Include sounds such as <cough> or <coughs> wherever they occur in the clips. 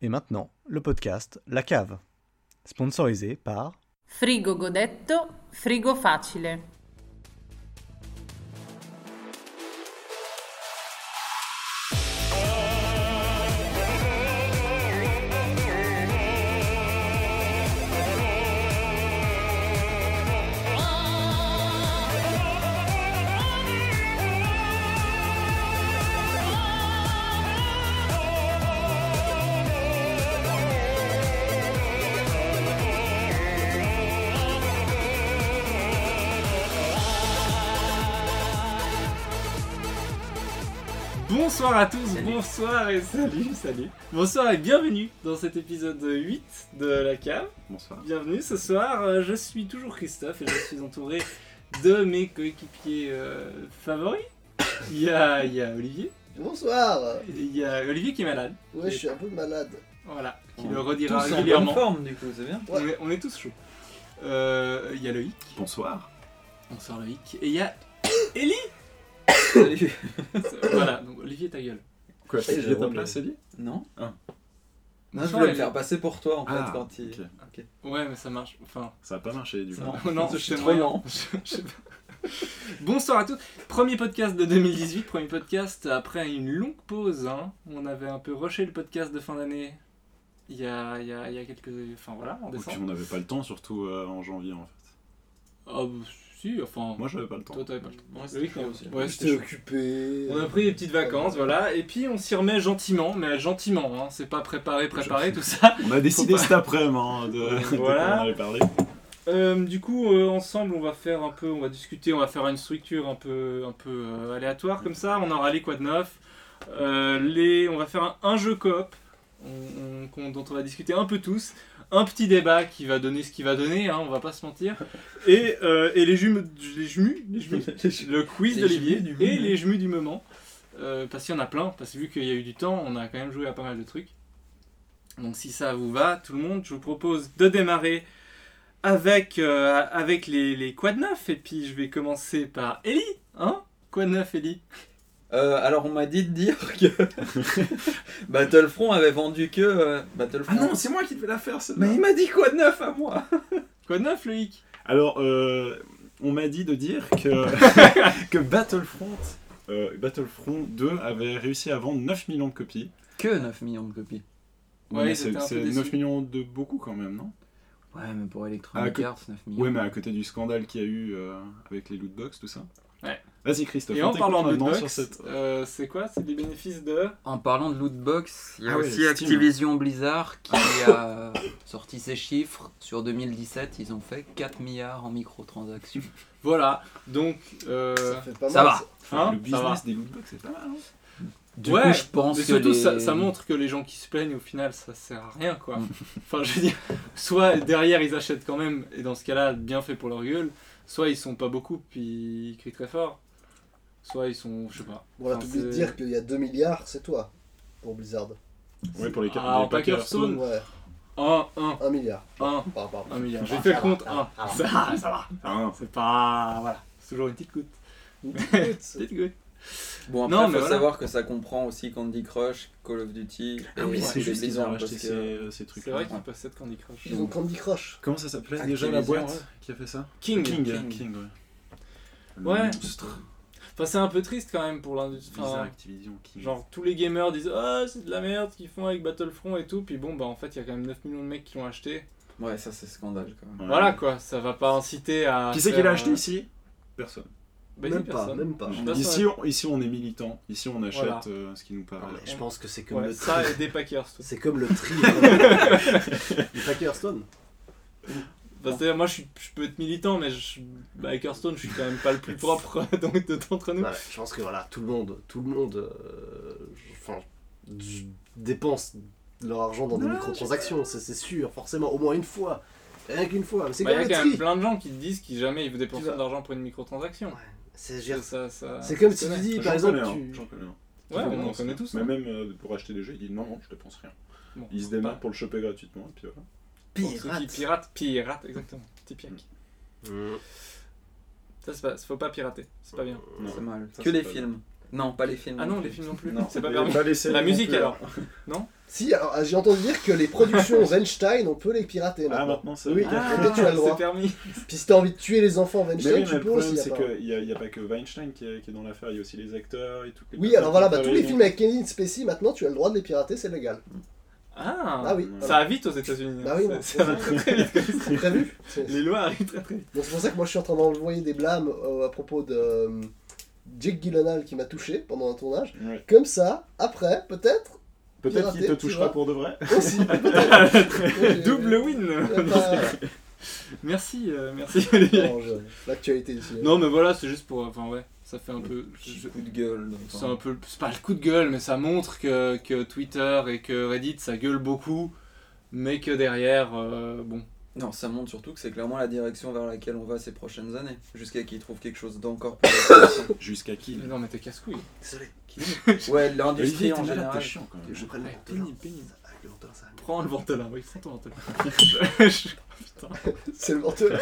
Et maintenant, le podcast La Cave, sponsorisé par Frigo Godetto, frigo facile. Bonsoir à tous, bonsoir et salut, <laughs> salut. Bonsoir et bienvenue dans cet épisode 8 de La Cave. Bonsoir. Bienvenue ce soir, euh, je suis toujours Christophe et je suis entouré de mes coéquipiers euh, favoris. Il y, a, il y a Olivier, Bonsoir il y a Olivier qui est malade, Ouais, je suis un peu malade. voilà, qui On le est redira Tous en forme du coup, c'est bien. On, est, on est tous chauds. Euh, Il y a Loïc, Bonsoir. bonsoir Loïc, et il y a <coughs> Ellie Salut. <laughs> Voilà, donc Olivier ta gueule. Quoi, ta Jérôme, place, Ellie Non Ah. Non, je Bonsoir, voulais me Ellie. faire passer pour toi en fait Ah, quand il. ok. Ouais, mais ça marche, enfin... Ça a pas marché du coup. <laughs> Non. non, <laughs> Je je suis trop lent. Je- je pas. Bonsoir à tous. Premier podcast de 2018, premier podcast après une longue pause. hein. On avait un peu rushé le podcast de fin d'année. Il y a, il y, a, il y a quelques. Enfin voilà, en Et puis décembre. on n'avait pas le temps, surtout euh, en janvier en fait. Ah, bah, si, enfin. Moi j'avais pas le temps. toi, t'avais pas le temps. Ouais, c'était chaud aussi. Ouais, occupé. On a pris des petites vacances, voilà, et puis on s'y remet gentiment, mais gentiment, hein. c'est pas préparé, préparé, tout ça. On a décidé cet après-midi hein, de, Voilà. quoi on allait parler. Euh, du coup, euh, ensemble, on va faire un peu, on va discuter, on va faire une structure un peu, un peu euh, aléatoire comme ça. On aura les quoi de neuf, euh, les, on va faire un, un jeu coop on- on- qu'on- dont on va discuter un peu tous, un petit débat qui va donner ce qu'il va donner, hein, on va pas se mentir, et, euh, et les jumes, les jumus, les jumus, <laughs> le quiz d'Olivier et les jumus du moment, Euh, parce qu'il y en a plein, parce que vu qu'il y a eu du temps, on a quand même joué à pas mal de trucs. Donc si ça vous va, tout le monde, je vous propose de démarrer avec, euh, avec les, les quad neuf, et puis je vais commencer par Ellie, hein? Quad neuf, Ellie? Euh, alors on m'a dit de dire que <laughs> Battlefront avait vendu que euh, Battlefront. Ah non, c'est moi qui devais la faire celle-là. Mais il m'a dit quoi de neuf à moi <laughs> Quad neuf, Loïc Alors, euh, on m'a dit de dire que, <laughs> que Battlefront, euh, Battlefront 2 avait réussi à vendre 9 millions de copies. Que 9 millions de copies. Ouais, c'est étaient un peu c'est déçus. 9 millions de beaucoup quand même, non? Ouais, mais pour Electronic Ah, Arts, 9 millions. Ouais, mais à côté du scandale qu'il y a eu euh, avec les lootbox, tout ça. Ouais. Vas-y Christophe. Et on en parlant de lootbox, cette... euh, c'est quoi? C'est des bénéfices de... En parlant de lootbox, il y a Ah ouais, aussi Steam. Activision Blizzard qui a <coughs> sorti ses chiffres. Sur 2017, ils ont fait 4 milliards en microtransactions. <laughs> Voilà, donc... euh, Ça fait pas ça mal. va. hein, le ça va. business des lootbox, c'est pas mal. hein Du Ouais, coup, je pense Mais que surtout, les- ça, ça montre que les gens qui se plaignent, au final, ça sert à rien, quoi. Mm. enfin, je veux dire, soit derrière, ils achètent quand même, et dans ce cas-là, bien fait pour leur gueule, soit ils sont pas beaucoup, puis ils crient très fort, soit ils sont, je sais pas. Bon, là, Enfin, t'oublies de c'est- dire qu'il y a 2 milliards, c'est toi. Pour Blizzard. Ouais, pour les Ah, en Packer Stone. Ouais, 1, 1, 1 milliard. 1, Pardon, pardon. 1 milliard. J'ai fait le compte, va, 1. ça va. Ça va. Ah, C'est pas... Voilà, c'est toujours une petite goutte. <laughs> Petite goutte. Bon, après, Non, il mais faut voilà. savoir que ça comprend aussi Candy Crush, Call of Duty. Ah oui, et c'est les juste qu'ils ont parce acheté que- ces, ces C'est trucs-là. vrai qu'ils possèdent Candy Crush. Ils ont Candy Crush. Comment ça s'appelait déjà la boîte ouais. qui a fait ça? King. King, King. King, ouais. Le Ouais. monstre. Enfin, c'est un peu triste quand même pour l'industrie. Enfin, Activision, King. Genre tous les gamers disent ah c'est de la merde ce qu'ils font avec Battlefront et tout puis bon bah en fait il y a quand même 9 millions de mecs qui l'ont acheté. Ouais, ça c'est scandale quand même. Ouais. Voilà quoi, ça va pas inciter à. Qui c'est qui l'a acheté euh, ici? Personne. bah, même pas, personne. même pas. Ici on, ici, on est militant. Ici, on achète Voilà. euh, ce qui nous paraît. Je pense que c'est comme Ouais, le ça tri. et des Packers. C'est comme le tri. <laughs> euh, du Bah, c'est-à-dire, moi je, suis, je peux être militant mais je, bah, avec Hearthstone je suis quand même pas le plus <laughs> propre donc de- d'entre nous. Ouais, je pense que voilà, tout le monde, tout le monde euh, enfin, dépense leur argent dans des microtransactions, c'est c'est sûr, forcément, au moins une fois. Rien qu'une fois, mais c'est Bah, Il y a quand même plein de gens qui te disent qu'ils jamais ils vous dépensent vas- d'argent pour une microtransaction. Ouais, C'est Ça- ça- comme si tu dis, par exemple, connais tu... j'en connais un. Ouais, on en connaît rien. tous. Mais hein. même euh, pour acheter des jeux, il dit non, non, je dépense rien. Bon, Il se c'est démarre pas- pour le choper gratuitement. Et puis voilà. Pirate. piratent, piratent, exactement. Typique. Mmh. Ça, c'est pas, faut pas pirater, c'est pas bien. Non. C'est mal. Ça, que les films. Non, pas les films. Ah non, les films non plus. Non, c'est pas permis. pas les séries La non musique plus, alors. <laughs> Si, alors ah, j'ai entendu dire que les productions <laughs> Weinstein, on peut les pirater Ah, maintenant. maintenant, c'est Oui, Ah, peut-être tu as le droit. c'est permis. Puis si t'as envie de tuer les enfants Mais Weinstein, oui, mais tu le peux problème, aussi. c'est qu'il n'y a, il y a pas que Weinstein qui est, qui est dans l'affaire, il y a aussi les acteurs et tout. Oui, alors voilà, bah, tous les films avec Kevin Spacey, maintenant tu as le droit de les pirater, c'est légal. Ah, Ah oui, Ça va vite aux États-Unis. Bah oui, Ça- va très très vite. c'est prévu. Les lois arrivent très très vite. donc c'est pour ça que moi je suis en train d'envoyer des blâmes euh, à propos de euh, Jake Gyllenhaal qui m'a touché pendant un tournage. Ouais. Comme ça, après, peut-être Peut-être qu'il te touchera pour de vrai. aussi. <laughs> peut-être. <laughs> Double win. Merci, euh, merci L'actualité ici. Non, mais voilà, c'est juste pour. Enfin, ouais, ça fait un peu. je- Petit je- coup de gueule. C'est un peu. C'est pas le coup de gueule, mais ça montre que, que Twitter et que Reddit ça gueule beaucoup, mais que derrière, euh, bon. Non, ça montre surtout que c'est clairement la direction vers laquelle on va ces prochaines années. Jusqu'à qu'ils trouvent quelque chose d'encore plus. <coughs> Jusqu'à qui Mais non, mais t'es casse-couille. Désolé. <laughs> Ouais, l'industrie en général. t'es chiant quand même. Je prends le mieux. Prends le ventolin, oui, prends ton Putain. <laughs> <laughs> C'est le ventolin.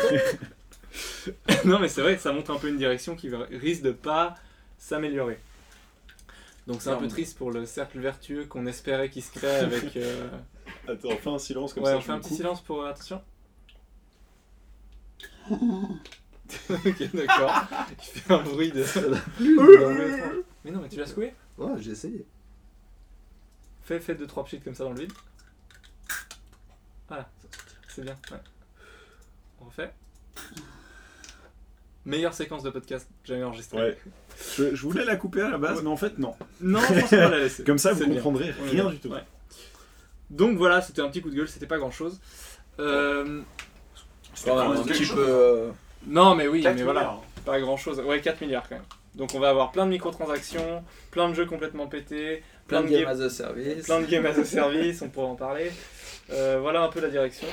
<laughs> non, mais c'est vrai que ça montre un peu une direction qui risque de pas s'améliorer. Donc c'est un peu triste pour le cercle vertueux qu'on espérait qu'il se crée avec. euh, <laughs> Attends, fais un silence comme Ouais, ça. on fait un petit silence pour. Attention. <laughs> ok, d'accord. Il fait un bruit de. mais non, mais tu l'as secoué? Ouais, j'ai essayé. Fais, fais 2-3 pchits comme ça dans le vide. Voilà, c'est bien. Ouais. On refait. Meilleure séquence de podcast jamais enregistrée. Ouais. Je, je voulais la couper à la base, Ouais. mais en fait, non. Non, je pense qu'on va la laisser. Comme ça, vous bien. comprendrez rien du tout. ouais. Donc voilà, c'était un petit coup de gueule, c'était pas grand chose. Euh, même, un petit chose. peu. euh, Non, mais oui, 4 mais voilà. milliards. Pas grand chose. Ouais, 4 milliards quand même. Donc on va avoir plein de microtransactions, plein de jeux complètement pétés, plein de game- games as a service. plein de games as a <laughs> service, on pourra en parler. Euh, voilà un peu la direction.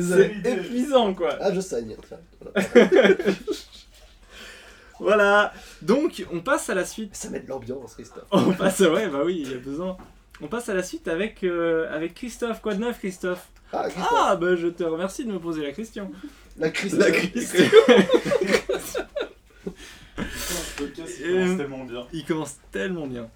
C'est épuisant quoi. Ah, je saigne. Voilà. Voilà. Donc on passe à la suite. Ça met de l'ambiance, Christophe. On passe, ouais, bah oui, il y a besoin. On passe à la suite avec, euh, avec Christophe. Quoi de neuf, Christophe? Ah, Christophe. Ah, bah je te remercie de me poser la question. La crise. La <laughs> podcast, <laughs> <laughs> il Euh, commence tellement bien. Il commence tellement bien.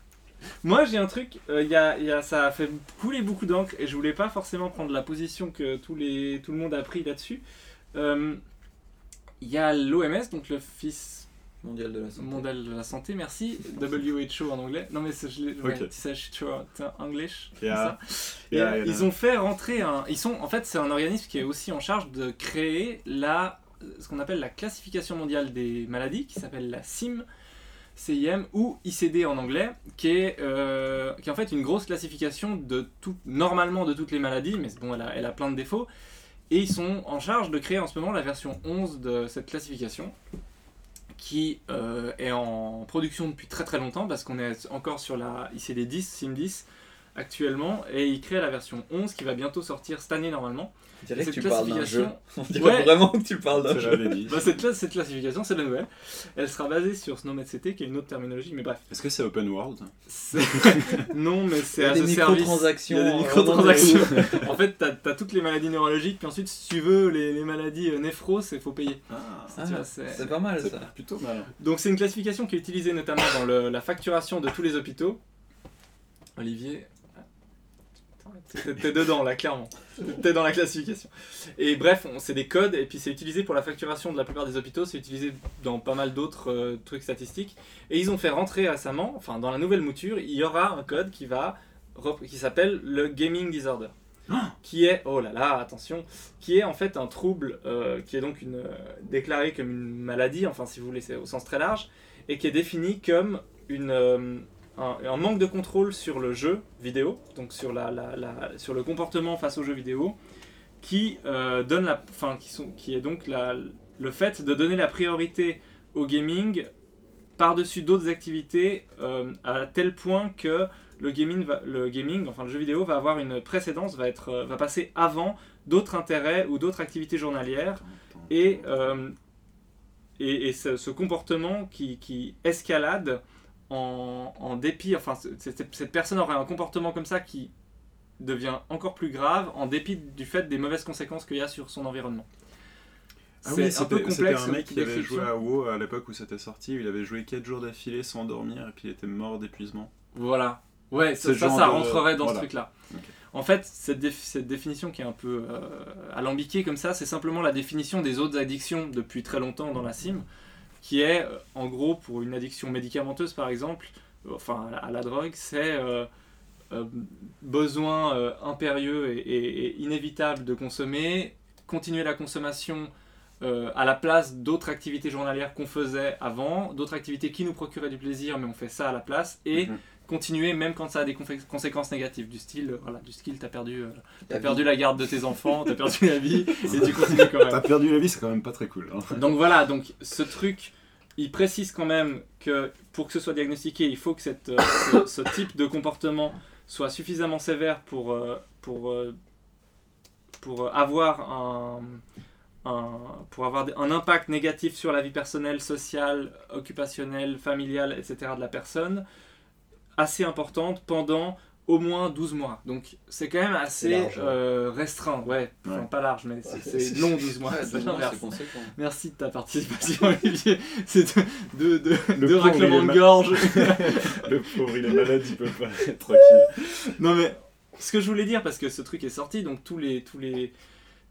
Moi, j'ai un truc, euh, il y a, il y a- ça a fait couler beaucoup d'encre et je voulais pas forcément prendre la position que tous les, tout le monde a pris là-dessus. Euh, Il y a l'OMS, donc l'Office Mondial de la santé. mondial de la santé, merci, WHO en anglais. Non mais c'est je l'ai- ouais, Ok. tu sais, je suis Yeah. Yeah, euh, yeah. ils ont fait rentrer un. Ils sont, en fait, c'est un organisme qui est aussi en charge de créer la, ce qu'on appelle la classification mondiale des maladies, qui s'appelle la CIM, CIM ou ICD en anglais, qui est, euh, qui en fait une grosse classification de tout, normalement de toutes les maladies, mais bon, elle a, elle a plein de défauts. Et ils sont en charge de créer en ce moment la version 11 de cette classification, qui euh, est en production depuis très très longtemps, parce qu'on est encore sur la ICD 10, CIM 10 actuellement, et ils créent la version 11 qui va bientôt sortir cette année normalement. On dirait que Cette tu parles d'un jeu. classification- <laughs> On dirait Ouais. vraiment que tu parles d'un Je jeu. Bah, cette, classe- cette classification, c'est la nouvelle. Elle sera basée sur SnowMedCT, qui est une autre terminologie, mais bref. Est-ce que c'est open world? <laughs> Non, mais Il c'est as des microtransactions. Il y a des euh, microtransactions. <laughs> en fait, t'as as toutes les maladies neurologiques, puis ensuite, si tu veux les, les maladies euh, néphros, il faut payer. Ah, vois, c'est- pas mal ça. plutôt. Donc, c'est une classification qui est utilisée notamment dans le- la facturation de tous les hôpitaux. Olivier. T'es dedans là, clairement. T'es dans la classification. Et bref, c'est des codes, et puis c'est utilisé pour la facturation de la plupart des hôpitaux, c'est utilisé dans pas mal d'autres euh, trucs statistiques. Et ils ont fait rentrer récemment, enfin dans la nouvelle mouture, il y aura un code qui va qui s'appelle le gaming disorder. Qui est, oh là là, attention, qui est en fait un trouble euh, qui est donc une, euh, déclaré comme une maladie, enfin si vous voulez, c'est au sens très large, et qui est défini comme une, un, un manque de contrôle sur le jeu vidéo, donc sur, la, la- la- sur le comportement face aux jeux vidéo, qui, euh, donne la, enfin, qui, sont, qui est donc la, le fait de donner la priorité au gaming par-dessus d'autres activités euh, à tel point que le gaming, va, le gaming, enfin le jeu vidéo, va avoir une précédence, va, être, euh, va passer avant d'autres intérêts ou d'autres activités journalières et, euh, et, et ce, ce comportement qui, qui escalade en, en dépit, enfin c- cette, cette personne aurait un comportement comme ça qui devient encore plus grave en dépit du fait des mauvaises conséquences qu'il y a sur son environnement. Ah c'est oui, un peu complexe. un mec qui avait joué à WoW à l'époque où c'était sorti. Il avait joué 4 jours d'affilée sans dormir et puis il était mort d'épuisement. Voilà. Ouais, ça, C'est ça, ça de- rentrerait dans voilà. ce truc-là. En fait, cette, déf- cette définition qui est un peu euh, alambiquée comme ça, c'est simplement la définition des autres addictions depuis très longtemps dans la CIM, qui est, euh, en gros, pour une addiction médicamenteuse par exemple, euh, enfin à la, drogue, c'est euh, besoin impérieux et, inévitable de consommer, continuer la consommation à la place d'autres activités journalières qu'on faisait avant, d'autres activités qui nous procuraient du plaisir, mais on fait ça à la place, et Mhm. Continuer même quand ça a des conséquences négatives, du style, euh, voilà, du style, t'as perdu, euh, t'as La perdu vie. la garde de tes enfants, t'as perdu la vie, <laughs> et tu continues quand même. T'as perdu la vie, c'est quand même pas très cool. hein. Donc voilà, donc ce truc, il précise quand même que pour que ce soit diagnostiqué, il faut que cette, euh, ce, ce type de comportement soit suffisamment sévère pour, euh, pour, euh, pour avoir un, un- pour avoir un impact négatif sur la vie personnelle, sociale, occupationnelle, familiale, etc. de la personne, assez importante pendant au moins 12 mois. Donc c'est quand même assez large, euh, restreint, ouais, Enfin, pas large, mais c'est Ouais, <laughs> long 12 mois. Ouais. Merci de ta participation, Olivier. <laughs> C'est deux de, de, de raclements de gorge. <laughs> Le pauvre, il est malade, il peut pas être tranquille. non mais, ce que je voulais dire, parce que ce truc est sorti, donc tous les, tous les,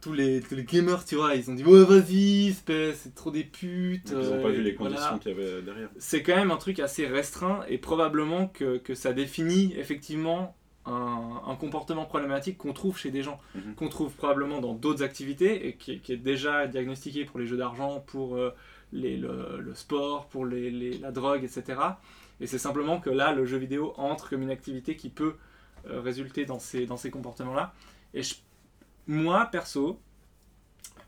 tous les, tous les gamers, tu vois, ils ont dit ouais vas-y, espèce, c'est trop des putes. Ils ont pas euh, vu les voilà. conditions qu'il y avait derrière. C'est quand même un truc assez restreint et probablement que, que ça définit effectivement un, un comportement problématique qu'on trouve chez des gens, Mhm. qu'on trouve probablement dans d'autres activités et qui, est- qui est déjà diagnostiqué pour les jeux d'argent, pour euh, les, le, le sport, pour les, les- la drogue, etc. Et c'est simplement que là, le jeu vidéo entre comme une activité qui peut euh, résulter dans ces, dans ces comportements-là. Et je- moi, perso,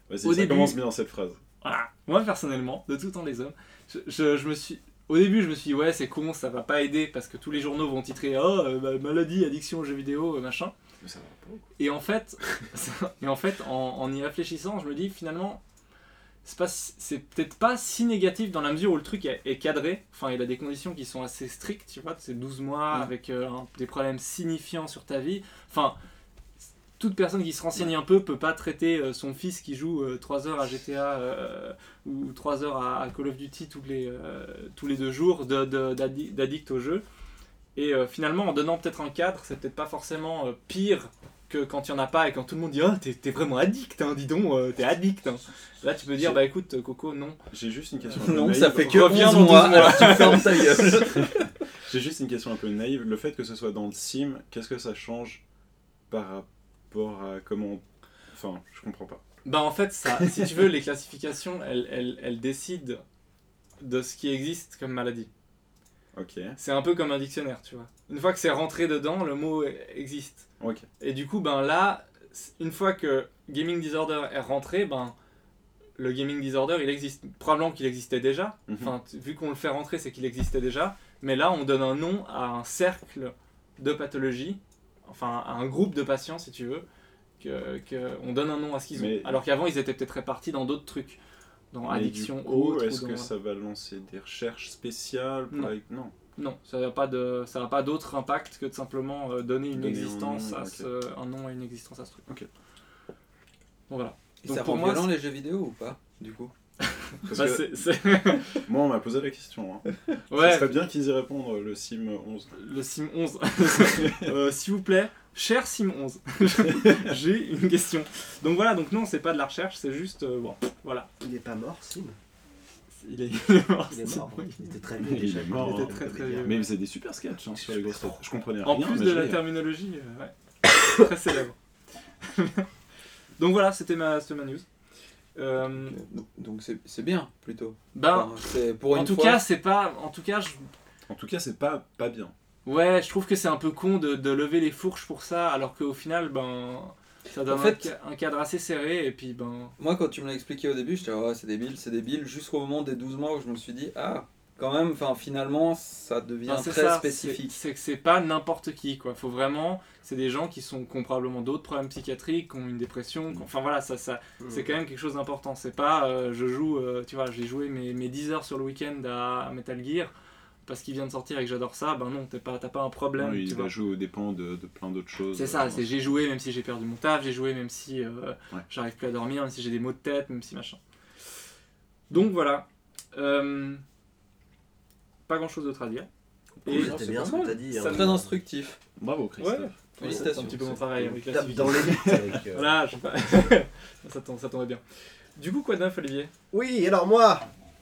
Vas-y, ça début- commence bien cette phrase. voilà, moi personnellement, de tout temps les hommes, je, je- je me suis. Au début, je me suis dit, ouais, c'est con, ça va pas aider parce que tous les journaux vont titrer, oh, euh, bah, maladie, addiction aux jeux vidéo, euh, machin. Mais ça va pas. Et en fait, <laughs> et en, fait en, en y réfléchissant, je me dis, finalement, c'est peut-être pas si négatif dans la mesure où le truc est, est cadré. Enfin, il a des conditions qui sont assez strictes, tu vois, c'est 12 mois Mm. avec euh, des problèmes signifiants sur ta vie. Enfin, toute personne qui se renseigne un peu peut pas traiter euh, son fils qui joue 3 heures à GTA euh, ou 3 heures à, à Call of Duty tous les, euh, tous les deux jours de- de- d'addi- d'addict au jeu. Et euh, finalement, en donnant peut-être un cadre, c'est peut-être pas forcément euh, pire que quand il y en a pas et quand tout le monde dit Ah, t'es vraiment addict, hein, dis donc, euh, t'es addict. hein. Là, tu peux dire Bah écoute, euh, Coco, non. J'ai juste une question un <laughs> peu Non, naïve. ça fait que Reviens 11 dans mois, 12 mois. alors <laughs> tu fermes ta gueule. J'ai juste une question un peu naïve. Le fait que ce soit dans le sim, qu'est-ce que ça change par rapport à comment. Enfin, je comprends pas. Bah, en fait, ça, si tu veux, les classifications, elles, elles, elles décident de ce qui existe comme maladie. Ok, C'est un peu comme un dictionnaire, tu vois. Une fois que c'est rentré dedans, le mot existe. ok. Et du coup, ben là, une fois que Gaming Disorder est rentré, ben le Gaming Disorder, il existe. Probablement qu'il existait déjà. Mhm. Enfin, vu qu'on le fait rentrer, c'est qu'il existait déjà. Mais là, on donne un nom à un cercle de pathologies, enfin à un groupe de patients, si tu veux. Que, que- on donne un nom à ce qu'ils ont. Mais- Alors qu'avant, ils étaient peut-être répartis dans d'autres trucs. Dans Mais addiction ou est-ce dans- que ça va lancer des recherches spéciales pour Non. avec- non. Non, ça n'a pas de, ça n'a pas d'autre impact que de simplement euh, donner une Donner un existence nom, à ce, un nom et une existence à ce truc. Ok. Bon voilà. Et Donc ça pour rend moi, violent les jeux vidéo ou pas, du coup? Parce Bah, que c'est- c'est- <laughs> moi, on m'a posé la question. Hein. <laughs> Ce ouais, serait bien qu'ils y répondent, le sim 11. le Sim 11. <laughs> Euh, S'il vous plaît, cher Sim 11, j'ai une question. Donc voilà, donc non, c'est pas de la recherche, c'est juste, euh, bon, voilà. Il est pas mort, Sim. Il est, il est mort. Il est Sim. mort. hein. Il était très vieux Il est mort, Il hein. était très, très vieux. Mais il faisait des super sketchs hein, sur les grosses têtes. Je comprenais En rien. plus mais de la terminologie, euh, ouais. très célèbre. donc voilà, c'était ma, c'était ma news. Euh, Donc- c'est c'est bien, plutôt. ben, Enfin, c'est pour en une tout fois, cas, c'est pas, en tout cas, je, En tout cas, c'est pas, pas bien. Ouais, je trouve que c'est un peu con de, de lever les fourches pour ça, alors qu'au final, ben, ça donne En fait- un, ca- un cadre assez serré, et puis ben... Moi, quand tu me l'as expliqué au début, j'étais ouais, c'est débile, c'est débile. Jusqu'au moment des 12 mois où je me suis dit, ah, quand même, enfin, finalement, ça devient très ça, spécifique. c'est- que c'est pas n'importe qui, quoi. Faut vraiment... C'est des gens qui sont qui ont probablement d'autres problèmes psychiatriques, qui ont une dépression, qui enfin voilà, ça, ça, c'est quand même quelque chose d'important. C'est pas, euh, je joue, euh, tu vois, j'ai joué mes, mes 10 heures sur le week-end à, à Metal Gear, parce qu'il vient de sortir et que j'adore ça, ben non, pas, t'as pas un problème, Oui, tu il vois. va jouer aux dépens de, de plein d'autres choses. C'est ça, Euh, c'est j'ai joué même si j'ai perdu mon taf, j'ai joué même si euh, Ouais. j'arrive plus à dormir, même si j'ai des maux de tête, même si machin. Donc voilà. Euh, pas grand chose d'autre à dire. Et C'était bien ce que t'as dit. Ça hein. Très instructif. Bravo, Christophe. Ouais, Félicitations. c'est un petit peu mon travail avec la dans les avec, euh, Voilà, je sais pas. <laughs> ça, tombe, ça tombait bien. Du coup, quoi de neuf, Olivier? Oui, alors moi,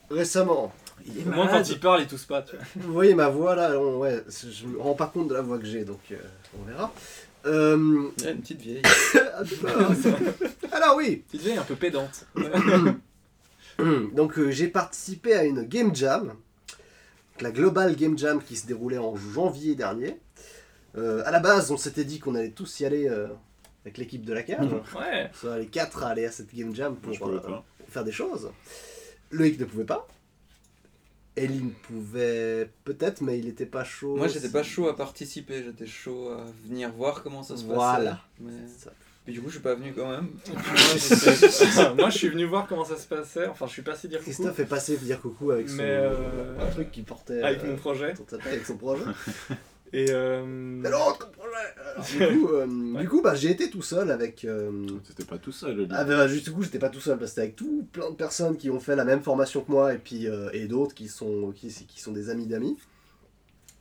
récemment, Il est Au moins, quand il parle, il tousse pas. Tu vois. vous voyez ma voix là, on- ouais, je me rends pas compte de la voix que j'ai, donc euh, on verra. Euh, Il y a une petite vieille. <coughs> alors oui, Petite vieille un peu pédante. <coughs> donc euh, j'ai participé à une Game Jam, la Global Game Jam qui se déroulait en janvier dernier. Euh, à la base, on s'était dit qu'on allait tous y aller euh, avec l'équipe de la cave. <laughs> Ouais. Soit les quatre à aller à cette Game Jam pour euh, faire des choses. Loïc ne pouvait pas. Eline pouvait peut-être, mais il n'était pas chaud. Moi, j'étais pas chaud à participer, j'étais chaud à venir voir comment ça se passait. Voilà. Mais... Mais du coup, je suis pas venu quand même. <laughs> Moi, je suis venu voir comment ça se passait. Enfin, je suis passé dire coucou. Christophe est passé dire coucou avec son Mais, euh, un truc qu'il portait Avec euh, mon projet. sa tête, avec son projet. <laughs> Et euh... Mais l'autre projet Alors, Du coup, euh, du coup bah, j'ai été tout seul avec. euh, T'étais pas tout seul, Olivier. Ah bah, juste du coup j'étais pas tout seul parce que c'était avec tout plein de personnes qui ont fait la même formation que moi et puis euh, et d'autres qui sont qui, qui sont des amis d'amis.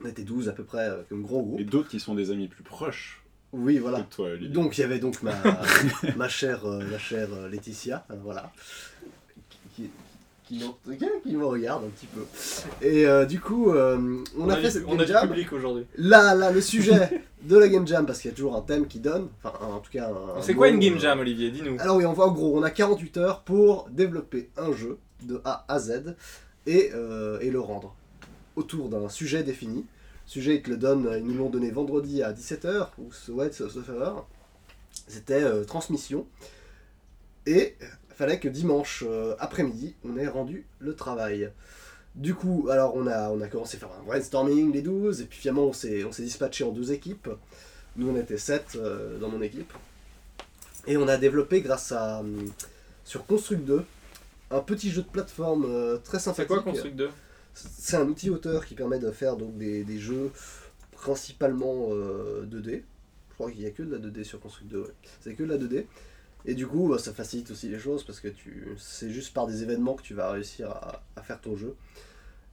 On était 12 à peu près euh, comme gros groupe. Et d'autres qui sont des amis plus proches Oui voilà. toi. Donc il y avait donc ma, <laughs> ma chère, euh, ma chère euh, Laetitia, euh, voilà, qui, qui, qui, qui me regarde un petit peu. Et euh, du coup, euh, on, a, fait cette on game a jam. public aujourd'hui. Là, là, le sujet de la game jam, parce qu'il y a toujours un thème qui donne, enfin en tout cas un... un C'est quoi mot, une game jam, Olivier? Dis-nous. Alors oui, on voit en gros, on a 48 heures pour développer un jeu de A à Z et, euh, et le rendre autour d'un sujet défini. Sujet, ils te le donnent, ils nous l'ont donné vendredi à 17h, ou ce- ce heure. C'était euh, transmission. Et il fallait que dimanche euh, après-midi, on ait rendu le travail. Du coup, alors on a, on a commencé à faire un brainstorming, les 12, et puis finalement on s'est on s'est dispatché en deux équipes. Nous on était 7 dans mon équipe. Et on a développé grâce à hum, sur Construct 2 un petit jeu de plateforme euh, très C'est sympathique. quoi Construct 2 C'est un outil auteur qui permet de faire donc des, des jeux principalement euh, 2D. Je crois qu'il n'y a que de la 2D sur Construct 2. ouais. C'est que de la 2D. Et du coup, bah, ça facilite aussi les choses parce que tu, c'est juste par des événements que tu vas réussir à, faire ton jeu.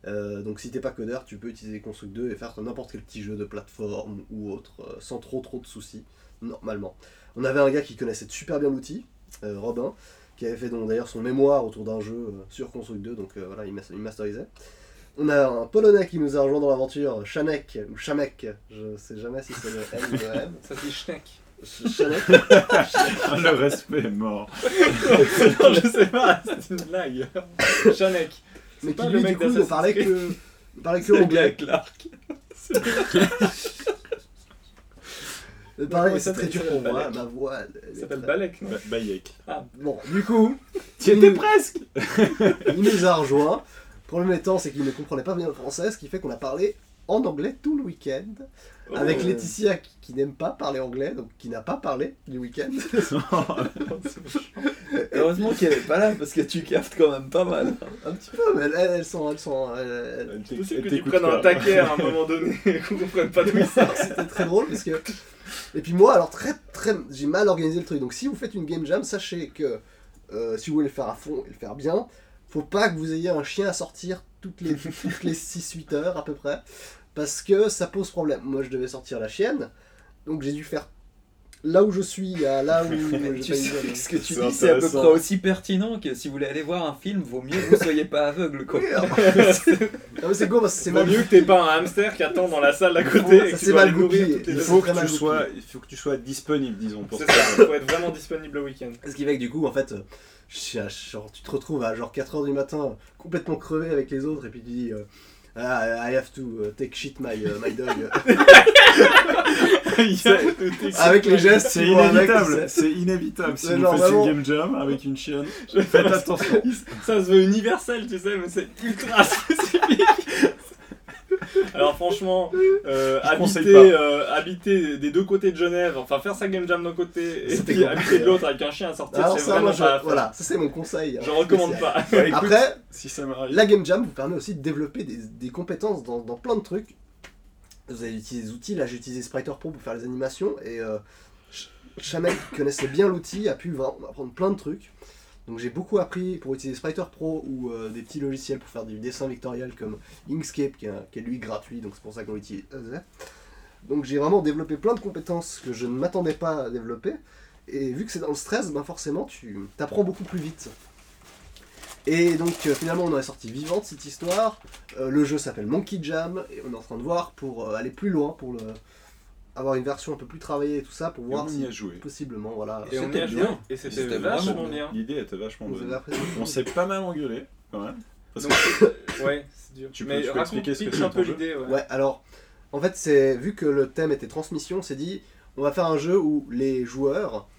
Euh, donc si t'es pas codeur, tu peux utiliser Construct 2 et faire n'importe quel petit jeu de plateforme ou autre euh, sans trop trop de soucis, normalement. On avait un gars qui connaissait super bien l'outil, euh, Robin, qui avait fait d'ailleurs son mémoire autour d'un jeu euh, sur Construct 2, donc euh, voilà, il masterisait. On a un Polonais qui nous a rejoint dans l'aventure, Chanek, ou Chamek, je sais jamais si c'est le N ou le M. <laughs> Ça dit Schneck. Ch- Chanek, Ah, <laughs> le respect est mort. <laughs> non, je sais pas, c'est une blague. Schneck. mais pas qui le lui mec du coup ne parlait que, ne parlait que anglais. avec l'arc. Ne parlait Comment il c'est très dur pour moi, ma voix. elle- elle Il est s'appelle Balek, Bayek. Bon, du coup, Tu il étais nous- presque il nous a rejoint. Problème étant, c'est qu'il ne comprenait pas bien le français, ce qui fait qu'on a parlé en anglais tout le week-end. Avec Oh. Laetitia qui, qui n'aime pas parler anglais, donc qui n'a pas parlé du week-end. <laughs> Heureusement qu'elle est pas là parce que tu captes quand même pas mal. Un petit peu, mais elles, elles sont. Elles sont elles- elles- C'est possible que tu prennes un taquet à un <laughs> moment donné et qu'on comprenne pas il sort. <laughs> C'était très drôle parce que. Et puis moi, alors très très. J'ai mal organisé le truc. Donc si vous faites une game jam, sachez que euh, si vous voulez le faire à fond et le faire bien, faut pas que vous ayez un chien à sortir toutes les, toutes les 6-8 heures à peu près. Parce que ça pose problème. Moi, je devais sortir la chienne. Donc j'ai dû faire là où je suis, à là où <laughs> Tu sais, ce que tu C'est dis, c'est à peu près aussi pertinent que si vous voulez aller voir un film, vaut mieux que vous soyez pas aveugle. Quoi. <laughs> C'est con parce que c'est C'est mal mieux que t'aies pas un hamster qui attend dans la salle d'à côté Ça, et que c'est mal goupillé. Il faut que, tu sois, il faut que tu sois disponible, disons, pour C'est ça. ça, faut être vraiment disponible le week-end. Ce qui fait que du coup, en fait, euh, genre, tu te retrouves à genre 4h du matin, complètement crevé avec les autres, et puis tu dis euh, ah, I have to uh, take shit my, uh, my dog. <laughs> avec les gestes C'est inévitable, c'est inévitable. Si vous faites une game jam avec une chienne, <laughs> faites attention. Ça se veut universel, tu sais, mais c'est ultra <laughs> spécifique. <laughs> Alors franchement, euh, Je habiter, euh, habiter des deux côtés de Genève, enfin faire sa game jam d'un côté et puis habiter de l'autre avec un chien à sortir, c'est vraiment je, pas voilà, ça c'est mon conseil. Je hein, recommande spécial. pas. <laughs> Écoute, Après, si ça m'arrive. la game jam vous permet aussi de développer des, des compétences dans, dans plein de trucs. Vous allez utiliser des outils, là j'ai utilisé Spriter Pro pour faire les animations et euh, Ch- Chamek qui connaissait bien l'outil a pu vraiment apprendre plein de trucs. Donc j'ai beaucoup appris pour utiliser Spriter Pro ou euh, des petits logiciels pour faire du dessin vectoriel comme Inkscape qui est, lui gratuit, donc c'est pour ça qu'on l'utilise. Donc j'ai vraiment développé plein de compétences que je ne m'attendais pas à développer. Et vu que c'est dans le stress, ben forcément tu apprends beaucoup plus vite. Et donc euh, finalement on en est sorti vivante cette histoire. Euh, le jeu s'appelle Monkey Jam et on est en train de voir pour aller plus loin, pour le, avoir une version un peu plus travaillée et tout ça, pour Et voir on y si a joué. possiblement voilà. Et on y C'était a bien. joué. Et c'était C'était vachement vraiment bien. L'idée était vachement bonne. On s'est pas mal engueulé quand même. Parce Donc, que <laughs> ouais, c'est dur. Tu peux- Mais tu peux expliquer ce que c'est un peu l'idée. Ouais. Ouais, alors, en fait, c'est vu que le thème était transmission, on s'est dit, on va faire un jeu où les joueurs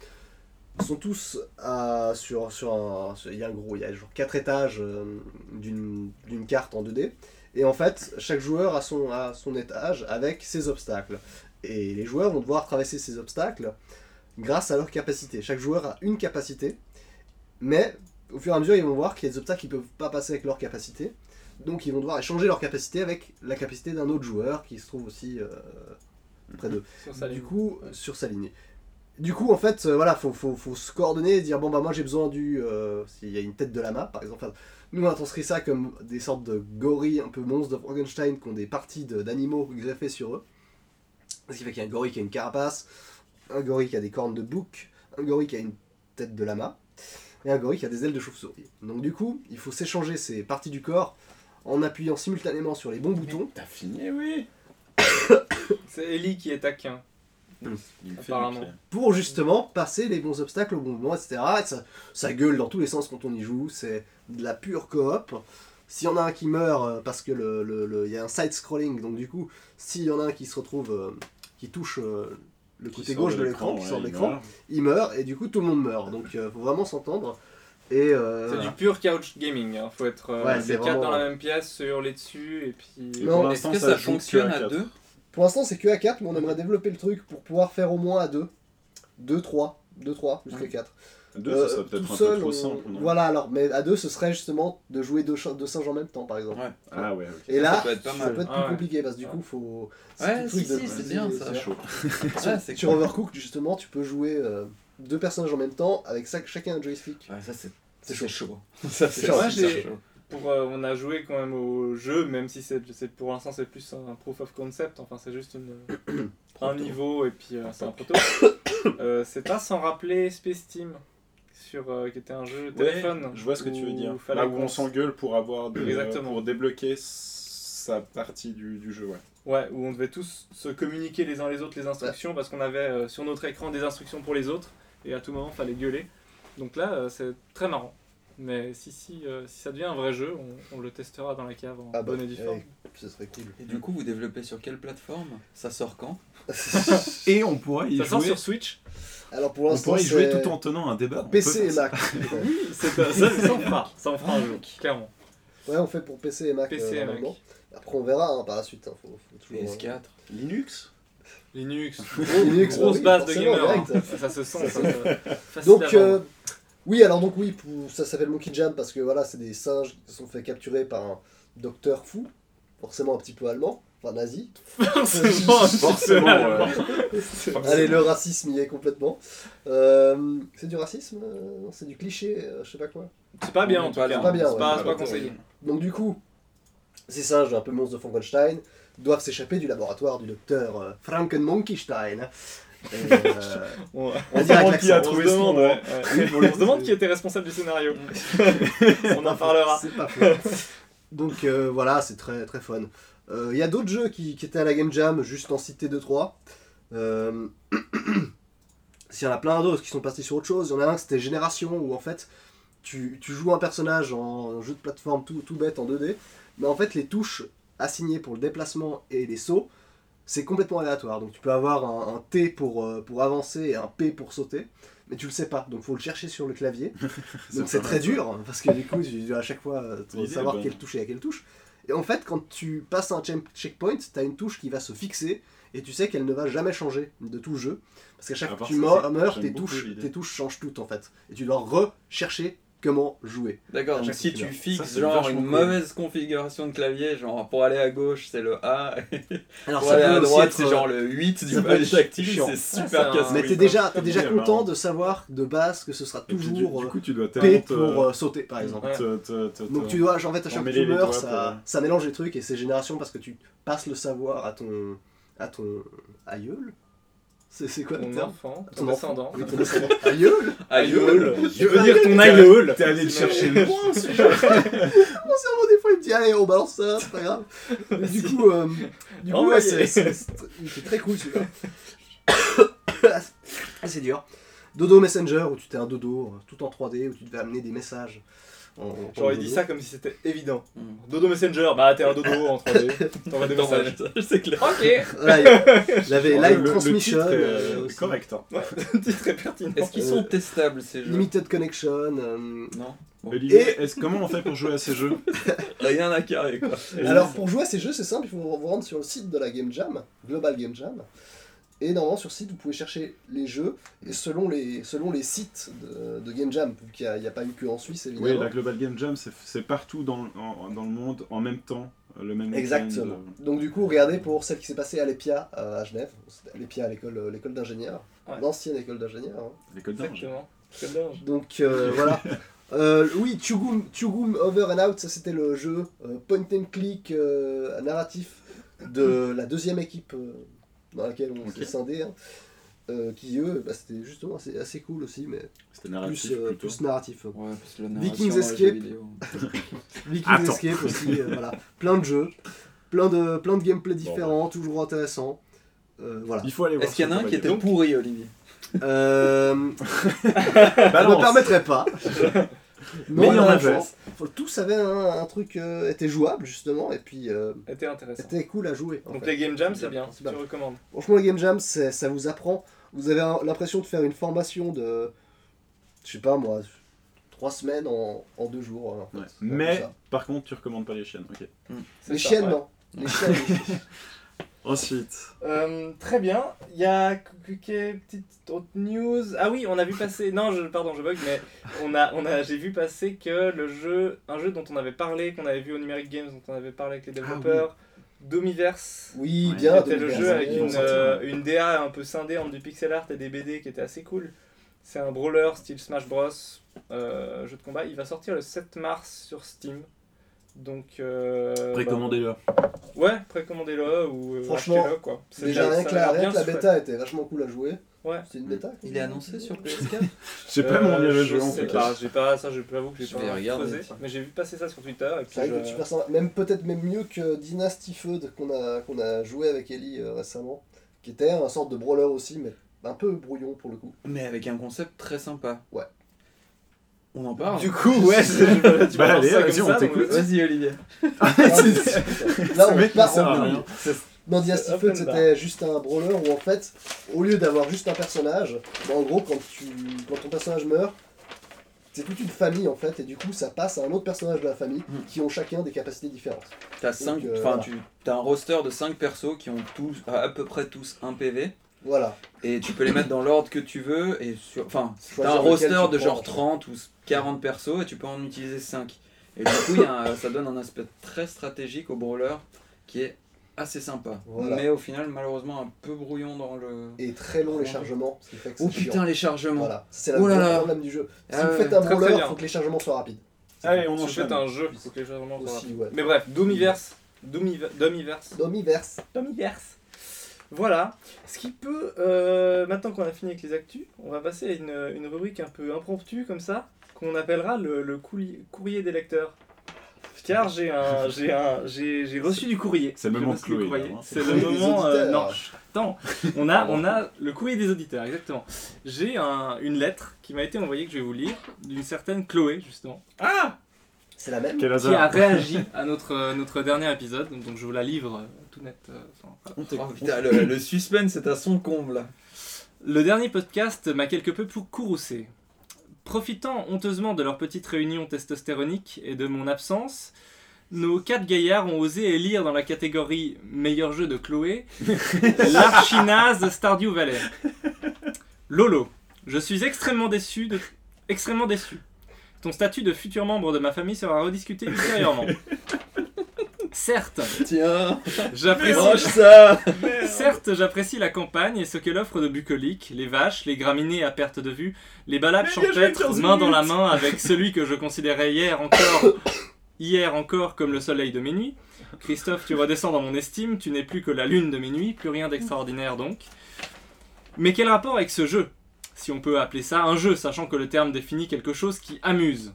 sont tous à- sur, sur Il y a un gros, il y a genre 4 étages euh, d'une d'une carte en 2D. Et en fait, chaque joueur a son, a son étage avec ses obstacles. Et les joueurs vont devoir traverser ces obstacles grâce à leur capacité. Chaque joueur a une capacité, mais au fur et à mesure, ils vont voir qu'il y a des obstacles qu'ils peuvent pas passer avec leur capacité. Donc ils vont devoir échanger leur capacité avec la capacité d'un autre joueur qui se trouve aussi euh, près d'eux. Du coup, sur sa ligne. Du coup, en fait, euh, voilà, faut, faut, faut se coordonner et dire bon bah moi j'ai besoin du euh, s'il y a une tête de lama par exemple. Enfin, nous on a transcrit ça comme des sortes de gorilles un peu monstres de Frankenstein qui ont des parties de- d'animaux greffées sur eux. Ce qui fait qu'il y a un gorille qui a une carapace, un gorille qui a des cornes de bouc, un gorille qui a une tête de lama et un gorille qui a des ailes de chauve-souris. Donc du coup, il faut s'échanger ces parties du corps en appuyant simultanément sur les bons boutons. T'as fini, oui. <coughs> C'est Ellie qui est taquin. Il fait Apparemment. pour justement passer les bons obstacles au bon moment, etc. Et ça, ça gueule dans tous les sens quand on y joue, c'est de la pure coop. S'il y en a un qui meurt euh, parce que le, le- le- il y a un side-scrolling, donc du coup, s'il y en a un qui se retrouve, euh, qui touche euh, le côté gauche de l'écran, qui sort de il l'écran, meurt. il meurt, et du coup tout le monde meurt. Donc il faut vraiment s'entendre. Et euh, C'est du pur couch gaming. hein. Faut être euh, Ouais, les c'est quatre vraiment- dans la même pièce, se hurler dessus et puis. Non. Pour Est-ce l'instant, que ça fonctionne à deux? Pour l'instant, c'est que à 4, mais on aimerait développer le truc pour pouvoir faire au moins à 2. 2, 3. 2, 3, jusqu'à Ouais. 4. Deux, Euh, ça serait peut-être tout un seul, peu trop on- simple. non Voilà, alors, mais à 2, ce serait justement de jouer deux, deux singes en même temps, par exemple. Ouais. Ah ouais, ok. Et Ça, là, ça peut être pas mal. peut être Ah plus ouais. compliqué parce que du coup, faut. Ouais, si, si, c'est bien, ça. c'est- chaud. Sur cool. Overcooked, justement, tu peux jouer euh, deux personnages en même temps avec ça, chacun un joystick. Ouais, ça c'est C'est c'est chaud. chaud. Ça c'est chaud. Pour, euh, on a joué quand même au jeu, même si c'est pour l'instant c'est plus un proof of concept. Enfin, c'est juste une, <coughs> un niveau et puis euh, c'est un proto. <coughs> Euh, c'est pas sans rappeler Space Team, sur, qui était un jeu Ouais, téléphone. je vois ce que tu veux dire. Là où on s'engueule pour avoir des, Exactement. pour débloquer sa partie du, du jeu, ouais. Ouais, où on devait tous se communiquer les uns les autres les instructions parce qu'on avait sur notre écran des instructions pour les autres et à tout moment fallait gueuler. Donc là, c'est très marrant. Mais si, si, euh, si ça devient un vrai jeu, on, on le testera dans la cave en Ah bah, bonne et due forme. eh, ce serait cool. Et du coup, vous développez sur quelle plateforme? Ça sort quand? <laughs> Et on pourrait y Ça sort jouer. sur Switch Alors pour On l'instant, pourrait y jouer c'est tout en tenant un débat. On PC et faire ça. Mac. <laughs> Oui, c'est ça, ça en fera. Ça en fera un jeu, clairement. ouais, on fait pour PC et Mac. PC euh, et Mac. normalement. Après, on verra hein, par la suite. hein, faut, faut toujours, euh, PS4. Linux? Linux, Linux, grosse oui, base de forcément, gamers. hein. direct. Ça, se sent. ça, se- euh, facile à Donc, euh. Oui, alors donc oui, pour- ça s'appelle Monkey Jam parce que voilà, c'est des singes qui se sont fait capturer par un docteur fou, forcément un petit peu allemand, enfin nazi. Forcément, <laughs> Forcément, allemand. Allez, le racisme y est complètement. Euh, c'est du racisme euh, Non, c'est du cliché, euh, je sais pas quoi. C'est pas bien en tout Pas cas. bien. Pas bien, C'est ouais. pas, c'est Pas pas conseillé. Donc du coup, ces singes un peu monstres de Frankenstein doivent s'échapper du laboratoire du docteur euh, Frankenmonkeystein. Et, euh, On, on dirait avec qui a trouvé se ce demande, nom, ouais, ouais. on se demande qui était responsable du scénario. on en parlera. C'est pas faux. Donc euh, voilà, c'est très très fun. Euh, Il y a d'autres jeux qui, qui étaient à la Game Jam, juste en citer 2-3. Euh... <clears throat> S'il y en a plein d'autres qui sont passés sur autre chose, il y en a un c'était Génération où en fait tu, tu joues un personnage en jeu de plateforme tout, tout bête en 2D, mais en fait les touches assignées pour le déplacement et les sauts, c'est complètement aléatoire. Donc tu peux avoir un, un T pour, euh, pour avancer et un P pour sauter, mais tu le sais pas, donc faut le chercher sur le clavier. <laughs> Donc c'est très dur, parce que du coup, tu dois à chaque fois euh, savoir quelle touche est à quelle touche. Et en fait, quand tu passes un check- checkpoint, tu as une touche qui va se fixer, et tu sais qu'elle ne va jamais changer de tout le jeu. Parce qu'à chaque fois que tu meurs, tes touches, tes touches changent toutes en fait. Et tu dois rechercher comment jouer. D'accord, donc si tu fixes Ça, genre une cool. mauvaise configuration de clavier, genre pour aller à gauche c'est le A, et <laughs> Alors pour ça aller peut à droite être, c'est euh, genre le 8 du ça tactile, chiant. c'est super casse Mais t'es déjà, t'es déjà Ouais, content marrant. de savoir de base que ce sera Et puis, du, toujours du euh, coup, tu dois P tellement te- pour euh, sauter par exemple. Ouais. te- te- te- Donc tu dois, en fait, à chaque fois ça, euh, ça mélange les trucs et c'est génération parce que tu passes le savoir à ton, à ton aïeul. C'est quoi Ton enfant, ton descendant. Oui, ton descendant. aïeul Aïeul. Je veux dire ton aïeul. T'es allé le chercher loin, Mon cerveau, des fois, il me dit Allez, on balance ça, c'est pas grave. Mais du coup, euh, du coup ouais, c'est- très cool celui-là. <coughs> <coughs> C'est dur. Dodo Messenger, où tu t'es un dodo, euh, tout en 3D, où tu devais amener des messages. J'aurais dit ça comme si c'était évident. Hmm. Dodo Messenger, bah t'es un dodo en 3D. <laughs> T'envoies des messages. des <laughs> messages, c'est clair. Ok. Le- Live le- le Transmission. titre est, euh, euh, aussi. correct. hein. C'est <laughs> très pertinent. Est-ce qu'ils Euh, sont testables ces jeux Limited Connection. euh, Non Olivier, est-ce- comment on fait pour jouer à ces jeux Rien à carrer quoi. Alors pour jouer à ces jeux, c'est simple, il faut vous rendre sur le site de la Game Jam, Global Game Jam. Et normalement sur site, vous pouvez chercher les jeux, et selon les, selon les sites de, de Game Jam, vu qu'il n'y a, pas eu que en Suisse Oui, évidemment. la Global Game Jam, c'est partout dans, en- dans le monde en même temps, euh, le même Exactement. euh, Donc du coup, regardez pour celle qui s'est passée à l'EPIA euh, à Genève, à l'EPIA, l'école l'école d'ingénieurs, Ouais. l'ancienne école d'ingénieurs. hein. L'école d'ange. Donc euh, <laughs> voilà. Euh, oui, Tugum, Tugum Over and Out, ça c'était le jeu euh, point and click euh, narratif de la deuxième équipe euh, dans laquelle on Ok. s'est scindé. hein. Euh, qui eux, bah, c'était justement assez, assez cool aussi, mais C'était plus, narratif euh, plus narratif. Ouais, parce que la Vikings Escape. <laughs> Vikings Attends. Escape aussi, euh, voilà. Plein de jeux, plein de, plein de gameplay différents, toujours intéressants. Euh, voilà. Il faut aller voir. Est-ce qu'il y en a un qui était pourri Olivier? Euh, <laughs> je me Balance. permettrais pas. <laughs> Mais il y en la avait. chance. Faut- Tous avaient un, un truc, euh, était jouable justement, et puis euh, C'était intéressant. c'était cool à jouer. Donc fait. les game jams, c'est bien. Tu bien. recommandes. Franchement, les game jams, ça vous apprend. Vous avez l'impression de faire une formation de, je sais pas moi, trois semaines en, en deux jours. en fait. Ouais. Mais par contre, tu recommandes pas les chiennes. Ok. Les ça, chiennes, ouais. non. Les chiennes. <laughs> Ensuite, Euh, très bien. Il y a petite autre news. Ah oui, on a vu passer. Non, je, pardon, je bug, mais on a, on a, j'ai vu passer que le jeu, un jeu dont on avait parlé, qu'on avait vu au Numeric Games, dont on avait parlé avec les développeurs, Domiverse. oui, Ouais, bien. C'était le Domiverse, jeu avec une, euh, une DA un peu scindée entre du pixel art et des BD qui était assez cool. C'est un brawler style Smash Bros. euh, jeu de combat. Il va sortir le 7 mars sur Steam. Donc. euh, précommandez-le. bah, ouais, précommandez-le ou euh, Franchement, achetez-le quoi. C'est- Déjà, rien que la, la bêta était vachement cool à jouer. Ouais. C'est une bêta Il est annoncé sur <laughs> PS4 Je sais pas, mais on y Euh, avait je joué en j'ai pas ça, je j'avoue que j'ai Je pas tiens. mais j'ai vu passer ça sur Twitter et puis C'est vrai que sympa. Même peut-être même mieux que Dynasty Feud qu'on a, qu'on a joué avec Ellie euh, récemment, qui était un sorte de brawler aussi, mais un peu brouillon pour le coup. Mais avec un concept très sympa. Ouais. On en parle Du coup, ouais, c'est- tu Bah allez, vas-y, on t'écoute. Vas-y Olivier. <laughs> Là, Ce on part Feud, open c'était juste un brawler où en fait, au lieu d'avoir juste un personnage, bah, en gros, quand, tu, quand ton personnage meurt, c'est toute une famille en fait, et du coup, ça passe à un autre personnage de la famille Mm. qui ont chacun des capacités différentes. T'as cinq, euh, enfin voilà. tu as un roster de 5 persos qui ont tous à peu près tous un PV Voilà. et tu peux les mettre dans l'ordre que tu veux et sur enfin t'as un roster de genre prends. 30 ou 40 persos et tu peux en utiliser 5. Et du coup, il y a un- ça donne un aspect très stratégique au brawler qui est assez sympa. Voilà. Mais au final, malheureusement, un peu brouillon dans le. Et très long les chargements, ce qui fait que c'est Oh chiant. putain, les chargements! Voilà, c'est la Oh là le là. problème du jeu. Si Ah vous faites un brawler, il faut que les chargements soient rapides. Allez, on tu enchaîne. un jeu, il faut que les vraiment soient rapides. ouais. Mais bref, Domiverse, Domiver- Domiverse, Domiverse. Voilà. Ce qui peut, euh, maintenant qu'on a fini avec les actus, on va passer à une, une rubrique un peu impromptue comme ça, qu'on appellera le, le courrier, courrier des lecteurs. Car j'ai un, j'ai un, j'ai, j'ai reçu du courrier. C'est le moment Chloé, hein. C'est le moment. euh, non, attends. On a, on a le courrier des auditeurs, exactement. J'ai un, une lettre qui m'a été envoyée que je vais vous lire d'une certaine Chloé justement. Ah C'est la même Quel qui a réagi à notre, euh, notre dernier épisode. Donc je vous la livre tout net. euh, enfin, voilà. On Oh putain, le, le suspense est à son comble. Le dernier podcast m'a quelque peu pour courroucé. Profitant honteusement de leur petite réunion testostéronique et de mon absence, nos quatre gaillards ont osé élire dans la catégorie meilleur jeu de Chloé <laughs> l'archinaze de Stardew Valley. Lolo, je suis extrêmement déçu de... extrêmement déçu. ton statut de futur membre de ma famille sera rediscuté ultérieurement. <laughs> Certes, Tiens, j'apprécie mange ça Certes, j'apprécie la campagne et ce qu'elle offre de bucolique, les vaches, les graminées à perte de vue, les balades Mais champêtres 15 main dans la minutes. main avec celui que je considérais hier encore, hier encore comme le soleil de mes nuits. Christophe, tu redescends dans mon estime, tu n'es plus que la lune de mes nuits, plus rien d'extraordinaire donc. Mais quel rapport avec ce jeu Si on peut appeler ça un jeu, sachant que le terme définit quelque chose qui amuse?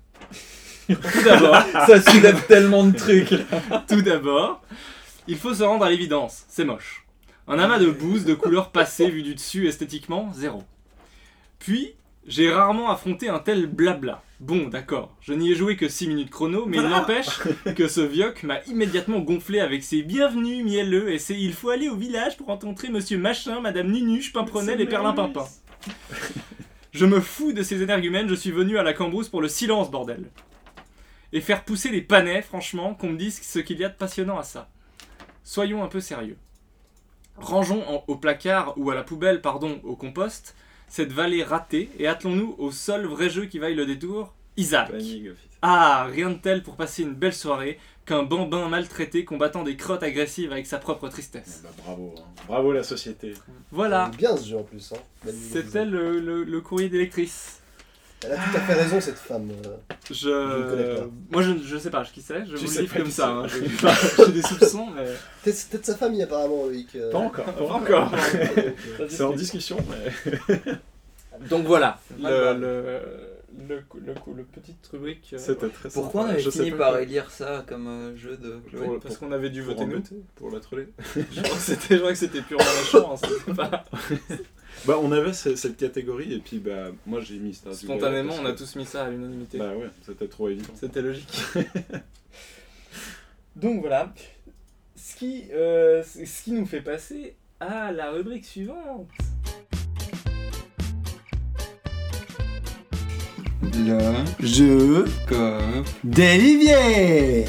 Tout d'abord, Ça soulève tellement de trucs tout d'abord, il faut se rendre à l'évidence, c'est moche. Un amas de bouse de couleurs passées vu du dessus esthétiquement, zéro. Puis, j'ai rarement affronté un tel blabla. Bon, d'accord, je n'y ai joué que 6 minutes chrono, mais il n'empêche que ce vioc m'a immédiatement gonflé avec ses bienvenus mielleux et ses il faut aller au village pour rencontrer monsieur machin, madame Nunuche, Pimprenel et Perlimpinpin. Je me fous de ces énergumènes, je suis venu à la cambrousse pour le silence, bordel. Et faire pousser les panais, franchement, qu'on me dise ce qu'il y a de passionnant à ça. Soyons un peu sérieux. Rangeons en- au placard ou à la poubelle, pardon, au compost, cette vallée ratée et attelons-nous au seul vrai jeu qui vaille le détour, Isaac. Ah, rien de tel pour passer une belle soirée qu'un bambin maltraité combattant des crottes agressives avec sa propre Eh tristesse. bah, bravo, hein. bravo la société. Voilà, Bien ce jeu en plus. Hein. C'était le, le- le courrier d'électrice. Elle a tout à fait raison cette femme. euh. Je... Je ne connais pas. Moi je, je sais pas qui c'est, je Tu vous le livre comme qui ça. hein. J'ai <laughs> des soupçons, mais. Peut-être sa famille apparemment, Loïc. euh. Pas encore. Pas encore. <laughs> C'est en discussion, mais Donc voilà, le, le, le, le, le petite rubrique. euh, c'était très Pourquoi on avait Je fini par élire ça comme euh, jeu de Chloé Pour- Parce qu'on avait dû pour voter nous. Pour la troller. <laughs> Je crois que c'était je crois que c'était purement méchant. hein, pas- <laughs> Bah, on avait ce- cette catégorie, et puis bah, moi j'ai mis Valley Spontanément, on a tous mis ça à l'unanimité. Bah ouais, c'était trop évident. C'était logique. <laughs> Donc voilà. Ce qui, euh, ce qui nous fait passer à la rubrique suivante. Le Jeu cop. d'Olivier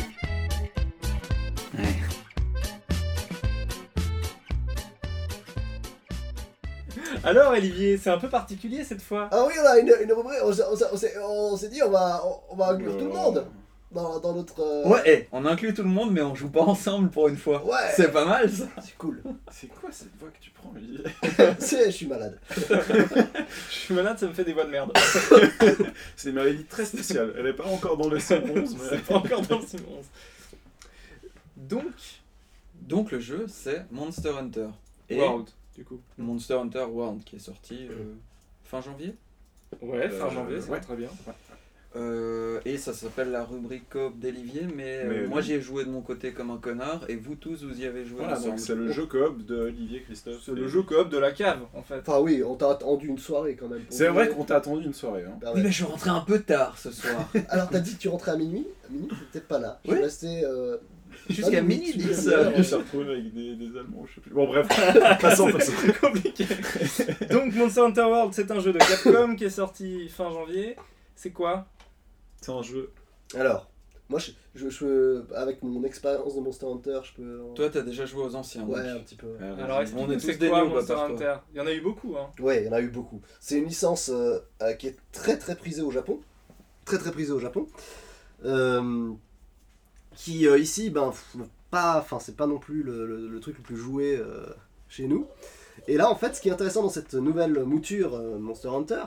Alors Olivier, c'est un peu particulier cette fois. Ah oui, on a une, une rubrique. On s'est- on s'est- on s'est on s'est dit on va, on, on va inclure tout le monde dans, dans notre. euh, Ouais, eh, on inclut tout le monde, mais on joue pas ensemble pour une fois. Ouais. C'est pas mal ça. C'est cool. C'est quoi cette voix que tu prends, Olivier <laughs> C'est, je suis malade. <laughs> Je suis malade, ça me fait des voix de merde. <laughs> C'est une maladie très spéciale. Elle est pas encore dans le 11 mais... C'est pas encore dans le Simons. Donc, Donc le jeu c'est Monster Hunter. Et World, du coup. Monster Hunter World qui est sorti euh, fin janvier? Ouais, fin Euh, janvier, c'est ouais. très bien. Euh, et ça s'appelle la rubrique coop d'Olivier, mais, euh, moi oui. j'y ai joué de mon côté comme un connard, et vous tous vous y avez joué Voilà, ensemble. donc c'est le jeu coop de Olivier Christophe. C'est le jeu coop de la cave, en fait. Enfin oui, on t'a attendu une soirée quand même. C'est vrai qu'on t'a attendu une soirée. Hein. Bah ouais. mais je suis rentré un peu tard ce soir. <laughs> Alors t'as dit que tu rentrais à minuit? À minuit t'étais pas là. Je Oui. suis resté. euh, Jusqu'à minuit, minutes, dix une heures. heure. Il s'est retrouvé avec des, des Allemands, je sais plus. Bon, bref, <laughs> passons, passons. C'est compliqué. Donc Monster Hunter World, c'est un jeu de Capcom qui est sorti fin janvier. C'est quoi? C'est un jeu. Alors, moi je, je, je- avec mon expérience de Monster Hunter, je peux. Toi t'as déjà joué aux anciens. donc. Ouais, un petit peu. Alors on est tous c'est des quoi Monster. Hunter Il y en a eu beaucoup, hein. Ouais, il y en a eu beaucoup. C'est une licence euh, euh, qui est très très prisée au Japon. Très très prisée au Japon. Euh, qui euh, ici, ben, pas, enfin, c'est pas non plus le, le- le truc le plus joué euh, chez nous. Et là, en fait, ce qui est intéressant dans cette nouvelle mouture euh, Monster Hunter,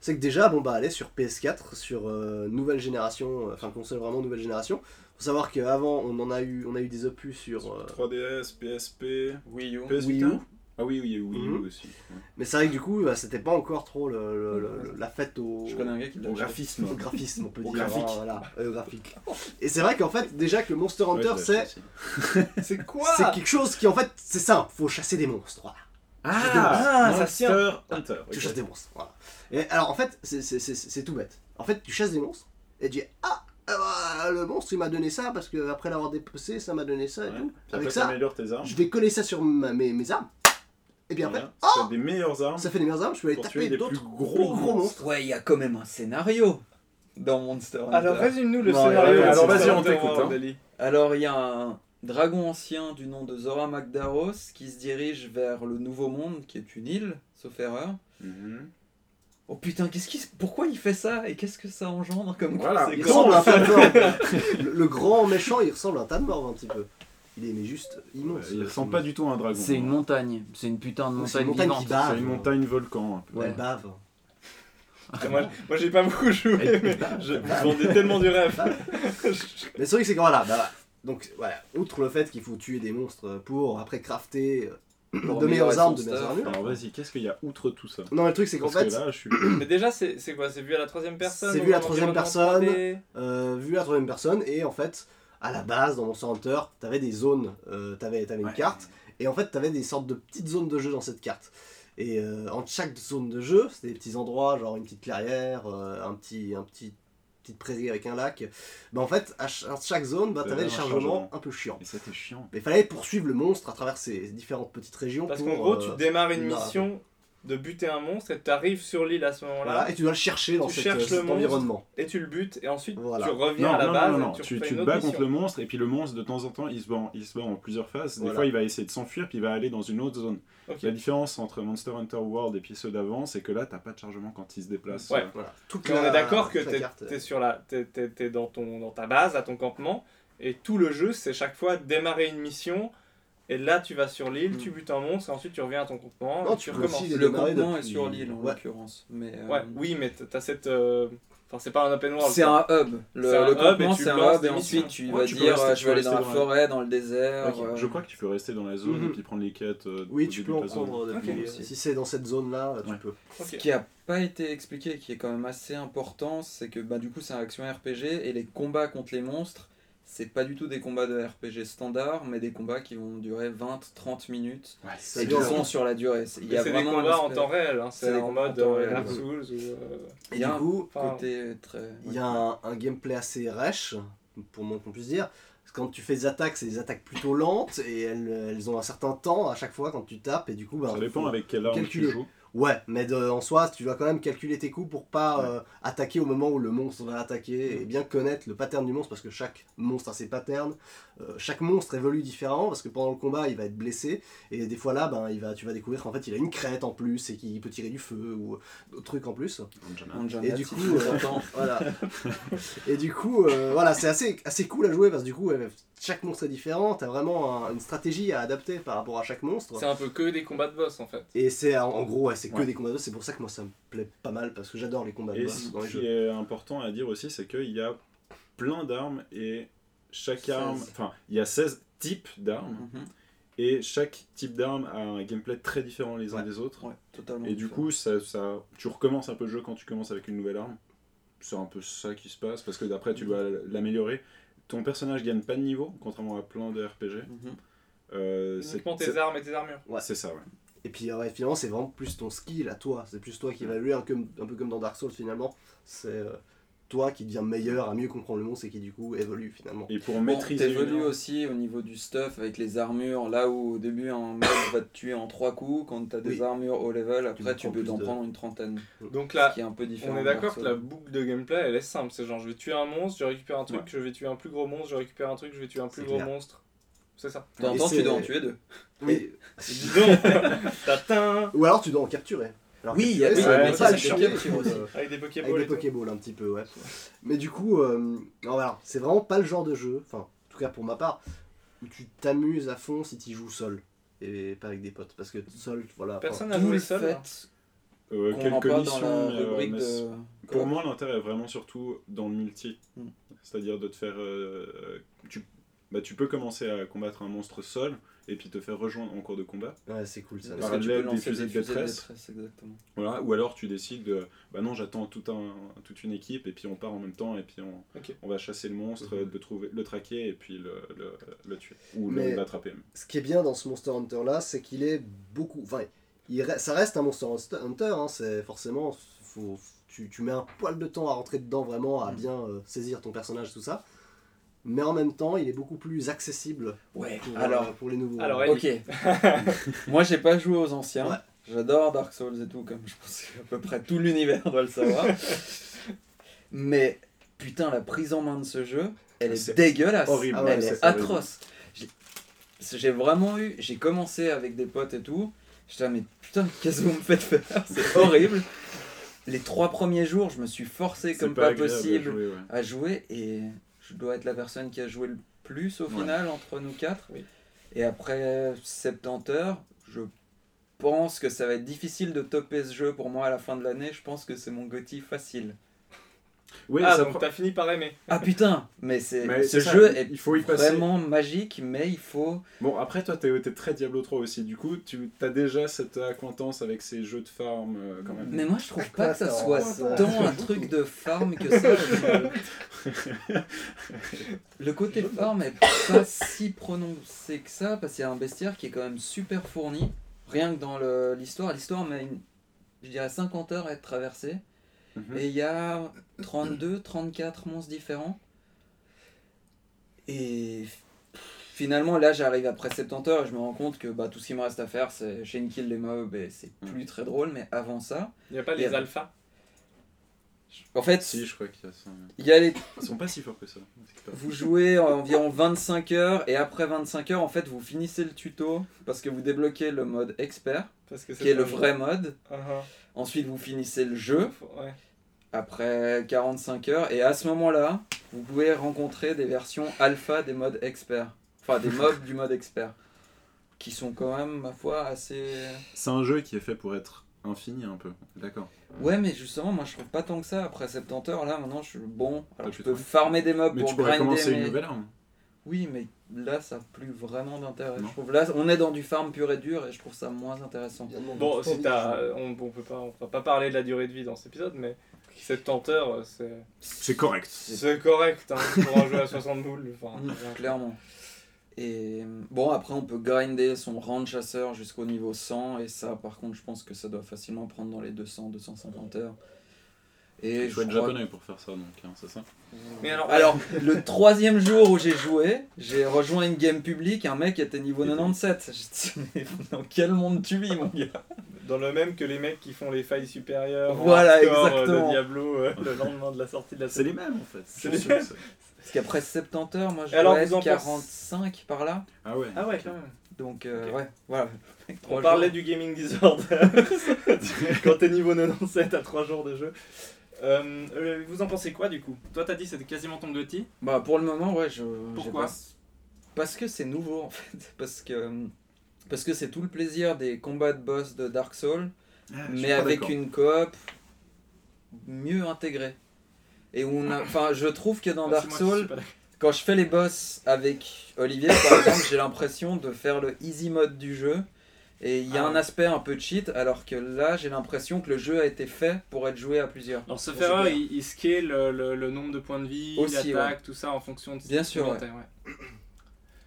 c'est que déjà, bon, bah, est sur PS4, sur euh, nouvelle génération, euh, enfin, console vraiment nouvelle génération. Faut savoir qu'avant, on en a eu, on a eu des opus sur. euh, 3DS, PSP, Wii U. PS Wii U. Ah oui, oui, oui, Mhm. aussi. Mais c'est vrai que du coup, bah, c'était pas encore trop le- le- le- la fête au. Je connais un gars qui l'a Au acheté. graphisme. Au graphisme, on peut <laughs> Au dire. graphique. voilà, euh, graphique. Et c'est vrai qu'en fait, déjà que le Monster Hunter, c'est. <laughs> C'est quoi c'est quelque chose qui, en fait, c'est simple. Faut chasser des monstres. Voilà. Ah, ça Monster tient. Hunter. Tu chasses des monstres. Voilà. Et alors, en fait, c'est- tout bête. En fait, tu chasses des monstres et tu dis Ah, euh, le monstre, il m'a donné ça parce que après l'avoir dépecé, ça m'a donné ça et Ouais. tout. Puis Avec ça, tes armes. je vais coller ça sur ma- mes, mes armes. Et puis après, Voilà. oh, Ça fait des meilleures armes. ça fait des meilleures armes. Je peux aller taper tuer des d'autres plus gros gros monstres. monstres. Ouais, il y a quand même un scénario dans Monster Hunter. Alors résume-nous le Non, scénario. ouais, alors, vas-y, on t'écoute, hein. Alors il y a un dragon ancien du nom de Zora Magdaros qui se dirige vers le Nouveau Monde, qui est une île, sauf erreur. Mhm. oh putain, qu'est-ce qui, pourquoi il fait ça et qu'est-ce que ça engendre comme Voilà. Il ressemble à un tas de morve. <laughs> le, le grand méchant, il ressemble à un tas de morve un petit peu. Il est mais juste immense. Il ressemble pas du tout à un dragon. C'est une montagne. C'est une putain de C'est une montagne montagne qui vivante. bave. C'est une montagne volcan. un peu. Ouais, bave. moi, moi, j'ai pas beaucoup joué, mais je vous vendais tellement du rêve. Mais le truc, c'est que voilà, bah, donc voilà, outre le fait qu'il faut tuer des monstres pour après crafter euh, <clears throat> Pour de meilleures armes, de meilleures armures. Alors vas-y, qu'est-ce qu'il y a outre tout ça? Non, mais le truc, c'est qu'en fait, que là, je suis. <clears throat> Mais déjà, c'est c'est quoi? C'est vu à la troisième personne C'est vu à la en troisième personne. 3D? euh, vu à la troisième personne, et en fait, à la base, dans Monster Hunter, t'avais des zones, euh, t'avais avais une Ouais. carte, et en fait, t'avais des sortes de petites zones de jeu dans cette carte. Et euh, entre chaque zone de jeu, c'était des petits endroits, genre une petite clairière, euh, un petit, un petit, petite prairie avec un lac. Bah en fait, à ch- à chaque zone, bah, T'avais des un chargements chargement. un peu chiants. Et c'était chiant. Mais il fallait poursuivre le monstre à travers ces différentes petites régions. Parce qu'en gros, euh, tu démarres une mission de buter un monstre et tu arrives sur l'île à ce moment-là Voilà, et tu dois le chercher dans Tu cette- cherches cet le monstre. environnement. et tu le butes et ensuite Voilà. tu reviens Non, à la non, base non, non, et tu, tu, te bats mission. contre le monstre et puis le monstre de temps en temps il se bat en, il se bat en plusieurs phases. Des fois il va essayer de s'enfuir puis il va aller dans une autre zone. La différence entre Monster Hunter World et puis ceux d'avant c'est que là t'as pas de chargement quand il se déplace. Ouais. Euh, Voilà. Toute Mais on est d'accord que t'es es sur la, dans ton, dans ta base, à ton campement, et tout le jeu c'est chaque fois démarrer une mission. Et là, tu vas sur l'île, Mm. tu butes un monstre, et ensuite tu reviens à ton campement, Non, et tu recommences. aussi- Le campement est depuis- sur l'île en Ouais. l'occurrence. Mais, euh, Ouais, oui, mais t'as cette. euh, Enfin, c'est pas un open world. C'est un hub. Le, un le campement, c'est un hub et ensuite tu Ouais, vas tu dire rester- euh, tu je vais aller dans la forêt, dans le désert. euh, Je crois que tu peux rester dans la zone Mhm. et puis prendre les quêtes. euh, Oui, tu peux en prendre. Si c'est dans cette zone-là, tu peux. Ce qui a pas été expliqué et qui est quand même assez important, c'est que bah, du coup c'est un action RPG et les combats contre les monstres, c'est pas du tout des combats de RPG standard, mais des combats qui vont durer 20-30 minutes Ça et qui sont sur la durée. C'est- Il y Mais a c'est des combats en aspect- temps réel, hein, C'est en combats en mode euh. Dark Souls ou. euh, Et du coup, Enfin, côté très. il y a un, un gameplay assez rêche, pour moins qu'on puisse dire. Parce que quand tu fais des attaques, c'est des attaques plutôt lentes et elles, elles ont un certain temps à chaque fois quand tu tapes. Et du coup, bah, Ça dépend avec quelle arme calculer. tu joues. Ouais, mais de- en soi, tu dois quand même calculer tes coups pour pas Ouais. euh, attaquer au moment où le monstre va attaquer et bien connaître le pattern du monstre parce que chaque monstre a ses patterns. Euh, chaque monstre évolue différent parce que pendant le combat il va être blessé et des fois là ben, il va, tu vas découvrir qu'en fait il a une crête en plus et qu'il peut tirer du feu ou d'autres trucs en plus. Anjana, Et du coup, euh. <laughs> Voilà. <laughs> et du coup, euh, voilà, c'est assez, assez cool à jouer parce que du coup, euh, chaque monstre est différent. T'as vraiment un- une stratégie à adapter par rapport à chaque monstre. C'est un peu que des combats de boss en fait. Et c'est en, en gros, ouais, c'est que Ouais. des combats de boss. C'est pour ça que moi ça me plaît pas mal parce que j'adore les combats de Et boss ce dans les qui jeux. est important à dire aussi, c'est qu'il y a plein d'armes et chaque 16. arme. Enfin, il y a 16 types d'armes Mhm. et chaque type d'arme a un gameplay très différent les uns Ouais. des autres. Ouais, totalement. Et du différent. coup, ça, ça, tu recommences un peu le jeu quand tu commences avec une nouvelle arme. C'est un peu ça qui se passe parce que d'après tu dois l'améliorer. Ton personnage gagne pas de niveau, contrairement à plein de RPG. Euh, c'est Uniquement c'est- tes armes et tes armures. Ouais. c'est ça, ouais. Et puis ouais, finalement, c'est vraiment plus ton skill à toi. C'est plus toi qui évalue, un, comme- un peu comme dans Dark Souls finalement. C'est euh, toi qui deviens meilleur à mieux comprendre le monstre et qui du coup évolue finalement. Et pour Bon, maîtriser. T'évolues aussi au niveau du stuff avec les armures. Là où au début un mec <coughs> va te tuer en 3 coups, quand t'as des Oui. armures haut level, après tu peux t'en de- prendre une trentaine. Donc Ce là, qui est un peu différent. on est d'accord que la boucle de gameplay elle est simple. C'est genre je vais tuer un monstre, je récupère un truc, Ouais. je vais tuer un plus gros monstre, je récupère un truc, je vais tuer un plus C'est gros clair. monstre. C'est ça. Temps, tu c'est- dois en tuer deux. Oui. <laughs> Dis donc <laughs> Ou alors tu dois en capturer. Alors, Oui, chiant. capture aussi. Euh, Avec des Avec Pokéballs des et tout. Pokéballs un petit peu, ouais. Mais du coup, euh, non, voilà, c'est vraiment pas le genre de jeu, enfin, en tout cas pour ma part, où tu t'amuses à fond si tu joues seul et pas avec des potes. Parce que seul, voilà. Personne n'a joué le seul. fait. Euh, la mais, euh, de. Pour moi, l'intérêt est vraiment surtout dans le multi. Mm. C'est-à-dire de te faire. euh, tu, bah, tu peux commencer à combattre un monstre seul et puis te faire rejoindre en cours de combat. Ouais, c'est cool ça. Parce Par que tu peux l'aide des lancer fusées des de détresse. Voilà. Ou alors tu décides de. Bah non, j'attends tout un, toute une équipe et puis on part en même temps et puis on, on va chasser le monstre, Mhm. le, trouver, le traquer et puis le, le, le tuer. Ou l'attraper. même. Ce qui est bien dans ce Monster Hunter là, c'est qu'il est beaucoup. Enfin, il re- ça reste un Monster Hunter, hein, c'est forcément. Faut, tu, tu mets un poil de temps à rentrer dedans vraiment, à Mm. bien euh, saisir ton personnage, tout ça. Mais en même temps, il est beaucoup plus accessible Ouais, pour, alors. euh, pour les nouveaux. Alors, Ok. <laughs> Moi, j'ai pas joué aux anciens. Ouais. J'adore Dark Souls et tout, comme je pense qu'à peu près tout l'univers doit le savoir. <laughs> Mais putain, la prise en main de ce jeu, elle est, C'est dégueulasse. horrible. Ah ouais, elle est atroce. J'ai- vraiment eu. J'ai commencé avec des potes et tout. J'étais là, mais putain, qu'est-ce que vous me faites faire? C'est <laughs> horrible. les trois premiers jours, je me suis forcé comme pas, possible jouer, ouais. à jouer et je dois être la personne qui a joué le plus au Ouais. final entre nous quatre. Oui. Et après 70 heures, je pense que ça va être difficile de topper ce jeu pour moi à la fin de l'année. Je pense que c'est mon GOTY facile. Oui, ah, ça donc t'as fini par aimer. Ah putain, mais c'est Mais ce c'est ça, jeu est il faut y passer. vraiment magique, mais il faut. Bon, après, toi, t'es t'es très Diablo 3 aussi. Du coup, tu as déjà cette acquaintance avec ces jeux de farm euh, quand même. Mais moi je trouve pas que ça soit attends. tant un truc de farm que ça. <laughs> Le côté farm est pas si prononcé que ça parce qu'il y a un bestiaire qui est quand même super fourni. Rien que dans le- l'histoire, l'histoire met une, je dirais 50 heures à être traversée. Mhm. Et il y a 32, 34 monstres différents. Et finalement, là, j'arrive après 70 heures et je me rends compte que bah, tout ce qui me reste à faire, c'est chain kill les mobs et c'est plus très drôle. Mais avant ça, Il n'y a pas les a- alphas? En fait, Si, je crois qu'il y a ça. il y a les, Ils sont pas si forts que ça. vous jouez environ 25 heures et après 25 heures, en fait, vous finissez le tuto parce que vous débloquez le mode expert, parce que qui est le vrai mode. Ah, ah. Ensuite, vous finissez le jeu. Ouais. Après 45 heures et à ce moment-là, vous pouvez rencontrer des versions alpha des modes experts. Enfin, des <laughs> mobs du mode expert. Qui sont quand même, ma foi, assez... C'est un jeu qui est fait pour être infini un peu. D'accord. Ouais, mais justement, moi je trouve pas tant que ça. Après 70 heures, là, maintenant je suis bon. Alors je peux trop. farmer des mobs Mais pour tu pourrais grinder commencer une nouvelle arme. Oui, mais là, ça n'a plus vraiment d'intérêt. Je trouve là, on est dans du farm pur et dur et je trouve ça moins intéressant. Bon, temps t'as, de- on, on peut pas, on va pas parler de la durée de vie dans cet épisode, mais 70 heures, c'est, C'est correct. c'est correct hein, pour un jeu à 60 boules. Enfin, Mm, clairement. Et bon, après, on peut grinder son rang de chasseur jusqu'au niveau 100. Et ça, par contre, je pense que ça doit facilement prendre dans les 200-250 heures. Et Il faut je être crois- japonais pour faire ça, donc, hein, c'est ça Mais alors, Alors, le troisième jour où j'ai joué, j'ai rejoint une game publique. Un mec était niveau 97. <laughs> J'ai dit, mais dans quel monde tu vis, mon gars? Dans le même que les mecs qui font les failles supérieures, en Voilà, hardcore, euh, exactement. de Diablo euh, <laughs> le lendemain de la sortie de la C'est les série. mêmes en fait. C'est les mêmes. Parce qu'après 70 heures, moi, je Alors, vous en être pensez- 45 par là. Ah ouais. Ah ouais, quand même. Donc, euh, Ok. ouais, voilà. On parlait du gaming disorder. <laughs> Quand t'es niveau 97 à 3 jours de jeu. Euh, euh, vous en pensez quoi du coup? Toi t'as dit c'était quasiment ton Gotti Bah pour le moment ouais je. Pourquoi? pas- Parce que c'est nouveau en fait. <laughs> Parce que parce que c'est tout le plaisir des combats de boss de Dark Souls, Ah, mais avec une coop mieux intégrée. Et où on a, enfin je trouve que dans Ah, Dark Souls, quand je fais les boss avec Olivier par exemple, j'ai l'impression de faire le easy mode du jeu. Et il y a Ah. un aspect un peu cheat, alors que là j'ai l'impression que le jeu a été fait pour être joué à plusieurs. Alors ce bien. il, il scale le, le- le nombre de points de vie, Aussi, l'attaque, tout ça en fonction de Bien sûr, ouais.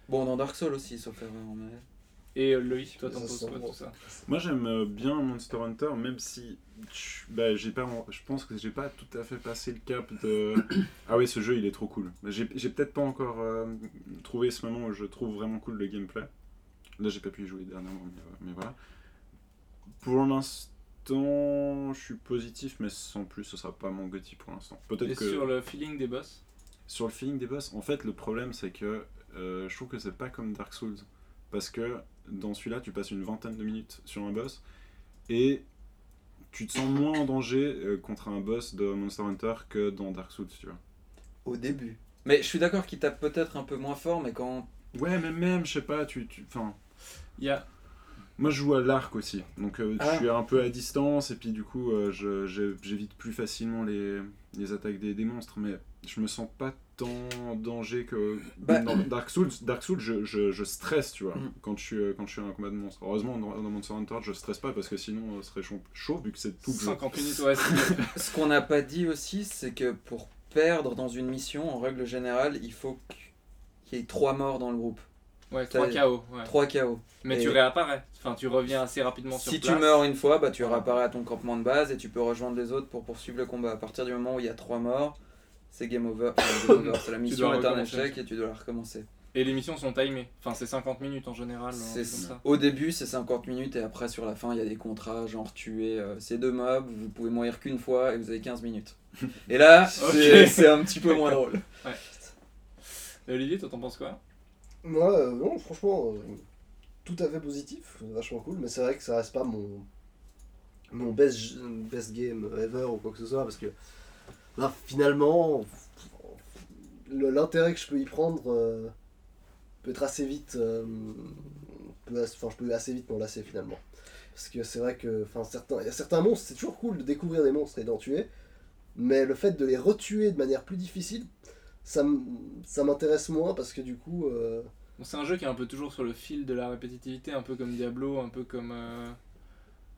Bon dans Dark Souls aussi sauf erreur mais. Et euh, Loïc, toi t'en penses quoi tout ça Moi j'aime euh, bien Monster Hunter, même si je- bah, j'ai pas, je pense que j'ai pas tout à fait passé le cap de. <coughs> Ah oui, ce jeu il est trop cool. J'ai j'ai peut-être pas encore euh, trouvé ce moment où je trouve vraiment cool le gameplay. Là j'ai pas pu y jouer dernièrement, mais, mais voilà. Pour l'instant, je suis positif, mais sans plus, ce sera pas mon Gotti pour l'instant. Et Peut-être que sur le feeling des boss? Sur le feeling des boss, en fait, le problème c'est que euh, je trouve que c'est pas comme Dark Souls. Parce que dans celui-là, tu passes une vingtaine de minutes sur un boss et tu te sens moins en danger euh, contre un boss de Monster Hunter que dans Dark Souls, tu vois. Au début. Mais je suis d'accord qu'il tape peut-être un peu moins fort, mais quand. Ouais, mais même, je sais pas, tu. tu- Enfin. Il y a... Moi, je joue à l'arc aussi. Donc, euh, Ah. je suis un peu à distance et puis, du coup, euh, j'évite plus facilement les, les attaques des, des monstres. Mais je me sens pas tant danger que Bah- dans Dark Souls. Dark Souls, je, je, je stresse, tu vois, Mm. quand, je suis, euh, quand je suis à un combat de monstres. Heureusement, dans, dans Monster Hunter, je stresse pas parce que sinon, euh, ce serait chaud, chaud vu que c'est tout le jeu. 50 minutes, ouais. <laughs> Ce qu'on n'a pas dit aussi, c'est que pour perdre dans une mission, en règle générale, il faut qu'il y ait trois morts dans le groupe. Ouais, 3 T'as- KO. Ouais. 3 KO. Mais Et- tu réapparais. Enfin, tu reviens assez rapidement sur Si place. tu meurs une fois, bah, tu réapparais à ton campement de base et tu peux rejoindre les autres pour poursuivre le combat. À partir du moment où il y a 3 morts, c'est game over. <coughs> Enfin, game over, c'est la mission est un échec et tu dois la recommencer. Et les missions sont timées. Enfin, c'est 50 minutes en général. C'est euh, comme ça. Au début, c'est 50 minutes et après, sur la fin, il y a des contrats genre tuer euh, ces deux mobs, vous pouvez mourir qu'une fois et vous avez 15 minutes. Et là, <laughs> c'est c'est un petit peu moins drôle. <laughs> Et Olivier, toi t'en penses quoi? Moi, euh, non, franchement, euh, tout à fait positif, vachement cool, mais c'est vrai que ça reste pas mon mon best, best game ever ou quoi que ce soit, parce que bah, finalement, le- l'intérêt que je peux y prendre euh, peut être assez vite. euh, peut Enfin, je peux assez vite m'en lasser finalement. Parce que c'est vrai que, enfin, certains, il y a certains monstres, c'est toujours cool de découvrir des monstres et d'en tuer, mais le fait de les retuer de manière plus difficile, ça m'intéresse moins parce que du coup. euh, Bon, c'est un jeu qui est un peu toujours sur le fil de la répétitivité, un peu comme Diablo, un peu comme.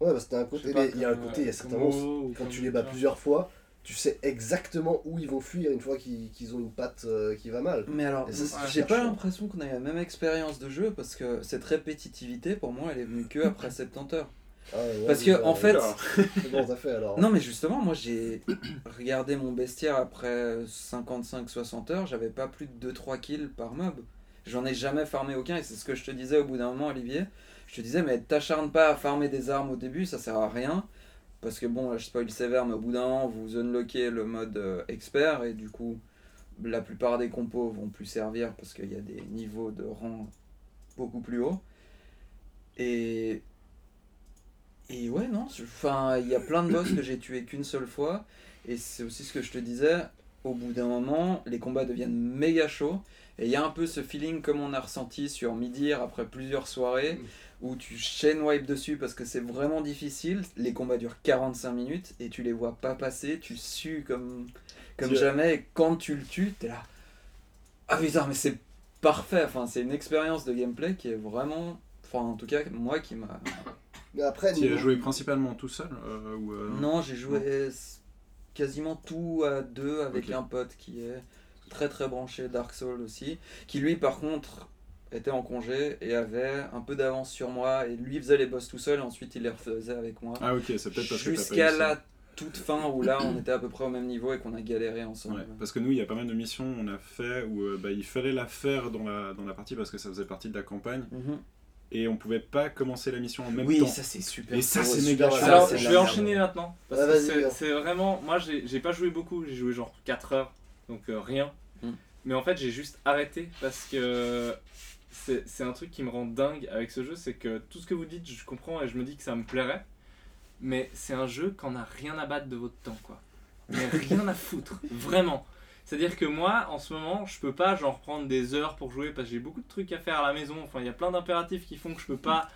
Ouais, parce que t'as un côté, il y a un côté, il y a certains monstres, quand tu les bats plusieurs fois, tu sais exactement où ils vont fuir une fois qu'ils ont une patte euh, qui va mal. Mais alors, c'est j'ai pas l'impression qu'on ait la même expérience de jeu parce que cette répétitivité, pour moi, elle est venue que après <laughs> 70 heures. Ah, ouais, Parce que, ouais, en fait, <laughs> C'est bon, t'as fait alors. Non mais justement, moi j'ai <coughs> regardé mon bestiaire après 55-60 heures, j'avais pas plus de 2-3 kills par mob. J'en ai jamais farmé aucun et c'est ce que je te disais au bout d'un moment Olivier. Je te disais mais t'acharnes pas à farmer des armes au début, ça sert à rien. Parce que bon, là je spoil sévère, mais au bout d'un moment vous unlockez le mode euh, expert et du coup la plupart des compos vont plus servir parce qu'il y a des niveaux de rang beaucoup plus hauts. Et et ouais, non, enfin, il y a plein de boss que j'ai tués qu'une seule fois, et c'est aussi ce que je te disais, au bout d'un moment, les combats deviennent méga chauds, et il y a un peu ce feeling comme on a ressenti sur Midir après plusieurs soirées, où tu chaînes wipe dessus parce que c'est vraiment difficile, les combats durent 45 minutes, et tu les vois pas passer, tu sues comme, comme Tu- jamais, et quand tu le tues, t'es là, ah putain, mais c'est parfait, enfin, c'est une expérience de gameplay qui est vraiment, enfin, en tout cas, moi qui m'a Mais après, Tu as joué principalement tout seul euh, ou, euh, Non, j'ai joué quasiment tout à deux avec un pote qui est très très branché Dark Souls aussi, qui lui par contre était en congé et avait un peu d'avance sur moi et lui faisait les boss tout seul et ensuite il les refaisait avec moi. Ah ok, c'est peut-être parce que Jusqu'à la toute fin où là on était à peu près au même niveau et qu'on a galéré ensemble. Ouais, parce que nous, il y a pas mal de missions on a fait où euh, bah, il fallait la faire dans la, dans la partie parce que ça faisait partie de la campagne Mhm. et on pouvait pas commencer la mission en même Oui, temps. ça c'est super. Et ça, c'est super méga chiant. Alors, je vais enchaîner merde. maintenant. Parce Ouais, que vas-y, c'est- vraiment. Moi, j'ai j'ai pas joué beaucoup, j'ai joué genre 4 heures, donc euh, rien. Mm. Mais en fait, j'ai juste arrêté parce que c'est c'est un truc qui me rend dingue avec ce jeu c'est que tout ce que vous dites, je comprends et je me dis que ça me plairait. Mais c'est un jeu qu'on a rien à battre de votre temps, quoi. Mais rien à foutre, <laughs> vraiment. C'est-à-dire que moi, en ce moment, je peux pas genre prendre des heures pour jouer parce que j'ai beaucoup de trucs à faire à la maison. Enfin, il y a plein d'impératifs qui font que je peux pas.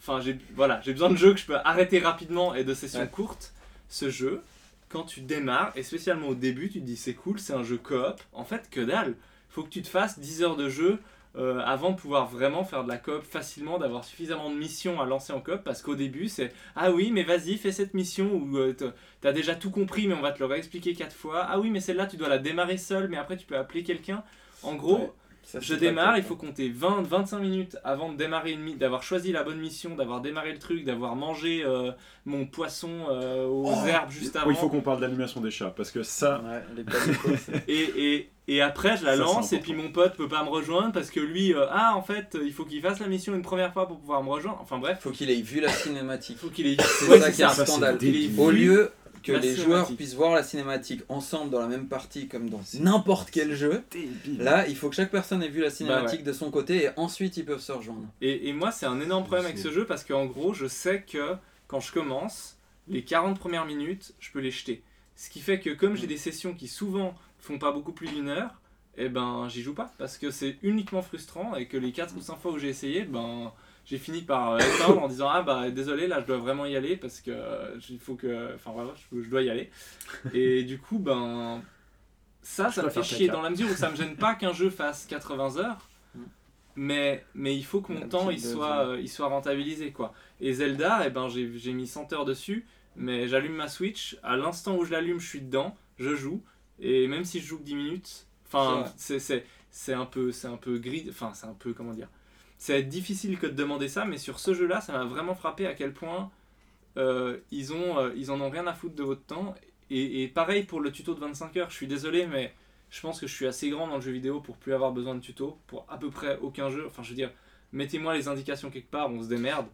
Enfin, j'ai voilà, j'ai besoin de jeux que je peux arrêter rapidement et de sessions Ouais. courtes. Ce jeu, quand tu démarres, et spécialement au début, tu te dis c'est cool, c'est un jeu coop. En fait, que dalle. Faut que tu te fasses 10 heures de jeu euh, avant de pouvoir vraiment faire de la coop facilement, d'avoir suffisamment de missions à lancer en coop. Parce qu'au début, c'est ah oui, mais vas-y, fais cette mission où euh, t'as déjà tout compris, mais on va te le réexpliquer quatre fois. Ah oui, mais celle-là, tu dois la démarrer seule, mais après, tu peux appeler quelqu'un. En gros. Ça, je démarre, il faut compter 20-25 minutes avant de démarrer une d'avoir choisi la bonne mission, d'avoir démarré le truc, d'avoir mangé euh, mon poisson euh, aux Oh herbes juste Oh, avant. il faut qu'on parle d'animation des chats parce que ça, Ouais, les et, et, et après, je la Ça, lance, et puis mon pote peut pas me rejoindre parce que lui, euh, ah, en fait, il faut qu'il fasse la mission une première fois pour pouvoir me rejoindre. Enfin bref, faut qu'il ait vu la cinématique. il faut qu'il ait. C'est Ouais, ça c'est qui est un scandale. Au lieu que La les joueurs puissent voir la cinématique ensemble dans la même partie comme dans n'importe quel jeu, débile. là il faut que chaque personne ait vu Bah la cinématique de son côté et ensuite ils peuvent se rejoindre. Et, et moi, c'est un énorme problème avec ce jeu parce qu'en gros, je sais que quand je commence, les 40 premières minutes, je peux les jeter. Ce qui fait que comme j'ai des sessions qui souvent font pas beaucoup plus d'une heure, eh ben j'y joue pas parce que c'est uniquement frustrant et que les 4 ou 5 fois où j'ai essayé, ben j'ai fini par euh, éteindre en disant ah bah désolé là je dois vraiment y aller parce que euh, il faut que enfin voilà je, je dois y aller. Et du coup ben ça Je ça me fait chier dans la mesure où ça me gêne pas qu'un jeu fasse 80 heures Mm. mais mais il faut que mon La temps il soit euh, il soit rentabilisé quoi. Et Zelda eh ben j'ai j'ai mis 100 heures dessus mais j'allume ma Switch. À l'instant où je l'allume je suis dedans je joue. Et même si je joue que 10 minutes enfin c'est c'est c'est un peu c'est un peu gris enfin c'est un peu comment dire c'est difficile que de demander ça mais sur ce jeu là ça m'a vraiment frappé à quel point euh, ils ont euh, ils en ont rien à foutre de votre temps et, et pareil pour le tuto de 25 heures je suis désolé mais je pense que je suis assez grand dans le jeu vidéo pour plus avoir besoin de tuto pour à peu près aucun jeu enfin je veux dire mettez-moi les indications quelque part on se démerde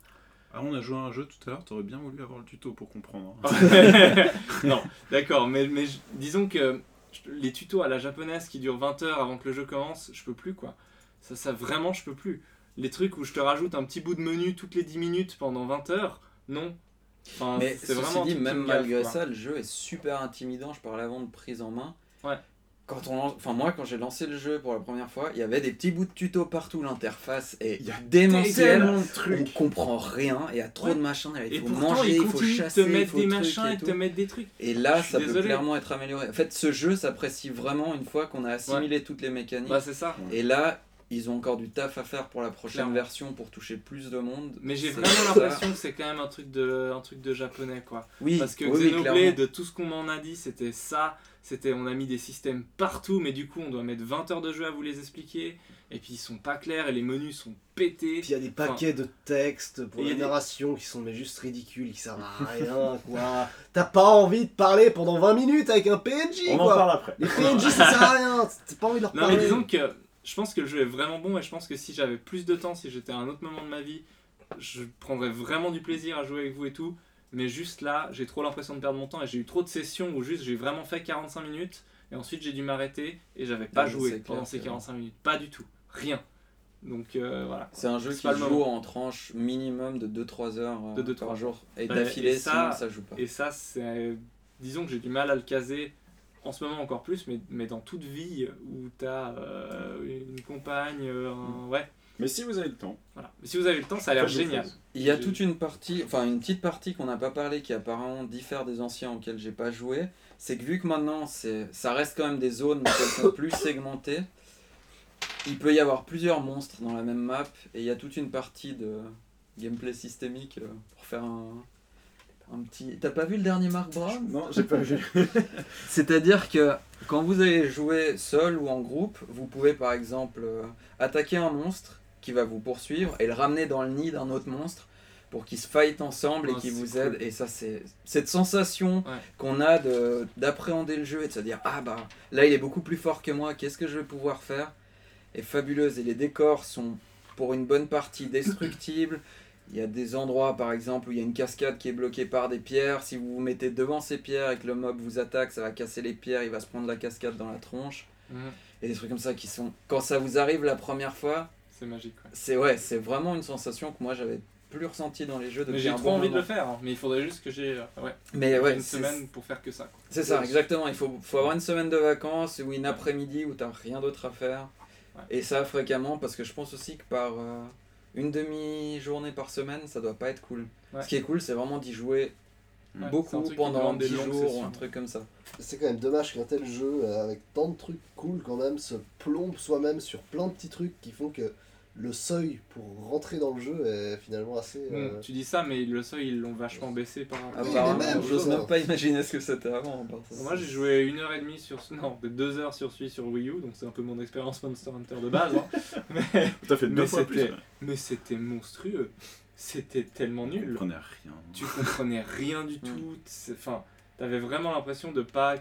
Ah, on a joué à un jeu tout à l'heure, t'aurais bien voulu avoir le tuto pour comprendre. hein. <laughs> non, d'accord, mais, mais disons que les tutos à la japonaise qui durent 20 heures avant que le jeu commence, je peux plus quoi. Ça, ça vraiment, je peux plus. Les trucs où je te rajoute un petit bout de menu toutes les 10 minutes pendant 20 heures, non. Enfin, Mais c'est ceci vraiment dit, même gaffe, malgré quoi. ça, le jeu est super intimidant. Je parle avant de prise en main. Ouais. Quand on lance- enfin moi quand j'ai lancé le jeu pour la première fois, il y avait des petits bouts de tuto partout. L'interface est Il y a démentielle. Tellement de On comprend rien. Il y a trop Ouais. de machins. Il faut pourtant, manger, il faut chasser, te mettre faut des machins et te mettre des trucs. Et là, ça peut clairement être amélioré. En fait, ce jeu s'apprécie vraiment une fois qu'on a assimilé toutes les mécaniques. Bah, c'est ça. et là, ils ont encore du taf à faire pour la prochaine Clairement. version pour toucher plus de monde. Mais j'ai vraiment l'impression que c'est quand même un truc de, un truc de japonais, quoi. Oui, Parce que oui, Xenoblade, de tout ce qu'on m'en a dit, c'était ça. C'était, on a mis des systèmes partout, mais du coup, on doit mettre 20 heures de jeu à vous les expliquer. Et puis, ils sont pas clairs et les menus sont pétés. Puis il y a des paquets de textes pour Et il y la a des- narration qui sont mais juste ridicules, qui servent à rien, quoi. T'as pas envie de parler pendant 20 minutes avec un PNJ, On en parle après. Les PNJ, ça sert à rien. T'as pas envie de leur Non, parler. mais disons que je pense que le jeu est vraiment bon et je pense que si j'avais plus de temps, si j'étais à un autre moment de ma vie, je prendrais vraiment du plaisir à jouer avec vous et tout. Mais juste là, j'ai trop l'impression de perdre mon temps et j'ai eu trop de sessions où juste j'ai vraiment fait 45 minutes et ensuite j'ai dû m'arrêter et j'avais pas joué pendant ces que- 45 minutes. Pas du tout. Rien. Donc euh, voilà. C'est un jeu qui joue moment. en tranche minimum de 2-3 heures euh, De deux, par jour. Et Ouais, d'affilée, ça- sinon ça joue pas. Et ça, c'est. Disons que j'ai du mal à le caser en ce moment encore plus, mais, mais dans toute vie où t'as euh, une compagne, un- ouais, Mais si vous avez le temps, voilà. Mais si vous avez le temps, ça a l'air génial. Il y a toute une partie, enfin une petite partie qu'on n'a pas parlé qui apparemment diffère des anciens auxquels j'ai pas joué. C'est que vu que maintenant c'est, ça reste quand même des zones mais qu'elles sont plus segmentées, il peut y avoir plusieurs monstres dans la même map et il y a toute une partie de gameplay systémique euh, pour faire un, un petit. T'as pas vu le dernier Mark Brown Non, j'ai pas vu. <laughs> C'est-à-dire que quand vous allez jouer seul ou en groupe, vous pouvez par exemple euh, attaquer un monstre qui va vous poursuivre et le ramener dans le nid d'un autre monstre pour qu'ils se fight ensemble et Oh, qu'ils vous cool. aident. Et ça, c'est cette sensation Ouais. qu'on a de- d'appréhender le jeu et de se dire Ah bah là, il est beaucoup plus fort que moi, qu'est-ce que je vais pouvoir faire? Est fabuleuse. Et les décors sont pour une bonne partie destructibles. Il y a des endroits, par exemple, où il y a une cascade qui est bloquée par des pierres. Si vous vous mettez devant ces pierres et que le mob vous attaque, ça va casser les pierres, il va se prendre la cascade dans la tronche. Mhm. Et des trucs comme ça qui sont. Quand ça vous arrive la première fois, C'est magique. ouais. c'est ouais, c'est vraiment une sensation que moi j'avais plus ressentie dans les jeux Mais depuis j'ai trop bon envie de le faire, hein. mais il faudrait juste que j'ai euh, ouais, Mais ouais, une semaine pour faire que ça. C'est ça, exactement. Il faut, faut avoir une semaine de vacances ou une après-midi où t'as rien d'autre à faire. Et ça fréquemment parce que je pense aussi que par euh, une demi-journée par semaine, ça doit pas être cool. Ouais. Ce qui est cool, c'est vraiment d'y jouer Ouais, c'est un beaucoup pendant demande des 10 longues jours ou un truc comme ça. C'est quand même dommage qu'un tel jeu, euh, avec tant de trucs cool quand même, se plombe soi-même sur plein de petits trucs qui font que le seuil pour rentrer dans le jeu est finalement assez... Bon, euh, tu dis ça, mais le seuil, ils l'ont vachement baissé par rapport oui, Apparemment, j'ose je- même pas imaginer ce que c'était avant. Moi j'ai joué une heure et demie sur non deux heures sur celui sur Wii U donc c'est un peu mon expérience Monster Hunter de base hein. mais, <laughs> T'as fait deux mais fois plus. c'était mais c'était monstrueux c'était tellement nul comprenais rien. tu comprenais rien du <laughs> Mm. tout c'est- enfin t'avais vraiment l'impression de pas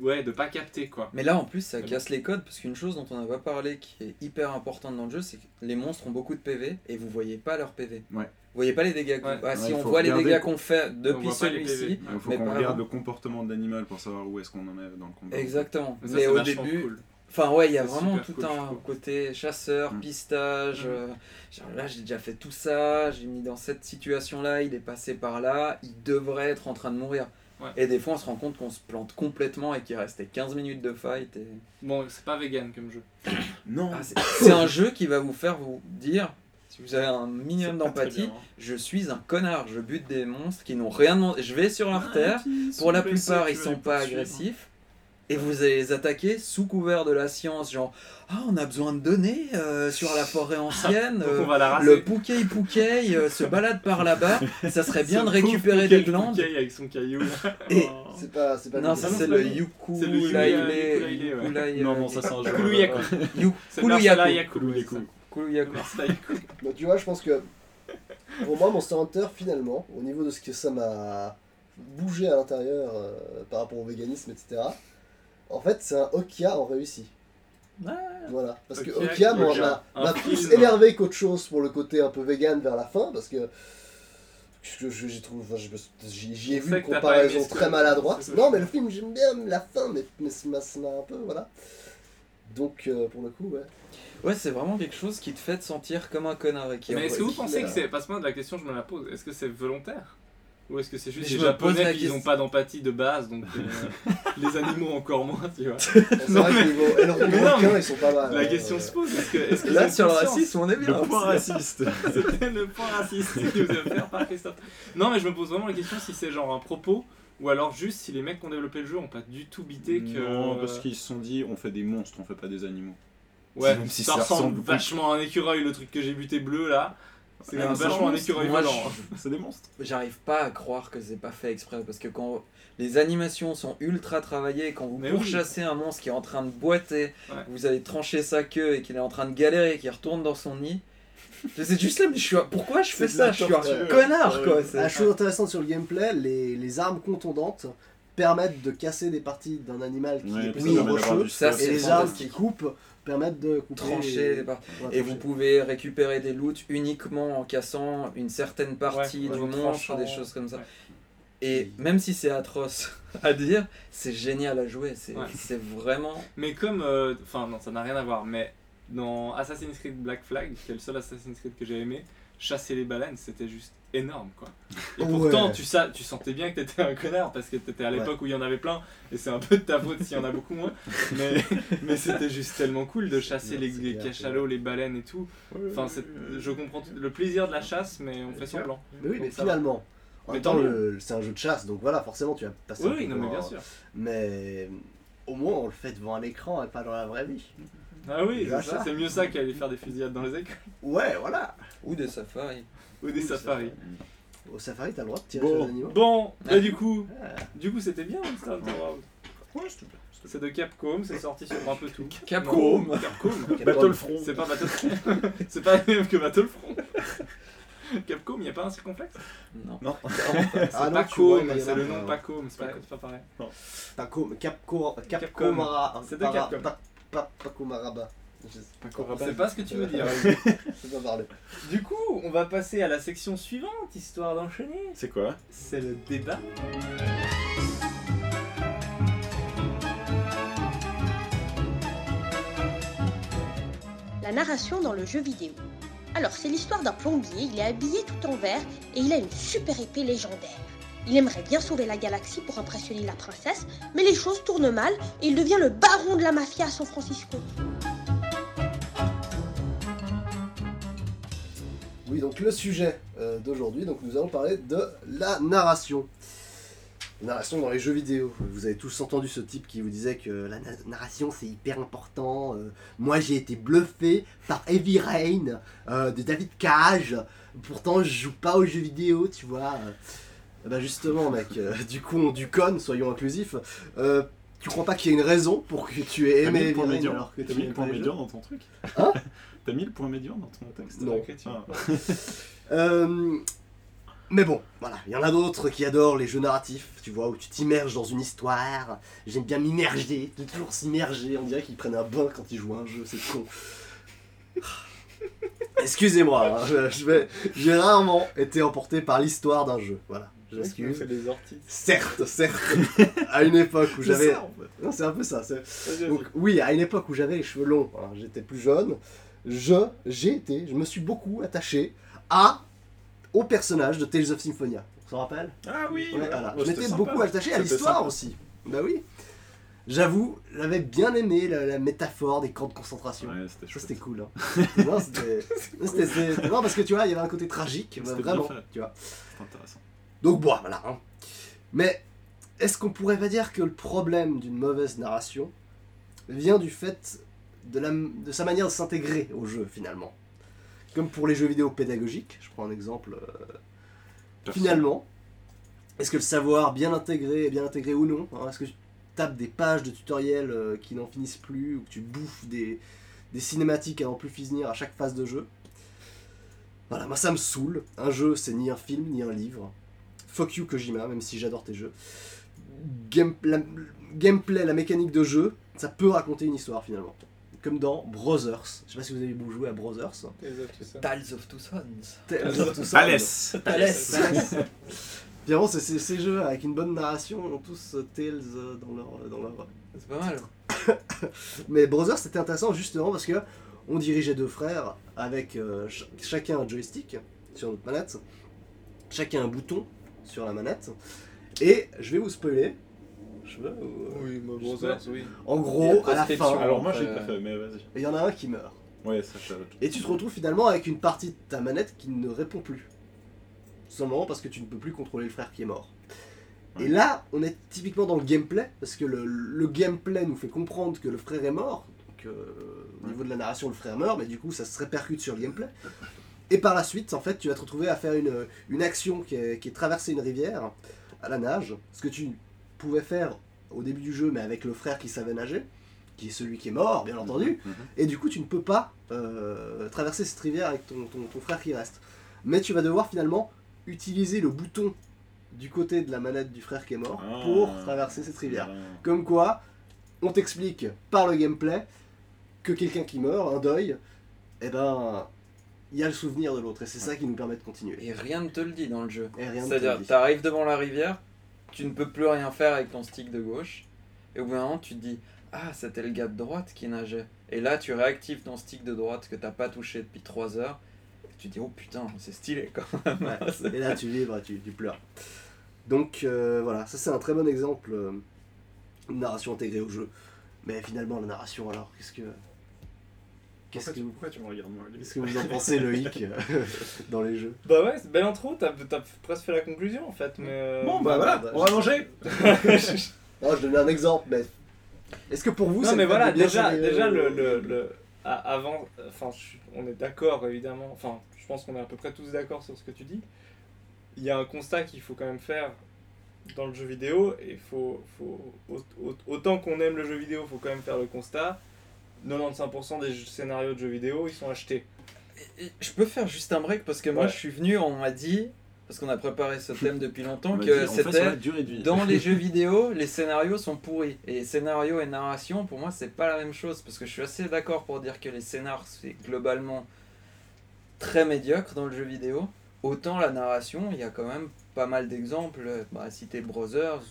ouais de pas capter quoi Mais là en plus ça casse les codes parce qu'une chose dont on n'a pas parlé qui est hyper importante dans le jeu c'est que les monstres ont beaucoup de PV et vous voyez pas leurs PV. Ouais. Vous voyez pas les dégâts qu'on Ouais. Ah, Ouais, si on voit les dégâts qu'on fait depuis celui-ci. Il faut qu'on regarde avant. le comportement de l'animal pour savoir où est-ce qu'on en est dans le combat. Exactement. Mais ça, Mais c'est au début, cool. enfin ouais, il y a vraiment tout cool, un côté chasseur, Mm. pistage. Mm. euh, genre là j'ai déjà fait tout ça, j'ai mis dans cette situation-là, il est passé par là, il devrait être en train de mourir. Ouais. Et des fois on se rend compte qu'on se plante complètement et qu'il restait 15 minutes de fight. Et... bon c'est pas vegan comme jeu <coughs> Non, Ah, c'est un jeu qui va vous faire vous dire, si vous avez un minimum d'empathie, hein. je suis un connard, je bute des monstres qui n'ont rien demandé. Je vais sur leur terre, pour la plupart ils sont pas agressifs. Et vous allez les attaquer sous couvert de la science, genre Ah, on a besoin de données euh, sur la forêt ancienne. donc euh, on va la raser le Poukei Poukei euh, se balade par là-bas. Ça serait bien de récupérer Pouquet, des glandes. Pouquet avec son caillou Et- Oh. C'est pas, c'est pas Non, ça non, c'est c'est le. Yuku C'est le Yuku- Non, non, ça c'est un jeu. Kuluyaku. Kuluyaku. Kuluyaku. Donc tu vois, je pense que pour moi, Monster Hunter, finalement, au niveau de ce que ça m'a bougé à l'intérieur par rapport au véganisme, etc., en fait, c'est un Okia en réussi. Voilà. Parce que Okia, m'a plus énervé qu'autre chose pour le côté un peu vegan vers la fin, parce que. enfin, j'y ai vu une pas comparaison ce très que- maladroite. <laughs> Non, mais le film, j'aime bien la fin, mais, mais ça m'a- un peu, voilà. Donc, euh, pour le coup, ouais. Ouais, c'est vraiment quelque chose qui te fait te sentir comme un connard. Et qui Mais est-ce que vous qui- pensez que c'est. Passe-moi de la question, je me la pose. Est-ce que c'est volontaire? Ou est-ce que c'est juste Mais les japonais qui n'ont pas d'empathie de base, donc euh, <laughs> les animaux encore moins, tu vois Mais non, mais ils sont pas mal. La hein, question euh, se pose, est-ce que, Là, sur le racisme, on est bien. Le point raciste. <laughs> C'était le point raciste qui nous est offert par Christophe. Non, mais je me pose vraiment la question si c'est genre un propos ou alors juste si les mecs qui ont développé le jeu ont pas du tout bité que. Non, parce qu'ils se sont dit on fait des monstres, on fait pas des animaux. Ouais, Même si ça, ça ressemble vachement à un écureuil, le truc que j'ai buté bleu là. C'est c'est vachement un écureuil Moi, volant. je- C'est des monstres. <laughs> J'arrive pas à croire que c'est pas fait exprès parce que quand les animations sont ultra travaillées, quand vous Mais oui. pourchassez un monstre qui est en train de boiter, Ouais. vous allez trancher sa queue et qu'il est en train de galérer, qu'il retourne dans son nid. <laughs> C'est juste là, mais je suis un- pourquoi je fais ça? Je suis un connard quoi. La chose intéressante sur le gameplay, les, les armes contondantes permettent de casser des parties d'un animal qui Ouais, est plus d'avoir rocheux, et c'est les armes qui coupent permettent de couper trancher les- les parties. Ouais, Et trancher. vous pouvez récupérer des loots uniquement en cassant une certaine partie Ouais, du monstre, tranchant, des choses comme ça. ouais. Et même si c'est atroce <laughs> à dire, c'est génial à jouer. C'est Ouais. c'est vraiment. Mais comme. euh, Enfin, non, ça n'a rien à voir, mais dans Assassin's Creed Black Flag, qui est le seul Assassin's Creed que j'ai aimé, chasser les baleines, c'était juste énorme quoi. Et Ouais. pourtant, tu, sa- tu sentais bien que t'étais un connard parce que t'étais à l'époque où il y en avait plein, et c'est un peu de ta faute s'il y en a beaucoup moins. Mais, <laughs> mais c'était juste tellement cool de chasser les, cachalots, les baleines et tout. Enfin, je comprends le plaisir de la chasse, mais on fait semblant. Mais oui, mais Donc ça va. finalement, en Mais même temps, c'est un jeu de chasse, donc voilà, forcément, tu vas passer Oui, un non, mais bien un- sûr. Mais au moins, on le fait devant un écran et pas dans la vraie vie. Ah oui, c'est mieux ça qu'aller faire des fusillades dans les écoles Ouais, voilà. Ou des safaris. Ou des safaris. Au safari, t'as le droit de tirer sur les animaux. bon, Ah. et du coup, du coup, c'était bien Monster Hunter World. Ouais, C'est de Capcom, c'est sorti sur un peu tout. Capcom. Non, Capcom. Battlefront. C'est pas Battlefront. <laughs> c'est pas le même que Battlefront. Capcom, il a pas un circonflexe Non. Non. <laughs> C'est Ah pas tu vois, Com, il y en a c'est le nom Pacom, c'est pas, c'est pas pareil. Capcom, Capcom, Capcom. Capcom, C'est de Capcom. Pas, pas, Je sais C'est pas ce que tu veux dire. <laughs> je sais pas <laughs> parler. du coup, on va passer à la section suivante, histoire d'enchaîner. C'est quoi C'est le débat. La narration dans le jeu vidéo. Alors, c'est l'histoire d'un plombier, il est habillé tout en vert et il a une super épée légendaire. Il aimerait bien sauver la galaxie pour impressionner la princesse, mais les choses tournent mal et il devient le baron de la mafia à San Francisco. Donc le sujet euh, d'aujourd'hui, donc nous allons parler de la narration. Narration dans les jeux vidéo. Vous avez tous entendu ce type qui vous disait que la na- narration c'est hyper important. euh, moi j'ai été bluffé par Heavy Rain euh, de David Cage. Pourtant je joue pas aux jeux vidéo, tu vois. Bah justement mec, du coup on du con, soyons inclusifs. Tu crois pas qu'il y a une raison pour que tu aies aimé Heavy Rain alors que tu aimes pas médian dans ton truc Hein? <laughs> T'as mis le point médian dans ton texte Non. Ah. <laughs> Euh, mais bon, voilà, il y en a d'autres qui adorent les jeux narratifs, tu vois, où tu t'immerges dans une histoire. J'aime bien m'immerger, de toujours s'immerger. On dirait qu'ils prennent un bain quand ils jouent à un jeu, c'est con. <laughs> Excusez-moi, hein, je- je vais- j'ai rarement été emporté par l'histoire d'un jeu. Voilà, j'excuse. des orties. Certes, certes, à une époque où j'avais. Non, c'est un peu ça. c'est- donc oui, à une époque où j'avais les cheveux longs, hein, j'étais plus jeune, je, j'ai été, je me suis beaucoup attaché à, au personnage de Tales of Symphonia. On s'en rappelle? Ah oui Ouais, voilà. Je m'étais beaucoup attaché à l'histoire aussi. Bah oui. J'avoue, j'avais bien aimé la, la métaphore des camps de concentration. Ouais, c'était Ça chouette. c'était cool. Hein. non, <laughs> c'était, non, parce que tu vois, il y avait un côté tragique, bah, vraiment. Tu vois. Intéressant. Donc bon, voilà. hein. Mais est-ce qu'on pourrait pas dire que le problème d'une mauvaise narration vient du fait de, la, de sa manière de s'intégrer au jeu finalement Comme pour les jeux vidéo pédagogiques, je prends un exemple. euh, finalement, est-ce que le savoir bien intégré est bien intégré ou non hein? Est-ce que tu tapes des pages de tutoriels euh, qui n'en finissent plus ou que tu bouffes des, des cinématiques à n'en plus finir à chaque phase de jeu? Voilà, moi ça me saoule. Un jeu, c'est ni un film ni un livre. Fuck you Kojima, même si j'adore tes jeux. Game- la- gameplay, la mécanique de jeu, ça peut raconter une histoire finalement. Comme dans Brothers. Je sais pas si vous avez joué à Brothers. Tales of Two Sons. Tales of Two Sons. Thalès Thalès. Finalement, c'est ces, jeux avec une bonne narration ont tous euh, Tales euh, dans leur, euh, dans leur. C'est pas mal. <coughs> Mais Brothers, c'était intéressant justement parce que on dirigeait deux frères avec euh, ch- chacun un joystick sur notre manette, chacun un bouton sur la manette. Et je vais vous spoiler. Ou- Oui. En gros, à la fin, Alors moi, Euh, j'ai pas fait, mais vas-y. il y en a un qui meurt. Ouais, ça, ça. Et tu te retrouves finalement avec une partie de ta manette qui ne répond plus. Tout simplement parce que tu ne peux plus contrôler le frère qui est mort. Et là, on est typiquement dans le gameplay, parce que le, le gameplay nous fait comprendre que le frère est mort. Donc, euh, au niveau de la narration, le frère meurt, mais du coup, ça se répercute sur le gameplay. Et par la suite, en fait, tu vas te retrouver à faire une, une action qui est, qui est traverser une rivière à la nage, ce que tu pouvais faire au début du jeu, mais avec le frère qui savait nager, qui est celui qui est mort, bien entendu. Mhm. Et du coup, tu ne peux pas euh, traverser cette rivière avec ton, ton- ton frère qui reste. Mais tu vas devoir finalement utiliser le bouton du côté de la manette du frère qui est mort Ah. pour traverser cette rivière. Ah. Comme quoi, on t'explique par le gameplay que quelqu'un qui meurt, un deuil, eh ben, il y a le souvenir de l'autre. Et c'est ça qui nous permet de continuer. Et rien ne te le dit dans le jeu. Et rien ne te C'est-à-dire, le dit. t'arrives devant la rivière, tu ne peux plus rien faire avec ton stick de gauche, et au bout d'un moment, tu te dis Ah, c'était le gars de droite qui nageait. Et là, tu réactives ton stick de droite que t'as pas touché depuis 3 heures, et tu te dis Oh putain, c'est stylé quand même. Ouais. <laughs> Et là, tu vibres, tu, tu pleures. Donc euh, voilà, ça c'est un très bon exemple euh, de narration intégrée au jeu. Mais finalement, la narration, alors, qu'est-ce que. Qu'est-ce que, vous, pourquoi tu me regardes moi qu'est-ce que vous en pensez, Loïc, euh, <laughs> dans les jeux? Bah ouais, c'est belle intro, t'as t'as presque fait la conclusion en fait, mais... euh, Bon, bah voilà, bah, on va manger Non, <laughs> je donnais un exemple, mais. Est-ce que pour vous, non mais le voilà, déjà, gérer, déjà euh, le, le, le- a- avant, enfin je- on est d'accord évidemment, enfin je pense qu'on est à peu près tous d'accord sur ce que tu dis. Il y a un constat qu'il faut quand même faire dans le jeu vidéo, et faut, faut au- au- autant qu'on aime le jeu vidéo, il faut quand même faire le constat. 95% des scénarios de jeux vidéo, ils sont achetés. Et je peux faire juste un break parce que moi, Ouais. je suis venu, on m'a dit, parce qu'on a préparé ce thème depuis longtemps, On que on c'était. Dans les <laughs> jeux vidéo, les scénarios sont pourris. Et scénario et narration, pour moi, c'est pas la même chose. Parce que je suis assez d'accord pour dire que les scénars, c'est globalement très médiocre dans le jeu vidéo. Autant la narration, il y a quand même pas mal d'exemples. Bah, citer Brothers,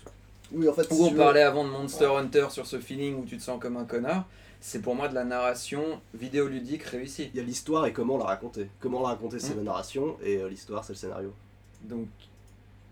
Oui, en fait, si où on tu veux- parlait avant de Monster Hunter sur ce feeling où tu te sens comme un connard. C'est pour moi de la narration vidéoludique réussie. Il y a l'histoire et comment la raconter. Comment la raconter, c'est Mm. la narration, et euh, l'histoire, c'est le scénario. Donc,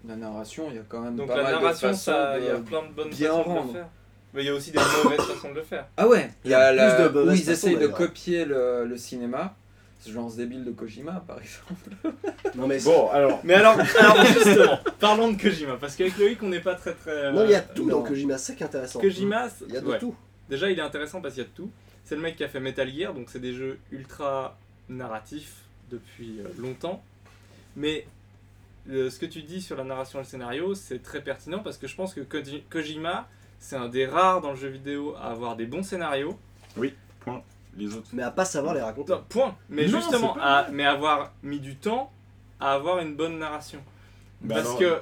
la narration, il y a quand même Donc pas la mal narration, de façons ça, de il y a plein de bonnes bien façons de rendre. le faire. Mais il y a aussi des mauvaises façons de le faire. Ah ouais, il y a Plus la... de où ils essayent de copier le, le cinéma. Ce genre débile de Kojima, par exemple. <laughs> Non, mais Bon, alors, Mais alors, <laughs> alors justement, parlons de Kojima, parce qu'avec Loïc, on n'est pas très très... euh, non, il y a tout non. dans Kojima, c'est qui est intéressant. Kojima, Il y a de ouais. tout. Déjà, il est intéressant parce qu'il y a de tout. C'est le mec qui a fait Metal Gear, donc c'est des jeux ultra narratifs depuis euh, longtemps. Mais ce que tu dis sur la narration et le scénario, c'est très pertinent parce que je pense que Koji- Kojima, c'est un des rares dans le jeu vidéo à avoir des bons scénarios. point. Les autres. Mais à pas savoir les raconter. Non, point. Mais Non, justement, à, mais avoir mis du temps à avoir une bonne narration. Bah parce alors, que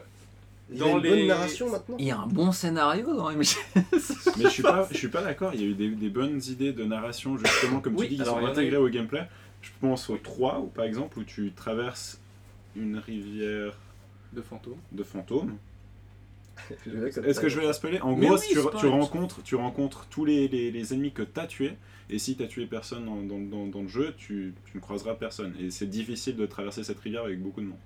Il y a dans une les- bonne narration maintenant Il y a un bon scénario dans MG. Mais je suis pas, je suis pas d'accord. Il y a eu des, des bonnes idées de narration justement, comme Oui, tu dis, qui sont intégrées au gameplay. Je pense aux 3 ou par exemple où tu traverses une rivière de fantômes. de fantômes. <laughs> Est-ce que je vais la spoiler En Mais gros, oui, tu, rencontres, tu rencontres tous les, les, les ennemis que tu as tués. Et si tu as tué personne dans, dans, dans, dans le jeu, tu, tu ne croiseras personne. Et c'est difficile de traverser cette rivière avec beaucoup de monde.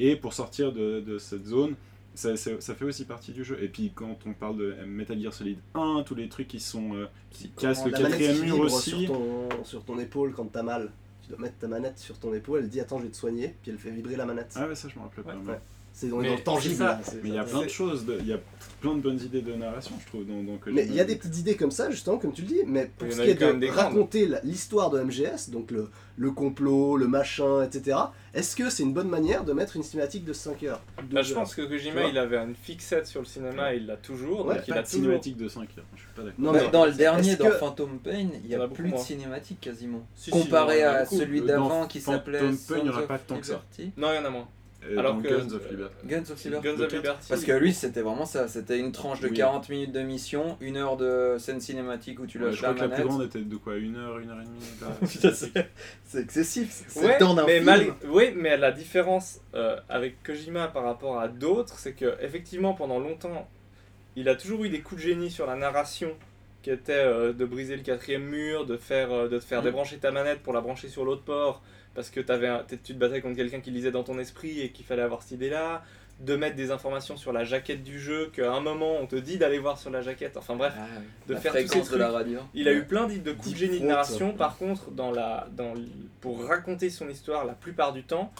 Et pour sortir de, de cette zone, ça, ça- ça fait aussi partie du jeu. Et puis quand on parle de Metal Gear Solid 1, tous les trucs qui sont euh, qui cassent le quatrième mur aussi. Sur ton, sur ton épaule quand t'as mal. Tu dois mettre ta manette sur ton épaule, elle dit attends je vais te soigner, puis elle fait vibrer la manette. Ah ouais, ça je me rappelle pas. Ouais, mais- ouais. C'est on est dans le tangible c'est ça. là. c'est- Mais il y a plein de choses, il y a plein de bonnes idées de narration, je trouve. Dans. Mais il y a des petites idées comme ça, justement, comme tu le dis, mais pour ce a qui est de raconter la- l'histoire de MGS, donc le, le complot, le machin, etc., est-ce que c'est une bonne manière de mettre une cinématique de 5 heures de Bah, je pense que Kojima, il avait une fixette sur le cinéma, et il l'a toujours. Ouais, donc il pas a de toujours. cinématique de 5 heures, je suis pas d'accord. Non, Bah, mais dans le dernier, est-ce dans que- Phantom Pain, il n'y a plus de moins. cinématique quasiment. Si, si, Comparé a à beaucoup. celui Dans d'avant qui Phantom s'appelait Pain, il y Sons en a pas tant que ça. Non, il y en a moins. Euh, Alors que- Guns of Liberty. Guns of Liberty. Guns Le of quatre. Liberty. Parce que lui, c'était vraiment ça. C'était une tranche de Oui. 40 minutes de mission, une heure de scène cinématique où tu Ouais, lâches je la crois que la plus grande était de quoi Une heure, une heure et demie <laughs> c'est excessif. C'est Ouais, le temps d'un mais film. mal- oui, mais la différence euh, avec Kojima par rapport à d'autres, c'est que effectivement pendant longtemps, il a toujours eu des coups de génie sur la narration, qui était euh, de briser le quatrième mur, de faire, euh, de te faire Mm. débrancher ta manette pour la brancher sur l'autre port, parce que un- t'es- tu te battais contre quelqu'un qui lisait dans ton esprit et qu'il fallait avoir cette idée-là, de mettre des informations sur la jaquette du jeu, qu'à un moment on te dit d'aller voir sur la jaquette. Enfin bref, Ah, oui. de la faire tous ces de la trucs. radio. Il a eu plein d'idées de coups de génie de narration. Par contre, dans la, dans, pour raconter son histoire, la plupart du temps,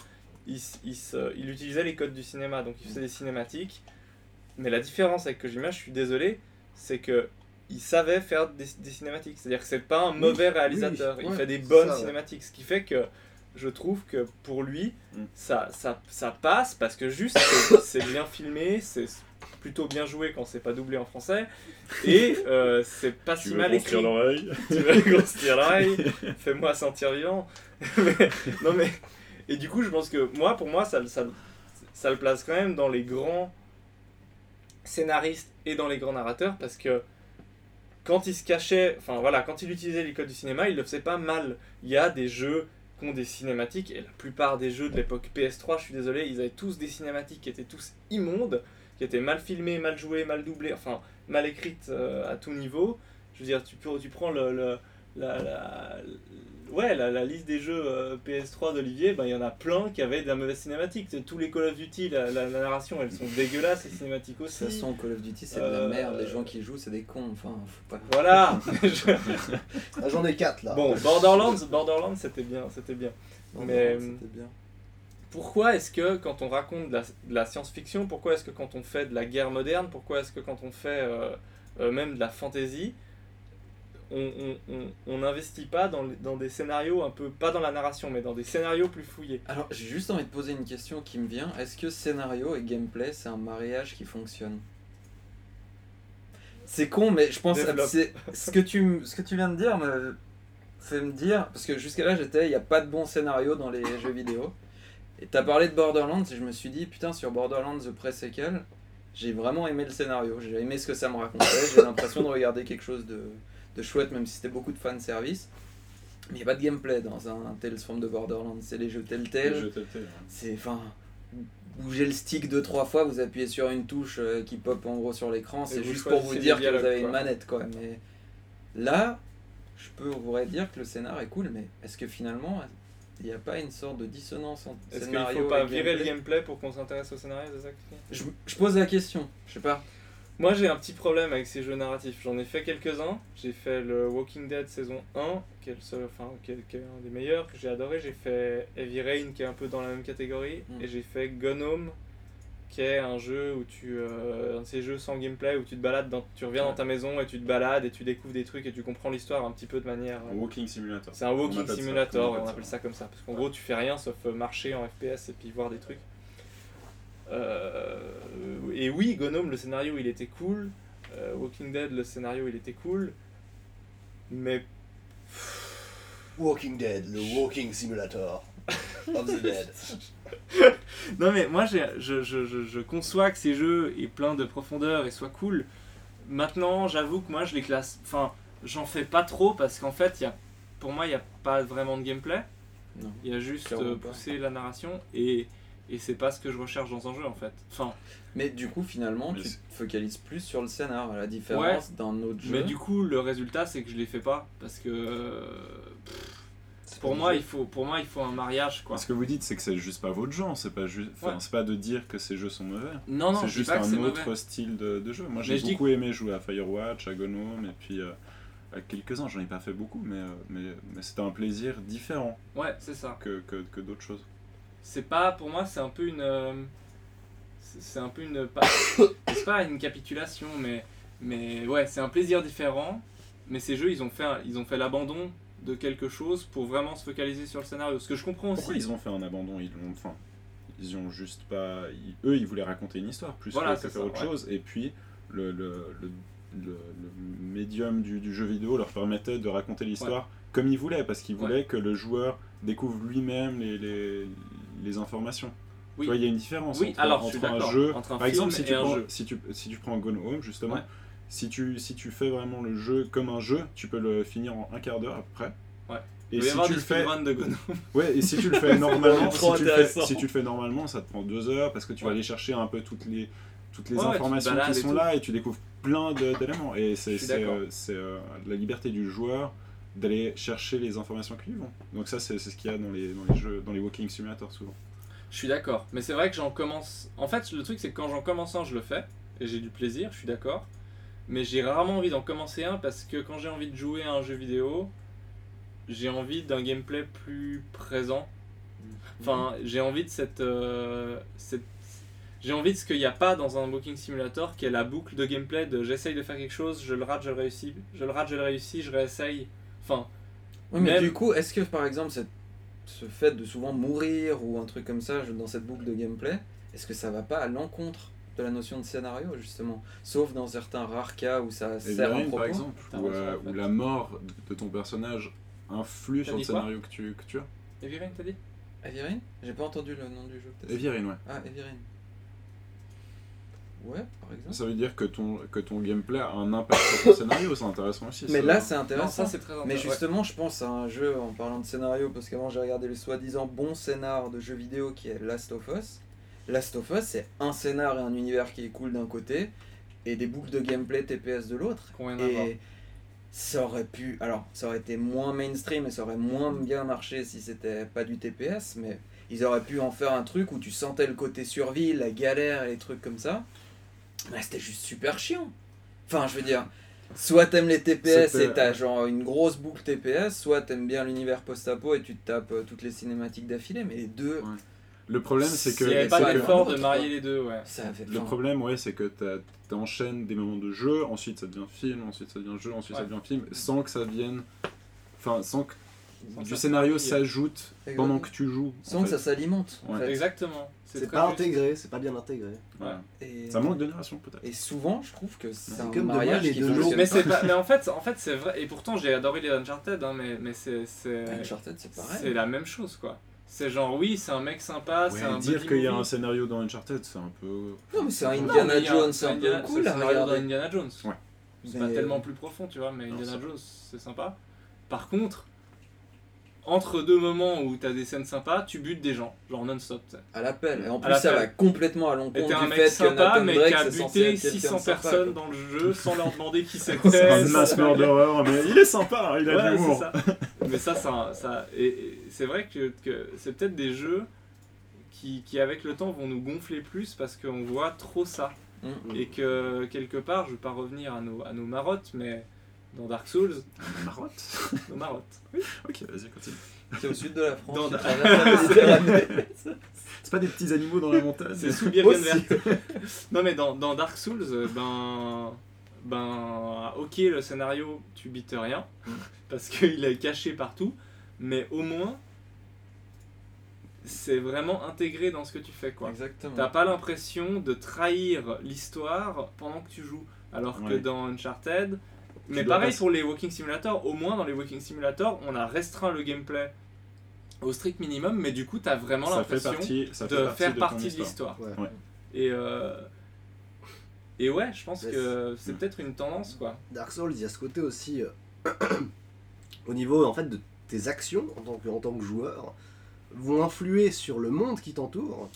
il, il, se- il utilisait les codes du cinéma. Donc il faisait des cinématiques. Mais la différence avec Kojima, je suis désolé, c'est que il savait faire des, des cinématiques. C'est-à-dire que c'est pas un mauvais réalisateur. oui, il ouais, fait des bonnes ça, ouais. cinématiques. Ce qui fait que je trouve que pour lui, Mm. ça, ça, ça passe parce que juste <coughs> c'est- bien filmé, c'est plutôt bien joué quand c'est pas doublé en français et euh, c'est pas Tu si veux mal écrit. l'oreille <laughs> tu veux tire l'oreille <laughs> Fais-moi sentir vivant. Mais- <laughs> non mais et du coup je pense que moi pour moi ça, ça, ça le place quand même dans les grands scénaristes et dans les grands narrateurs parce que quand il se cachait, enfin voilà, quand il utilisait les codes du cinéma, il le faisait pas mal. Il y a des jeux des cinématiques, et la plupart des jeux de l'époque PS3, je suis désolé, ils avaient tous des cinématiques qui étaient tous immondes, qui étaient mal filmées, mal jouées, mal doublées, enfin mal écrites euh, à tout niveau. Je veux dire, tu, tu prends le, le- la, la- ouais, la, la liste des jeux euh, PS3 d'Olivier, ben, il y en a plein qui avaient de la mauvaise cinématique. Tous les Call of Duty, la, la- la narration, elles sont dégueulasses, les cinématiques De aussi. toute façon, Call of Duty, c'est de Euh, la merde. Les gens qui jouent, c'est des cons. Enfin, faut pas. Voilà <laughs> Ah, J'en ai 4 là. Bon, Borderlands, Borderlands c'était bien, c'était bien. Mais- c'était bien. Pourquoi est-ce que quand on raconte de la, de la science-fiction, pourquoi est-ce que quand on fait de la guerre moderne, pourquoi est-ce que quand on fait euh, euh, même de la fantasy, on on- on- on n'investit pas dans, dans des scénarios un peu, pas dans la narration, mais dans des scénarios plus fouillés Alors, j'ai juste envie de poser une question qui me vient. Est-ce que scénario et gameplay, c'est un mariage qui fonctionne? C'est con, mais je pense que ce que tu ce que tu viens de dire me fait me dire parce que jusqu'à là j'étais, il n'y a pas de bon scénario dans les jeux vidéo. Et t'as parlé de Borderlands et je me suis dit putain sur Borderlands The Pre-Sequel, j'ai vraiment aimé le scénario. J'ai aimé ce que ça me racontait. J'ai l'impression de regarder quelque chose de, de chouette, même si c'était beaucoup de fan service. Mais il n'y a pas de gameplay dans un Tales from the Borderlands. C'est les jeux Telltale. Hein. C'est enfin bouger le stick deux trois fois, vous appuyez sur une touche euh, qui pop en gros sur l'écran, c'est vous juste pour vous dire les que vous avez une manette quoi. Mais là, je peux pourrais dire que le scénar est cool, mais est-ce que finalement il n'y a pas une sorte de dissonance entre Est-ce qu'il faut pas virer le gameplay pour qu'on s'intéresse au scénario c'est ça que je, je pose la question, je sais pas. Moi j'ai un petit problème avec ces jeux narratifs. J'en ai fait quelques-uns. J'ai fait le Walking Dead saison 1, qui est, le seul, enfin, qui est, qui est un des meilleurs, que j'ai adoré. J'ai fait Heavy Rain, qui est un peu dans la même catégorie. Mm. Et j'ai fait Gone Home, qui est un jeu où tu. euh, un de ces jeux sans gameplay où tu te balades, dans, tu reviens dans ta maison et tu te balades et tu découvres des trucs et tu comprends l'histoire un petit peu de manière. Un walking simulator. C'est un On walking ça, simulator, on appelle on ça. appelle ça comme ça. Parce qu'en gros, tu fais rien sauf euh, marcher en FPS et puis voir des trucs. Euh, et oui, Gnome, le scénario il était cool. Euh, Walking Dead, le scénario il était cool. Mais Walking Dead, le Walking Simulator of the Dead. <laughs> non mais moi je, je, je, je conçois que ces jeux aient plein de profondeur et soient cool. Maintenant j'avoue que moi je les classe, enfin j'en fais pas trop parce qu'en fait il y a, pour moi il n'y a pas vraiment de gameplay. Non. Il y a juste euh, pousser la narration et, et c'est pas ce que je recherche dans un jeu en fait. Enfin, Mais du coup finalement tu te focalises plus sur le scénar, à la différence d'un autre jeu. mais du coup le résultat c'est que je les fais pas parce que euh, pour moi il faut pour moi il faut un mariage quoi. Ce que vous dites, c'est que c'est juste pas votre genre, c'est pas juste, enfin, Ouais. c'est pas de dire que ces jeux sont mauvais. Non non, c'est juste un autre mauvais. style de, de jeu. Moi, j'ai beaucoup aimé jouer à Firewatch, à Gone Home, et puis euh, à quelques-uns. J'en ai pas fait beaucoup, mais, euh, mais, mais c'était un plaisir différent Ouais, c'est ça. que, que, que d'autres choses. C'est pas pour moi c'est un peu une euh, c'est un peu une pas- <coughs> c'est pas une capitulation mais mais ouais c'est un plaisir différent mais ces jeux ils ont fait ils ont fait l'abandon de quelque chose pour vraiment se focaliser sur le scénario ce que je comprends Pourquoi aussi ils ont fait un abandon? Ils ont, enfin, ils ont juste pas. ils- eux, ils voulaient raconter une histoire plus Voilà, que, que faire ça, autre ouais. chose. Et puis, le, le, le, le- médium du, du jeu vidéo leur permettait de raconter l'histoire comme ils voulaient, parce qu'ils Ouais. voulaient que le joueur découvre lui-même les, les, les informations. Oui. Tu vois, il y a une différence Oui, entre, alors, entre un jeu. Entre un Par exemple, si tu, prends, jeu. si, tu, si tu prends Gone Home, justement, Ouais. si, tu, si tu fais vraiment le jeu comme un jeu, tu peux le finir en un quart d'heure à peu près. Ouais. Et si tu le fais, de <laughs> Ouais, et si tu le fais normalement, <laughs> si tu le, fais, intéressant. si tu le fais normalement, ça te prend deux heures parce que tu vas aller chercher un peu toutes les, toutes les Ouais, informations qui sont tout. là et tu découvres plein d'éléments. Et c'est euh, c'est, euh, la liberté du joueur d'aller chercher les informations qui lui vont. Donc ça, c'est c'est ce qu'il y a dans les, dans les jeux, dans les walking simulators souvent. Je suis d'accord, mais c'est vrai que j'en commence. En fait, le truc, c'est que quand j'en commence un, je le fais, et j'ai du plaisir, je suis d'accord. Mais j'ai rarement envie d'en commencer un parce que quand j'ai envie de jouer à un jeu vidéo, j'ai envie d'un gameplay plus présent. Enfin, j'ai envie de cette. euh, cette- J'ai envie de ce qu'il n'y a pas dans un Walking Simulator, qui est la boucle de gameplay de j'essaye de faire quelque chose, je le rate, je le réussis, je le rate, je le réussis, je réessaye. Enfin, Oui, mais Même- du coup, est-ce que par exemple, cette- ce fait de souvent mourir ou un truc comme ça dans cette boucle de gameplay, est-ce que ça va pas à l'encontre de la notion de scénario justement? Sauf dans certains rares cas où ça Et sert un Virine, propos. par exemple, où, euh, en fait. où la mort de ton personnage influe sur le scénario que tu, que tu as. Evirine, t'as dit? Evirine? J'ai pas entendu le nom du jeu. peut-être. Evirine, ouais. Ah, Evirine. Ouais, par exemple. Ça veut dire que ton, que ton gameplay a un impact sur ton scénario, c'est intéressant aussi. Mais ça. là, c'est Non, intéressant. ça c'est très Mais intéressant. justement, je pense à un jeu en parlant de scénario, parce qu'avant j'ai regardé le soi-disant bon scénar de jeu vidéo qui est Last of Us. Last of Us, c'est un scénar et un univers qui est cool d'un côté, et des boucles de gameplay TPS de l'autre. Et ça aurait pu. Alors, ça aurait été moins mainstream et ça aurait moins bien marché si c'était pas du TPS, mais ils auraient pu en faire un truc où tu sentais le côté survie, la galère et les trucs comme ça. Mais c'était juste super chiant. Enfin, je veux dire, soit t'aimes les TPS et t'as genre une grosse boucle TPS, soit t'aimes bien l'univers post-apo et tu te tapes euh, toutes les cinématiques d'affilée, mais les deux. Ouais. Le problème, c'est que. Il n'y avait pas d'effort de marier les deux, ouais. Ça avait Le problème, ouais, c'est que t'enchaînes des moments de jeu, ensuite ça devient film, ensuite ça devient jeu, ensuite ça devient film, sans que ça vienne. Enfin, sans que du scénario s'ajoute pendant que tu joues. Sans que ça s'alimente. en Ouais. fait. Exactement. C'est pas juste. intégré, c'est pas bien intégré. Ouais. Et... Ça manque de narration, peut-être. Et souvent, je trouve que c'est un comme de mariage moi, les qui deux jours. Mais, pas. mais en fait, en fait c'est vrai. Et pourtant, j'ai adoré les Uncharted, hein, mais, mais c'est, c'est, Uncharted, c'est pareil. c'est la même chose, quoi. C'est genre, oui, c'est un mec sympa, c'est un dire qu'il y a un scénario dans Uncharted, c'est un peu. Non, mais c'est un Indiana Jones, c'est un peu Indiana- cool c'est scénario regarder. d'Indiana Jones. Ouais. C'est pas tellement plus profond, tu vois, mais Indiana Jones, c'est sympa. Par contre, entre deux moments où t'as des scènes sympas, tu butes des gens, genre non-stop. tu sais. À l'appel. Et en À plus, ça l'appel. va complètement à Et l'encontre t'es un du mec fait que sympa, Nathan mais Drake, qui a c'est censé buté être quelqu'un 600 de sympa, personnes quoi. dans le jeu <laughs> sans leur demander qui <laughs> C'est c'était. un mass murderer, mais il est sympa, il a Ouais, de l'humour. ça. Mais ça, ça, ça et, et c'est vrai que, que c'est peut-être des jeux qui, qui, avec le temps, vont nous gonfler plus parce qu'on voit trop ça. Mm. Et que, quelque part, je veux pas revenir à nos, à nos marottes, mais dans Dark Souls, Marotte <laughs> nos marottes. Ok, vas-y, continue. C'est au sud de la France. Dans- la <laughs> Méditerranée. C'est pas des petits animaux dans la montagne C'est sous Birkenwerk. <laughs> non, mais dans, dans Dark Souls, euh, ben. Ben. Ok, le scénario, tu bites rien. Parce qu'il est caché partout. Mais au moins. C'est vraiment intégré dans ce que tu fais, quoi. Exactement. T'as pas l'impression de trahir l'histoire pendant que tu joues. Alors que dans Uncharted. Mais pareil pas- pour les Walking Simulator, au moins dans les Walking Simulator, on a restreint le gameplay au strict minimum, mais du coup, t'as vraiment Ça fait l'impression de partie faire partie de histoire. l'histoire. Ouais. Ouais. Et, euh, et ouais, je pense Mais que c'est peut-être une tendance, quoi. Dark Souls, il y a ce côté aussi euh, <coughs> au niveau en fait de tes actions en tant que, en tant que joueur vont influer sur le monde qui t'entoure.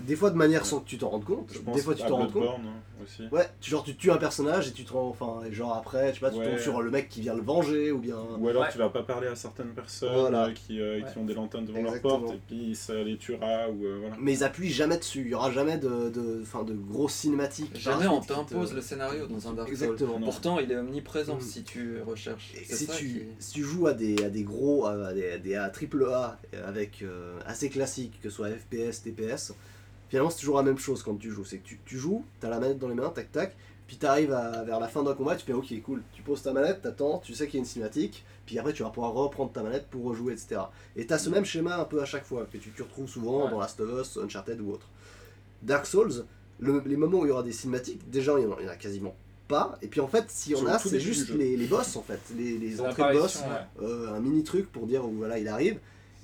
Des fois de manière sans que tu t'en rendes compte. Je pense Des fois tu t'en rends compte. Hein, aussi. Ouais, tu, genre tu tues un personnage et tu te rends, enfin, et genre après, tu sais pas, tu Ouais. tombes sur le mec qui vient le venger ou bien. Ou alors Ouais. tu vas pas parler à certaines personnes Voilà. euh, qui, euh, Ouais. qui ont des lanternes devant Exactement. leur porte et puis ça les tuera ou euh, voilà. Mais ils appuient jamais dessus. Il y aura jamais de, de, enfin, de grosses cinématiques. Jamais on t'impose le scénario dans un Dark Souls. Exactement. Pourtant, il est omniprésent Mm. si tu recherches. Et si ça tu, qui- si tu joues à des, à des gros, à des, à des à triple A avec euh, assez classiques, que ce soit FPS, TPS, finalement c'est toujours la même chose quand tu joues. C'est que tu, tu joues, t'as la manette dans les mains, tac tac, puis t'arrives à- vers la fin d'un combat, tu fais ok cool, tu poses ta manette, t'attends, tu sais qu'il y a une cinématique, puis après tu vas pouvoir reprendre ta manette pour rejouer, etc. Et t'as ce même schéma un peu à chaque fois, que tu, tu retrouves souvent Ouais. dans Last of Us, Uncharted ou autre. Dark Souls, le- les moments où il y aura des cinématiques, déjà il y en a, en quasiment pas, et puis en fait s'il y en a, c'est juste les, les boss en fait, les, les entrées de boss, ouais. euh, un mini truc pour dire voilà il arrive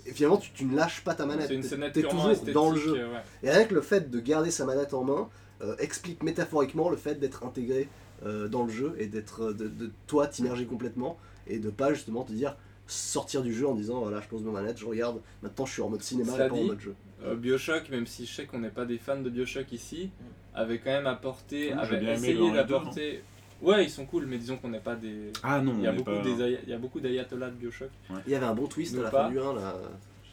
et finalement tu, tu ne lâches pas ta manette t'es purement toujours dans le jeu euh, ouais. et avec le fait de garder sa manette en main euh, explique métaphoriquement le fait d'être intégré euh, dans le jeu et d'être de, de toi t'immerger complètement et de pas justement te dire sortir du jeu en disant voilà je pose ma manette je regarde maintenant je suis en mode cinéma et pas en mode jeu Euh, Bioshock, même si je sais qu'on n'est pas des fans de Bioshock ici, Mm. avait quand même apporté, Moi, j'ai avait essayé d'apporter. Ouais, ils sont cool, mais disons qu'on n'est pas des. Ah non, Il y a beaucoup, pas... des il y a beaucoup d'ayatollahs de Bioshock. il y avait un bon twist à la fin du 1 là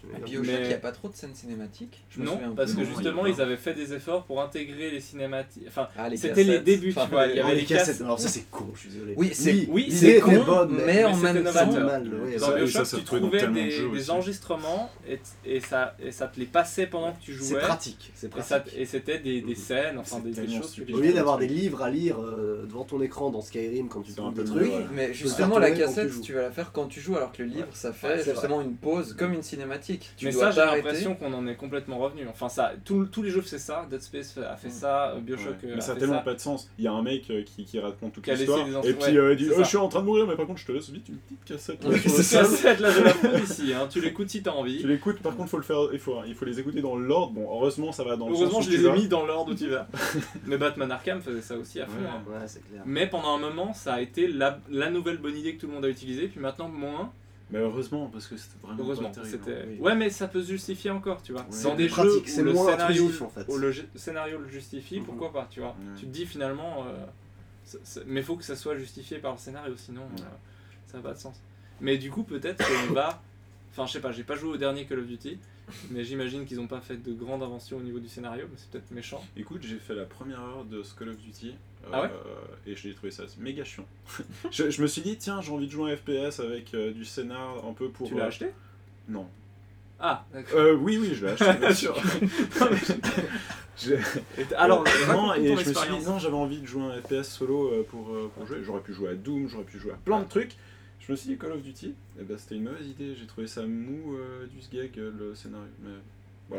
À Mais- Bioshock, Mais- il n'y a pas trop de scènes cinématiques. Je Non, parce que justement, ils avaient fait des efforts pour intégrer les cinématiques. Enfin, Ah, c'était les débuts, tu Enfin, vois, il y avait les les cassettes, cassettes. alors ça c'est con, je suis désolé. Oui, c'est- oui, c'est con, bonne, mais mais en c'était même temps, mal, ouais, Dans ça- et Bioshock, ça se tu trouvais des, jeux des enregistrements et, et, ça, et ça te les passait pendant que tu C'est jouais. pratique, c'est Et, ça- pratique. et c'était des, des scènes, enfin des, choses. Au lieu d'avoir des livres à lire euh, devant ton écran dans Skyrim quand tu peu des trucs, Oui, mais le justement, la tu cassette, joues. tu vas la faire quand tu joues, alors que le livre, ça fait justement une pause, comme une cinématique. Tu mais dois ça, j'ai l'impression qu'on en est complètement revenu. Enfin, ça, tout- tous les jeux faisaient ça. Dead Space a fait Mm. ça, euh, Bioshock Ouais. euh, Mais a ça a tellement ça. pas de sens. Il y a un mec euh, qui, qui raconte toute l'histoire et puis ouais, euh, il dit oh. Je suis en train de mourir, mais par contre, je te laisse une petite cassette. là, Ouais, sur <laughs> le c'est cassette, là, je la ici. Hein. Tu l'écoutes si t'as Tu envie. l'écoutes, par contre, faut le faire, il, faut, il faut les écouter dans l'ordre. Bon, heureusement, ça va dans le Heureusement, sens je où tu les ai mis dans l'ordre où tu vas. <laughs> Mais Batman Arkham faisait ça aussi à fond. Ouais. hein. Ouais, c'est clair. Mais pendant un moment, ça a été la, la nouvelle bonne idée que tout le monde a utilisée, puis maintenant moins. Mais heureusement, parce que c'était vraiment Heureusement, pas terrible. c'était. oui. Ouais, mais ça peut se justifier encore, tu vois. Ouais. Dans des jeux où c'est le scénario, en fait. où le scénario le justifie, Mhm. pourquoi pas, tu vois. Tu te dis finalement, euh, mais faut que ça soit justifié par le scénario, sinon euh, ça n'a pas de sens. Mais du coup, peut-être qu'on va. <coughs> Enfin, je sais pas, j'ai pas joué au dernier Call of Duty, mais j'imagine qu'ils ont pas fait de grandes inventions au niveau du scénario, mais c'est peut-être méchant. Écoute, j'ai fait la première heure de ce Call of Duty. Ah ouais euh, Et j'ai trouvé ça méga chiant. <laughs> je, je me suis dit, tiens, j'ai envie de jouer un FPS avec euh, du scénar un peu pour. tu l'as euh, acheté? Non. Ah, d'accord. Euh, oui, oui, je l'ai acheté, bien <laughs> sûr. <laughs> T- Alors, non, et je me suis dit, non, j'avais envie de jouer un FPS solo euh, pour, euh, pour jouer. J'aurais pu jouer à Doom, j'aurais pu jouer à plein de trucs. Je me suis dit Call of Duty, et ben, c'était une mauvaise idée. J'ai trouvé ça mou euh, du sgeg le scénario. Mais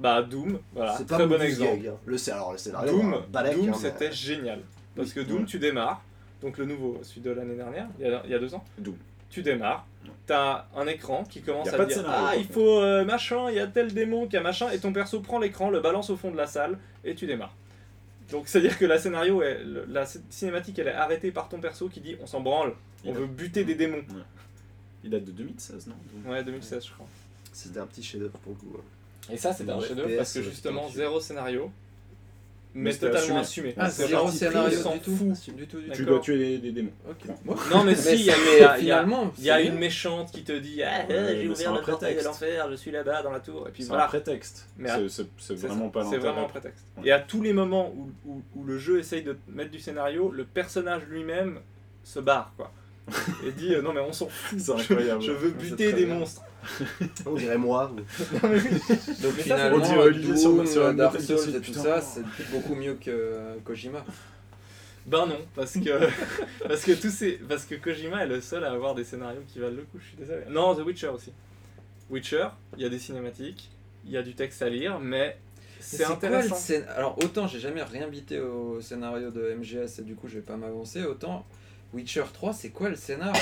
Bah, Doom, voilà, c'est très bon exemple. gag, hein. Le, alors, le scénario, Doom, balèque, Doom hein, c'était mais- génial. Parce Oui, que Doom, ouais. tu démarres, donc le nouveau, celui de l'année dernière, il y, a, il y a deux ans. Doom. Tu démarres, t'as un écran qui commence à dire scénario, Ah, il faut euh, machin, il y a tel démon qui a machin, et ton perso prend l'écran, le balance au fond de la salle, et tu démarres. Donc c'est-à-dire que la scénario, est, la cinématique, elle est arrêtée par ton perso qui dit On s'en branle, on veut buter des démons. il date de 2016, non? Ouais, 2016, je crois. C'était un petit chef-d'œuvre pour le coup. hein. Et ça, c'était un chef-d'œuvre parce que justement, zéro scénario, mais, Mais totalement assumé. assumé. Ah, C'est zéro parti scénario s'en du. Du tout, du Tu dois tuer des, des démons. Ok. Non, mais si, il y a, c'est- y a- y a- finalement, il y a c'est une méchante qui te dit Ah, Ouais, euh, j'ai c'est ouvert le portail de l'enfer, je suis là-bas dans la tour, et puis C'est voilà. un prétexte. C'est- c'est c'est C'est vraiment ça. pas C'est vraiment un prétexte. Ouais. Et à tous les moments où, où, où le jeu essaye de mettre du scénario, le personnage lui-même se barre, quoi. <laughs> Et dit euh, Non, mais on s'en fout, C'est je, incroyable. je veux buter des bien. monstres. <laughs> On dirait moi. <laughs> Donc Mais ça, finalement, on dirait Olivier sur- Doom, sur un Dark Gear Souls et tout ça, c'est beaucoup mieux que euh, Kojima. Ben non, parce que, parce que tous ces, parce que Kojima est le seul à avoir des scénarios qui valent le coup, je suis désolé. Non, The Witcher aussi. Witcher, il y a des cinématiques, il y a du texte à lire, mais c'est quoi le intéressant. scén- Alors autant j'ai jamais rien bité au scénario de MGS et du coup je vais pas m'avancer, autant Witcher 3 c'est quoi le scénar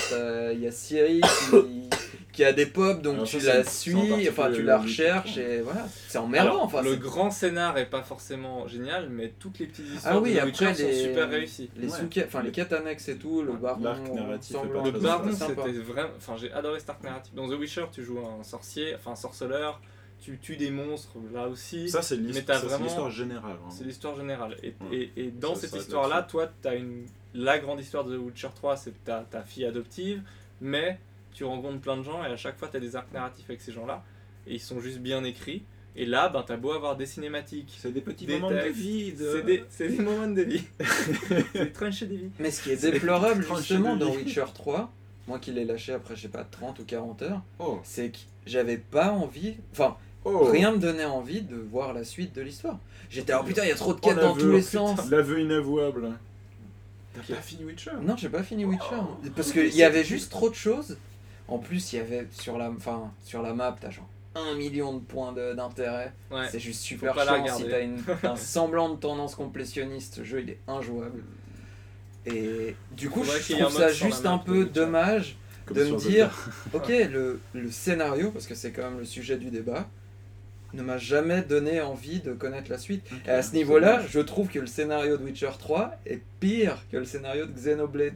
Il y a Ciri qui, qui a des pop donc Alors tu ça, la suis, enfin tu la recherches 3. et voilà. C'est emmerdant Alors, enfin. le c'est- grand scénar est pas forcément génial, mais toutes les petites histoires Ah oui, de The après Witcher les, sont super réussies. les Ouais. sous enfin les quêtes annexes et tout, le Ouais, baron l'arc narratif Le baron, c'était vraiment. Enfin, j'ai adoré Stark Narrative. Dans The Witcher, tu joues un sorcier, enfin un sorceleur, tu tues des monstres là aussi. Ça, c'est Mais l'histoire t'as ça, c'est vraiment- l'histoire générale. hein. C'est l'histoire générale. Et, Ouais. et, et dans Ça cette histoire-là, toi, tu as une... la grande histoire de The Witcher 3, c'est ta, ta fille adoptive, mais tu rencontres plein de gens et à chaque fois, tu as des arcs narratifs avec ces gens-là, et ils sont juste bien écrits. Et là, ben, tu as beau avoir des cinématiques. C'est des petits Des moments de vide. C'est des, c'est des moments de vie. <laughs> c'est des tranchées de vie. Mais ce qui est <laughs> C'est déplorable tranché justement dans vie. Witcher 3, moi qui l'ai lâché après je sais pas 30 ou 40 heures, Oh. c'est que j'avais pas envie, enfin Oh. rien me donnait envie de voir la suite de l'histoire. J'étais oh putain il y a trop de Oh, quêtes dans tous les putain, sens. L'aveu inavouable. T'as pas fini Witcher? Non j'ai pas fini Witcher Oh. parce qu'il y avait juste trop de choses. En plus il y avait sur la, enfin, sur la map t'as genre un million de points de- d'intérêt. Ouais. C'est juste super chiant si t'as une- un <laughs> semblant de tendance complétionniste, ce jeu il est injouable. Et du coup je trouve ça juste un peu dommage Comme de me dire, <laughs> ok, le, le scénario, parce que c'est quand même le sujet du débat, ne m'a jamais donné envie de connaître la suite. Et à ce niveau-là, je trouve que le scénario de Witcher 3 est pire que le scénario de Xenoblade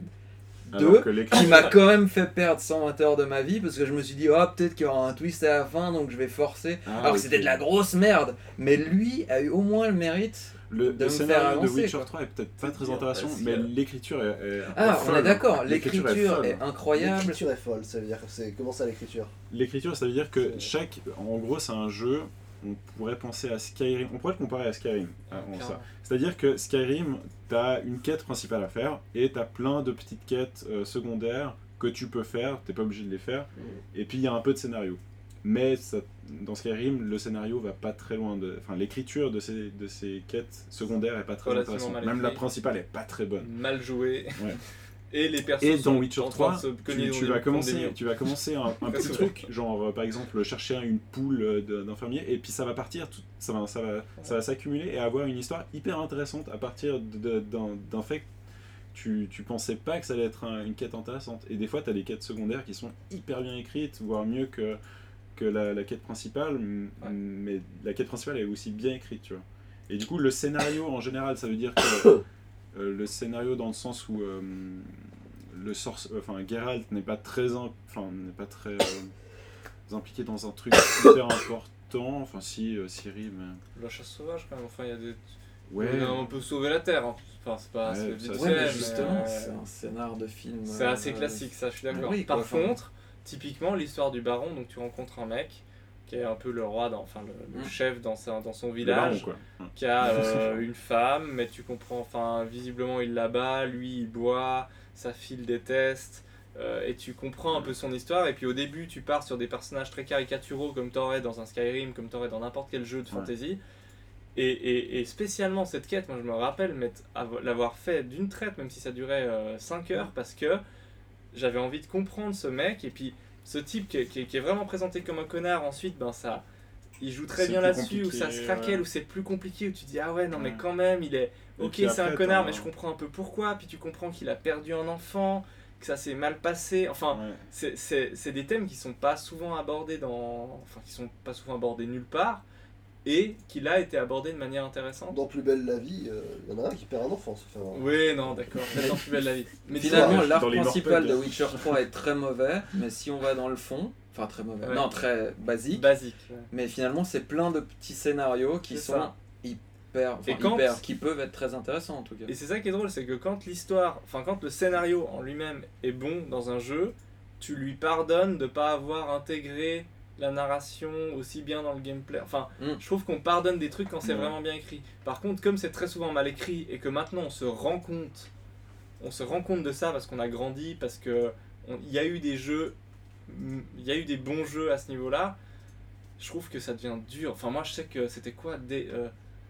2 que qui m'a quand même fait perdre 120 heures de ma vie parce que je me suis dit, oh, peut-être qu'il y aura un twist à la fin donc je vais forcer. Ah, Alors que c'était de la grosse merde. Mais lui a eu au moins le mérite. Le, de le me faire scénario de Witcher quoi. 3 est peut-être pas très intéressant, parce mais que- l'écriture est, est Ah, on est d'accord, l'écriture folle. est incroyable. L'écriture est folle, ça veut dire. C'est comment ça l'écriture? L'écriture, ça veut dire que chaque. En gros, c'est un jeu. On pourrait penser à Skyrim. On pourrait le comparer à Skyrim. avant ça. C'est-à-dire que Skyrim, t'as une quête principale à faire et t'as plein de petites quêtes euh, secondaires que tu peux faire. T'es pas obligé de les faire. Et puis il y a un peu de scénario. Mais ça- dans Skyrim, le scénario va pas très loin de. Enfin, l'écriture de ces, de ces quêtes secondaires est pas très intéressante. Même la principale est pas très bonne. Mal joué. Ouais. <laughs> Et les personnes Et dans Witcher en train de 3, se cogner tu, tu vas commencer, tu vas commencer un, <laughs> petit truc, genre euh, par exemple chercher une poule euh, de- d'infirmier, et puis ça va partir, tout- ça va, ça va, ça va s'accumuler et avoir une histoire hyper intéressante à partir d'un fait que tu, tu pensais pas que ça allait être un- une quête intéressante. Et des fois, tu as des quêtes secondaires qui sont hyper bien écrites, voire mieux que, que la, la quête principale, Ouais. mais la quête principale est aussi bien écrite, tu vois. Et du coup, le scénario en général, ça veut dire que <coughs> euh, le scénario dans le sens où euh, le sorce, enfin Geralt n'est pas très, im- enfin n'est pas très euh, impliqué dans un truc hyper important. Enfin si, euh, Ciri, mais La chasse sauvage quand même. Enfin, il y a des. ouais. On, peut sauver la terre. hein. Enfin, c'est pas. Ouais, c'est Ouais, mais justement, euh, c'est un scénar de film. C'est euh, assez classique, ça, je suis d'accord. oui, Par quoi, enfin. contre, typiquement, l'histoire du baron, donc tu rencontres un mec qui est un peu le roi, dans, enfin le, le Mm. chef dans, sa- dans son baron, village, quoi. Qui a <laughs> euh, une femme, mais tu comprends, enfin, visiblement il la bat, lui il boit, sa fille le déteste. euh, et tu comprends un peu son histoire, et puis au début tu pars sur des personnages très caricaturaux comme t'aurais dans un Skyrim, comme t'aurais dans n'importe quel jeu de Ouais. fantasy. Et, et- et spécialement cette quête, moi je me rappelle l'avoir fait d'une traite, même si ça durait 5 heures, parce que j'avais envie de comprendre ce mec, et puis ce type qui qui qui est vraiment présenté comme un connard, ensuite, ben ça, il joue très bien là-dessus, où ça se craquelle, ouais. où c'est plus compliqué, où tu dis ah ouais, non mais quand même, il est. Ok, c'est un connard, mais je comprends un peu pourquoi, puis tu comprends qu'il a perdu un enfant, que ça s'est mal passé, enfin. Ouais. C'est- C'est c'est des thèmes qui sont pas souvent abordés dans. Enfin, qui sont pas souvent abordés nulle part, et qui là été abordés de manière intéressante. Dans Plus belle la vie, euh, il y en a un qui perd un enfant, ça fait un- Oui, non, d'accord, <laughs> maintenant plus belle la vie. Mais Finalement, dans les principal de. Witcher 3 est très mauvais, mais si on va dans le fond, enfin très mauvais, Ouais. non, très basique, basique. ouais. mais finalement, c'est plein de petits scénarios qui sont ça. hyper, enfin, Et quand- hyper- qui peuvent être très intéressants en tout cas. Et c'est ça qui est drôle, c'est que quand l'histoire, enfin quand le scénario en lui-même est bon dans un jeu, tu lui pardonnes de pas avoir intégré la narration aussi bien dans le gameplay. Enfin, Mm. je trouve qu'on pardonne des trucs quand c'est Ouais. vraiment bien écrit. Par contre, comme c'est très souvent mal écrit et que maintenant on se rend compte, on se rend compte de ça parce qu'on a grandi, parce que il y a eu des jeux, mm, il y a eu des bons jeux à ce niveau-là. Je trouve que ça devient dur. Enfin, moi, je sais que c'était quoi des, euh,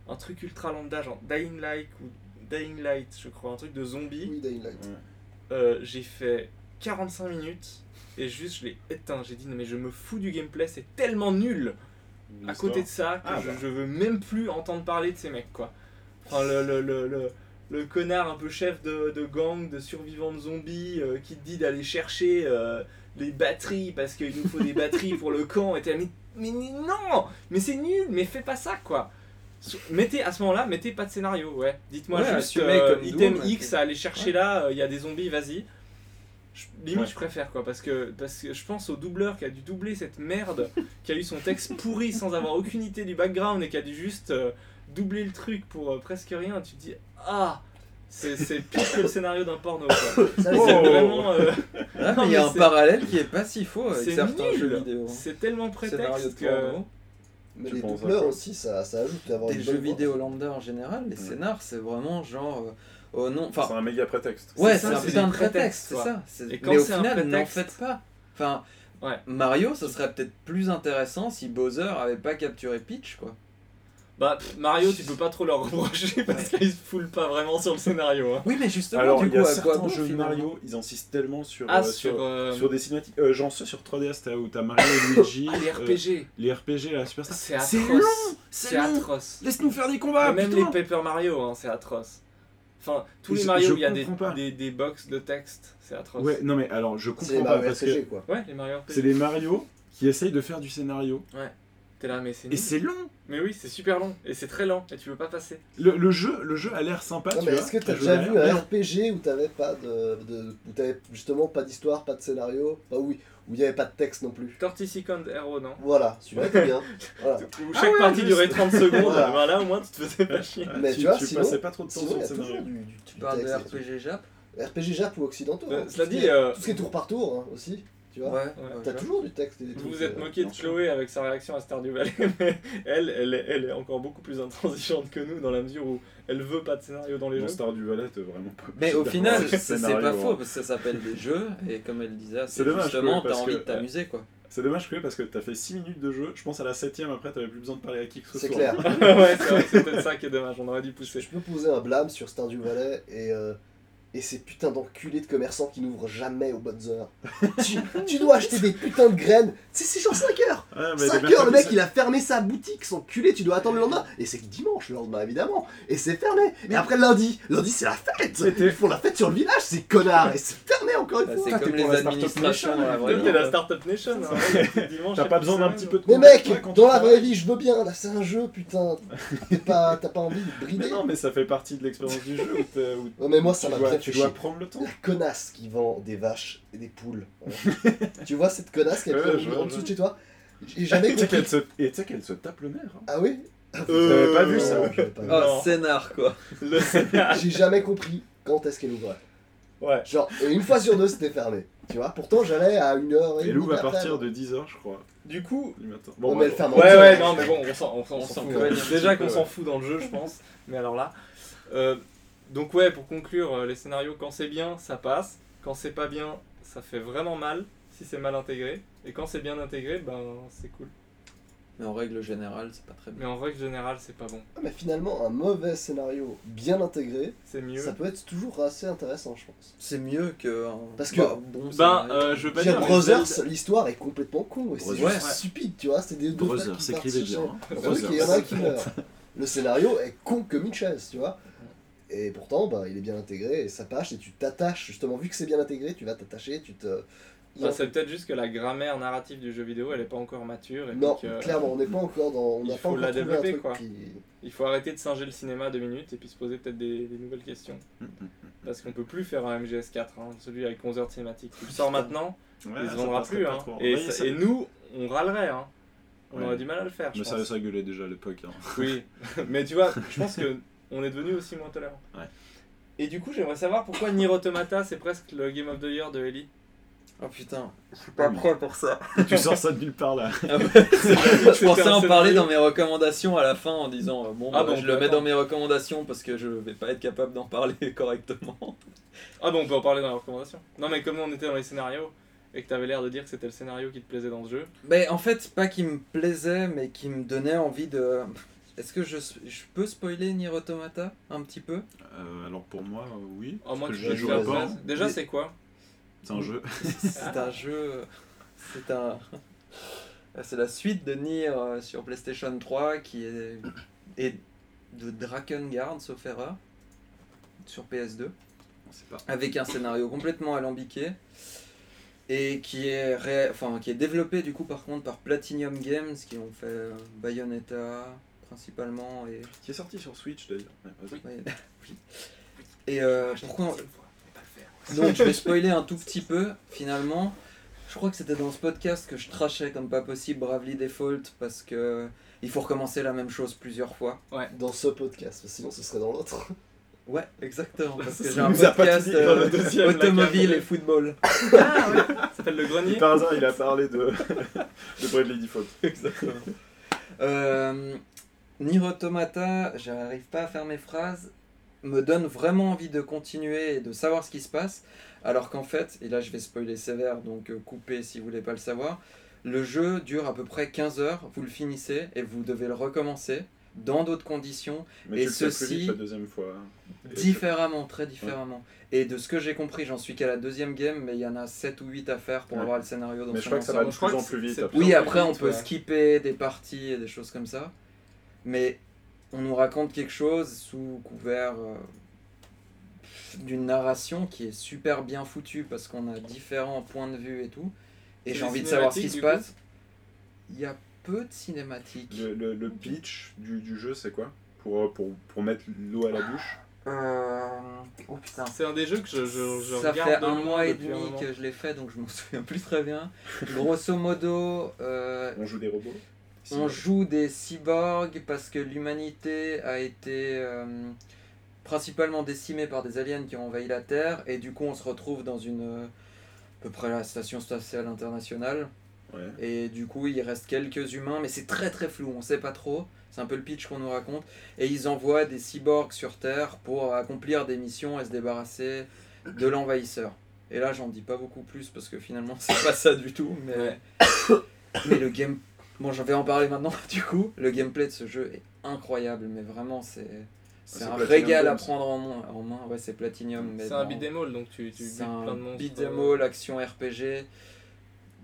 un truc ultra lambda, genre Dying Light ou Dying Light, je crois, un truc de zombie. Oui, Dying Light. Euh, j'ai fait 45 minutes et juste je l'ai éteint. J'ai dit non mais je me fous du gameplay, c'est tellement nul à côté de ça que Ah, je, bah. je veux même plus entendre parler de ces mecs quoi. Enfin le, le, le, le, le connard un peu chef de, de gang de survivants de zombies euh, qui te dit d'aller chercher euh, les batteries parce qu'il nous faut des batteries pour le <laughs> camp et t'es là, mais, mais non mais c'est nul mais fais pas ça quoi. Mettez à ce moment-là, mettez pas de scénario, ouais. Dites-moi Ouais, juste assumez euh, comme item Doom, X à aller chercher là, il y a des zombies, vas-y. Je- limite, Ouais. je préfère quoi, parce que, parce que je pense au doubleur qui a dû doubler cette merde, qui a eu son texte pourri sans avoir aucune idée du background et qui a dû juste euh, doubler le truc pour euh, presque rien. Tu te dis, ah, c'est pire que le scénario d'un porno <laughs> C'est c'est- Oh. vraiment. euh, Ah, <laughs> Non, mais il y a un parallèle qui est pas si faux avec certains nul. jeux vidéo. C'est tellement Scénario prétexte de que. porno. Mais Tu les à doubleurs aussi, ça, ça ajoute d'avoir Des une jeux vidéo lambda en général, les scénars, c'est vraiment genre. euh, oh non, C'est un méga prétexte. Ouais, C'est un c'est putain des de prétexte, c'est ça. Et quand Mais au final, n'en faites pas. Enfin, Ouais. Mario, ça serait peut-être plus intéressant si Bowser avait pas capturé Peach, quoi. Bah, pff, Mario, tu peux pas trop leur reprocher <laughs> parce qu'ils se foulent pas vraiment sur le scénario. hein. Oui, mais justement, Alors, du il coup, y a à quoi certains bon, jeux finalement Mario, ils insistent tellement sur, Ah, euh, sur. sur, euh, sur des cinématiques. Euh, genre ceux sur 3DS, t'as- où t'as Mario et <laughs> Luigi. Ah, les euh, RPG. les RPG, la Superstar. C'est C'est atroce. long C'est atroce. Laisse-nous faire des combats Mais même putain les Paper Mario, hein, c'est atroce. Enfin, tous les Mario il y a des, des, des box de texte, c'est atroce. Ouais, non mais alors, je comprends pas parce que RPG, quoi. Ouais, les Mario RPG. c'est les Mario qui essayent de faire du scénario. T'es là, mais c'est Et c'est long. Mais oui, c'est super long. Et c'est très lent. Et tu peux pas passer. Le, le jeu, le jeu a l'air sympa, Non, tu mais est-ce que t'as déjà vu un RPG où t'avais pas de, de- où t'avais justement pas d'histoire, pas de scénario, bah oui, où il y avait pas de texte non plus? 30 Second Hero, non? Voilà, celui-là était bien. Voilà. <laughs> Où Ah chaque ouais, partie juste. durait 30 secondes. Voilà. Ben là, au moins, tu te faisais pas chier. Ah, Mais tu, tu vois, tu sinon- passais pas trop de temps Sinon, sur le du, Tu parles de RPG Jap. RPG Jap ou occidentaux. Ben, hein, cela tout ce dit, qui est- euh, tout ce qui est tour par tour hein, aussi, tu vois. Ouais. T'as ouais, toujours du texte et des Vous trucs. vous êtes euh, moqué de Chloé avec sa réaction à Stardew Valley, <laughs> mais elle, elle est, elle est encore beaucoup plus intransigeante que nous dans la mesure où elle veut pas de scénario dans les Dans jeux. Star du Valais, t'es vraiment pas Mais au final, c'est pas hein. faux parce que ça s'appelle des jeux et comme elle disait, C'est justement t'as envie que- de t'amuser quoi. C'est dommage que parce que t'as fait 6 minutes de jeu, je pense à la 7ème après t'avais plus besoin de parler à qui que ce soit. C'est clair. <laughs> ouais, c'est vrai que c'est peut-être ça qui est dommage, on aurait dû pousser. je peux poser un blâme sur Stardew Valley et, euh, et ces putains d'enculés de commerçants qui n'ouvrent jamais aux bonnes heures. <laughs> tu, tu dois acheter des putains de graines. C'est c'est genre 5 heures. Ouais, mais 5 les heures, le mec il a fermé sa boutique, son culé, tu dois attendre le lendemain. Et c'est dimanche le lendemain évidemment. Et c'est fermé. Et après lundi, lundi c'est la fête. Ils font la fête sur le village, c'est connard. Et c'est fermé encore une Bah, fois. c'est comme t'es les pour la Startup administrations Nation, dans la vraie Toi, vie. t'es la Startup Nation, hein. T'as pas besoin d'un petit peu de Mais mec, dans la vraie vie, je veux bien. Là, c'est un jeu, putain. T'es pas- T'as pas envie de brider. Mais non, mais ça fait partie de l'expérience du jeu Non, mais moi, ça m'a tu dois chier. prendre le temps. La connasse qui vend des vaches et des poules. Voilà. <laughs> tu vois cette connasse qui Ouais, je en dessous de chez toi J'ai jamais Tu sais compris. qu'elle se... Et tu sais qu'elle se tape le nerf. hein. Ah oui T'avais pas vu ça Non, j'avais pas vu. Oh, scénar quoi. Le. J'ai jamais compris quand est-ce qu'elle ouvrait. Ouais. Genre, une fois sur deux, c'était fermé. Tu vois, pourtant j'allais à une heure et Et après. partir de 10h, je crois, Du coup, du matin. Bon, mais elle bref. ferme en Ouais, ouais, non, mais bon, on s'en on s'en- on On s'en s'en fout. Déjà qu'on s'en fout dans le jeu, je pense. Mais alors là. euh, donc, ouais, pour conclure, euh, les scénarios, quand c'est bien, ça passe. Quand c'est pas bien, ça fait vraiment mal. Si c'est mal intégré. Et quand c'est bien intégré, ben c'est cool. Mais en règle générale, c'est pas très bien. Mais en règle générale, c'est pas bon. Ah, mais finalement, un mauvais scénario bien intégré, C'est mieux. ça peut être toujours assez intéressant, je pense. C'est mieux que un Parce que- bah, bon Ben, euh, je veux pas Dire Brothers, Zelda- l'histoire est complètement con c'est Brothers. juste Ouais. stupide, tu vois. C'est des deux frères Brother, qui s'écrivait partent bien. hein. Ah oui, qu'il y en a un qui meurt. Le scénario est con comme une chaise, tu vois. Et pourtant, bah, il est bien intégré et ça passe et tu t'attaches. Justement, vu que c'est bien intégré, tu vas t'attacher, tu te. Ben, c'est peut-être juste que la grammaire narrative du jeu vidéo, elle est pas encore mature. Et Non, donc, euh, clairement, on n'est pas encore dans. On il faut pas la développer, quoi. qui. Il faut arrêter de singer le cinéma deux minutes et puis se poser peut-être des, des nouvelles questions. Mm, Parce qu'on peut plus faire un MGS4, hein, celui avec 11 heures de cinématique. Tu le sors maintenant, Ouais, il se ça vendra plus. hein. Et, Oui, ça- ça- et nous, on râlerait. Hein. On Ouais. aurait du mal à le faire. je Mais ça, pense. ça gueulait déjà à l'époque. hein. Oui, <laughs> mais tu vois, je pense que on est devenu aussi moins tolérant. Ouais. Et du coup, j'aimerais savoir pourquoi Nier Automata c'est presque le Game of the Year de Ellie. Oh putain, je suis pas prêt pour ça. tu sors ça de nulle part là. <laughs> je pensais en parler dans mes recommandations à la fin en disant euh, bon, Ah bah, bon, je le mets dans mes recommandations parce que je vais pas être capable d'en parler <laughs> correctement. Ah bon, on peut en parler dans la recommandation. Non, mais comme on était dans les scénarios et que t'avais l'air de dire que c'était le scénario qui te plaisait dans ce jeu. Mais en fait, pas qui me plaisait, mais qui me donnait envie de. Est-ce que je, je peux spoiler Nier Automata un petit peu? Euh, alors pour moi, euh, oui. Oh, moi, je pas. base. Déjà, c'est quoi? C'est un jeu. <laughs> C'est un jeu. C'est un. C'est la suite de Nier euh, sur PlayStation 3 qui est, est de Drakengard, sauf erreur, sur PS2, On sait pas. avec un scénario complètement alambiqué et qui est, ré- enfin, qui est développé du coup par contre par Platinum Games qui ont fait Bayonetta principalement et. Qui est sorti sur Switch d'ailleurs. Ouais, ouais, oui. Et euh, pourquoi Donc je vais spoiler un tout <laughs> petit peu finalement. Je crois que c'était dans ce podcast que je trachais comme pas possible Bravely Default parce que il faut recommencer la même chose plusieurs fois. Dans ce podcast, sinon ce serait dans l'autre. Ouais, exactement. Parce que j'ai un podcast euh, deuxième, automobile et football. <laughs> Ah ouais Ça s'appelle le grenier Par hasard, il a parlé de, <laughs> de Bradley Default. Exactement. Euh, Nier Automata, j'arrive pas à faire mes phrases, me donne vraiment envie de continuer et de savoir ce qui se passe. Alors qu'en fait, et là je vais spoiler sévère, donc euh, coupez si vous voulez pas le savoir, le jeu dure à peu près 15 heures, vous le finissez et vous devez le recommencer dans d'autres conditions, Mais Et ceci- vite la deuxième fois. Et différemment, très différemment. Et de ce que j'ai compris, j'en suis qu'à la deuxième game, mais il y en a 7 ou 8 à faire pour Ouais. avoir le scénario dans Mais je crois que ça va de plus en plus vite. après. Oui, après on peut ouais. skipper des parties et des choses comme ça. Mais on nous raconte quelque chose sous couvert euh, d'une narration qui est super bien foutue parce qu'on a différents points de vue et tout. Et j'ai envie de savoir ce qui se passe. Il y a peu de cinématiques. Le, le, le pitch du, du jeu, c'est quoi? Pour, euh, pour, pour mettre l'eau à la bouche? Euh, Oh putain. C'est un des jeux que je, je, je Ça regarde fait un mois et demi que je l'ai fait, donc je m'en <laughs> souviens plus très bien. Grosso modo, euh, On joue des robots? On joue des cyborgs parce que l'humanité a été euh, principalement décimée par des aliens qui ont envahi la Terre, et du coup on se retrouve dans une... euh, à peu près la station spatiale internationale. Ouais. Et du coup, il reste quelques humains, mais c'est très très flou, on sait pas trop. C'est un peu le pitch qu'on nous raconte. Et ils envoient des cyborgs sur Terre pour accomplir des missions et se débarrasser de l'envahisseur. Et là, j'en dis pas beaucoup plus parce que finalement, <laughs> c'est pas ça du tout. Mais, mais le game. Bon, j'en vais en parler maintenant <laughs> du coup. Le gameplay de ce jeu est incroyable, mais vraiment, c'est. C'est un Platinum régal à prendre en main. En main. Ouais, c'est Platinum. mais C'est un dans- beat'em all, donc tu, tu c'est plein de un monstres. beat'em euh, all, action RPG.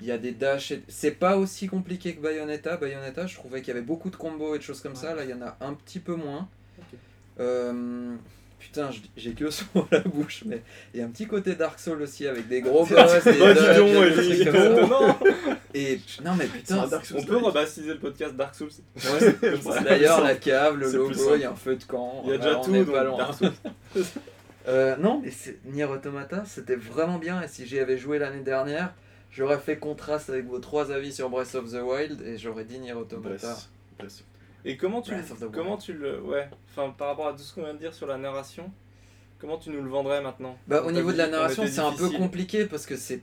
Il y a des dashs. et- C'est pas aussi compliqué que Bayonetta. Bayonetta, je trouvais qu'il y avait beaucoup de combos et de choses comme ça. Là, il y en a un petit peu moins. Ok. Euh, Putain, j'ai que le son à la bouche, mais il y a un petit côté Dark Souls aussi avec des gros boss, des Oh, dis dodges, donc, des Ellie, trucs comme ça. étonnant. Et non, mais putain, On peut rebaptiser le podcast Dark Souls. ouais, <laughs> d'ailleurs la cave, le logo, il y a un feu de camp. Il y a déjà on tout, donc pas loin. Dark Souls. <laughs> Euh, non, mais c'est- Nier Automata, c'était vraiment bien. Et si j'y avais joué l'année dernière, j'aurais fait contraste avec vos trois avis sur Breath of the Wild et j'aurais dit Nier Automata. Breath. Breath. Et comment tu, comment tu le. Ouais, enfin par rapport à tout ce qu'on vient de dire sur la narration, comment tu nous le vendrais maintenant? Bah, au niveau de la narration, c'est un peu compliqué parce que c'est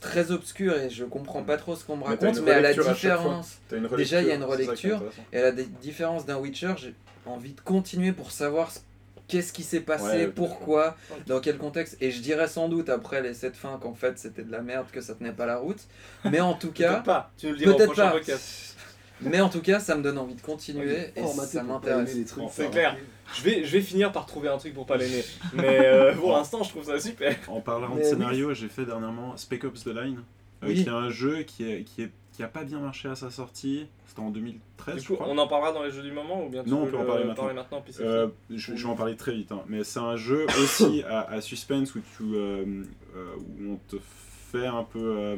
très obscur et je comprends pas trop ce qu'on me Mais raconte. une Mais à la à différence, Déjà, il y a une relecture, et à la di- différence d'un Witcher, j'ai envie de continuer pour savoir ce- qu'est-ce qui s'est passé, Ouais, pourquoi, dans quel contexte. Et je dirais sans doute après les 7 fins qu'en fait c'était de la merde, que ça tenait pas la route. Mais en tout cas. Peut-être pas, tu nous le diras au Peut-être prochain pas. podcast. Mais en tout cas, ça me donne envie de continuer et ça m'intéresse. C'est clair. Je vais, je vais finir par trouver un truc pour pas l'aimer. Mais euh, <laughs> pour l'instant, je trouve ça super. En parlant Mais de oui. scénario, j'ai fait dernièrement Spec Ops The Line, euh, Oui. qui est un jeu qui, est, qui, est, qui a pas bien marché à sa sortie. C'était en 2013, Du je coup, crois. on en parlera dans les jeux du moment ou bien tu Non, on peut en le- parler maintenant. maintenant puis c'est Euh, je, je vais en parler très vite, hein. mais c'est un jeu <coughs> aussi à, à suspense où, tu, euh, euh, où on te fait un peu euh,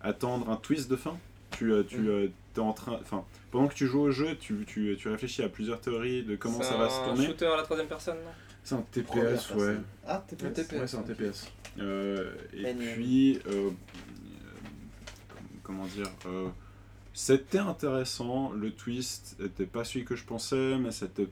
attendre un twist de fin. Tu, euh, tu Mm. T'es en train, enfin, pendant que tu joues au jeu, tu, tu, tu réfléchis à plusieurs théories de comment C'est ça va se un tourner. shooter à la troisième personne, non? C'est un TPS, ouais. Ah, t'es Un pas TPS. Ouais, c'est un TPS. Euh, et puis, euh, euh, comment dire, euh, c'était intéressant. Le twist était pas celui que je pensais, mais c'était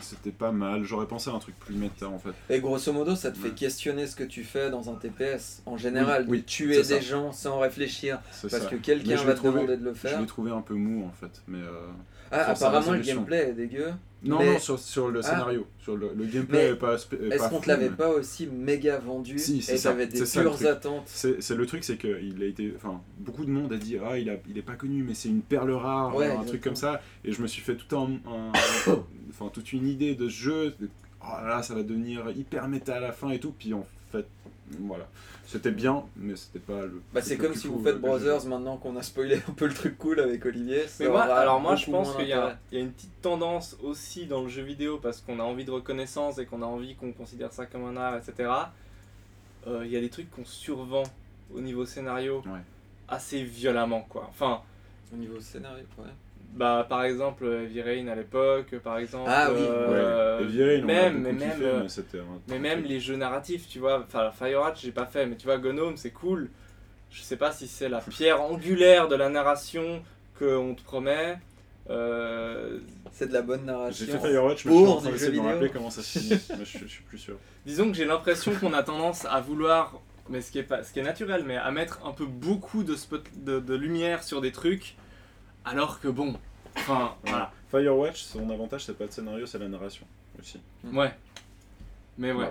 c'était pas mal. J'aurais pensé à un truc plus méta en fait. Et grosso modo, ça te fait questionner ce que tu fais dans un TPS en général, Oui, de oui, tuer ça. des gens sans réfléchir parce ça. que quelqu'un je va te demander de le Je faire. l'ai trouvé un peu mou en fait, mais euh, Ah, apparemment le gameplay est dégueu. Non Mais- non sur, sur le Ah. scénario, sur le, le gameplay pas. Est-ce qu'on te l'avait pas aussi méga vendu Si, c'est et ça, t'avais des pures attentes C'est le truc, c'est que il a été, enfin, beaucoup de monde a dit ah il a, il est pas connu, mais c'est une perle rare, Ouais, un truc comme ça. Et je me suis fait tout un, un- <coughs> enfin toute une idée de ce jeu. de- oh là là, ça va devenir hyper méta à la fin et tout. Puis en fait, voilà, c'était bien, mais c'était pas le. Bah, c'est comme si cool, vous faites euh, Brothers maintenant qu'on a spoilé un peu le truc cool avec Olivier. Mais moi, alors moi, je pense qu'il y, a- d'intérêt. il y a une petite tendance aussi dans le jeu vidéo parce qu'on a envie de reconnaissance et qu'on a envie qu'on considère ça comme un art, etc. Euh, Il y a des trucs qu'on survend au niveau scénario Ouais. assez violemment, quoi. Enfin, Au niveau scénario, ouais. Bah, par exemple, Heavy Rain à l'époque, par exemple. Ah oui, euh, Ouais. On a même, mais même, kiffé, euh, mais c'était. Mais même les jeux narratifs, tu vois, enfin Fire Watch j'ai pas fait, mais tu vois Gnome c'est cool. Je sais pas si c'est la pierre angulaire de la narration qu'on te promet. Euh, C'est de la bonne narration. J'ai fait Firewatch, mais je suis en train de me rappeler comment ça se finit. <laughs> mais je, je suis plus sûr. disons que j'ai l'impression qu'on a tendance à vouloir, mais ce qui est pas, ce qui est naturel, mais à mettre un peu beaucoup de spot, de, de lumière sur des trucs, alors que bon, enfin voilà, Firewatch, son avantage, c'est pas le scénario, c'est la narration aussi. ouais. Mais ouais,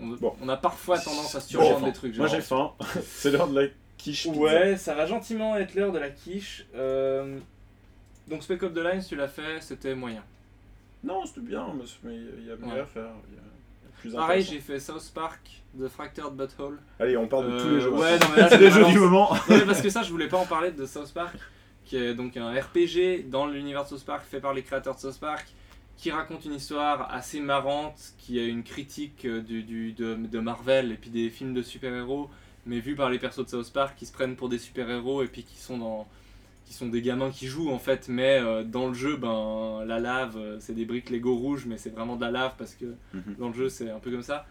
on, Bon. on a parfois tendance à Bon, survendre des trucs. Moi j'ai faim. <laughs> c'est l'heure de la quiche. pizza. Ouais, ça va gentiment être l'heure de la quiche. Euh, Donc Spec Ops The Line, tu l'as fait, c'était moyen. Non, c'était bien, mais il y a mieux Ouais. à faire. Y a- plus Pareil, j'ai fait South Park, The Fractured Butthole. Allez, on parle de tous Euh, les jeux. Ouais, non mais là, <laughs> c'est les jeux du moment. Non, mais parce que ça, je voulais pas en parler de South Park, qui est donc un RPG dans l'univers de South Park, fait par les créateurs de South Park, qui raconte une histoire assez marrante, qui a une critique euh, du, du- de, de Marvel et puis des films de super-héros, mais vu par les persos de South Park qui se prennent pour des super-héros et puis qui sont dans qui sont des gamins qui jouent en fait, mais euh, dans le jeu, ben la lave, euh, c'est des briques Lego rouges, mais c'est vraiment de la lave parce que Mhm. dans le jeu c'est un peu comme ça.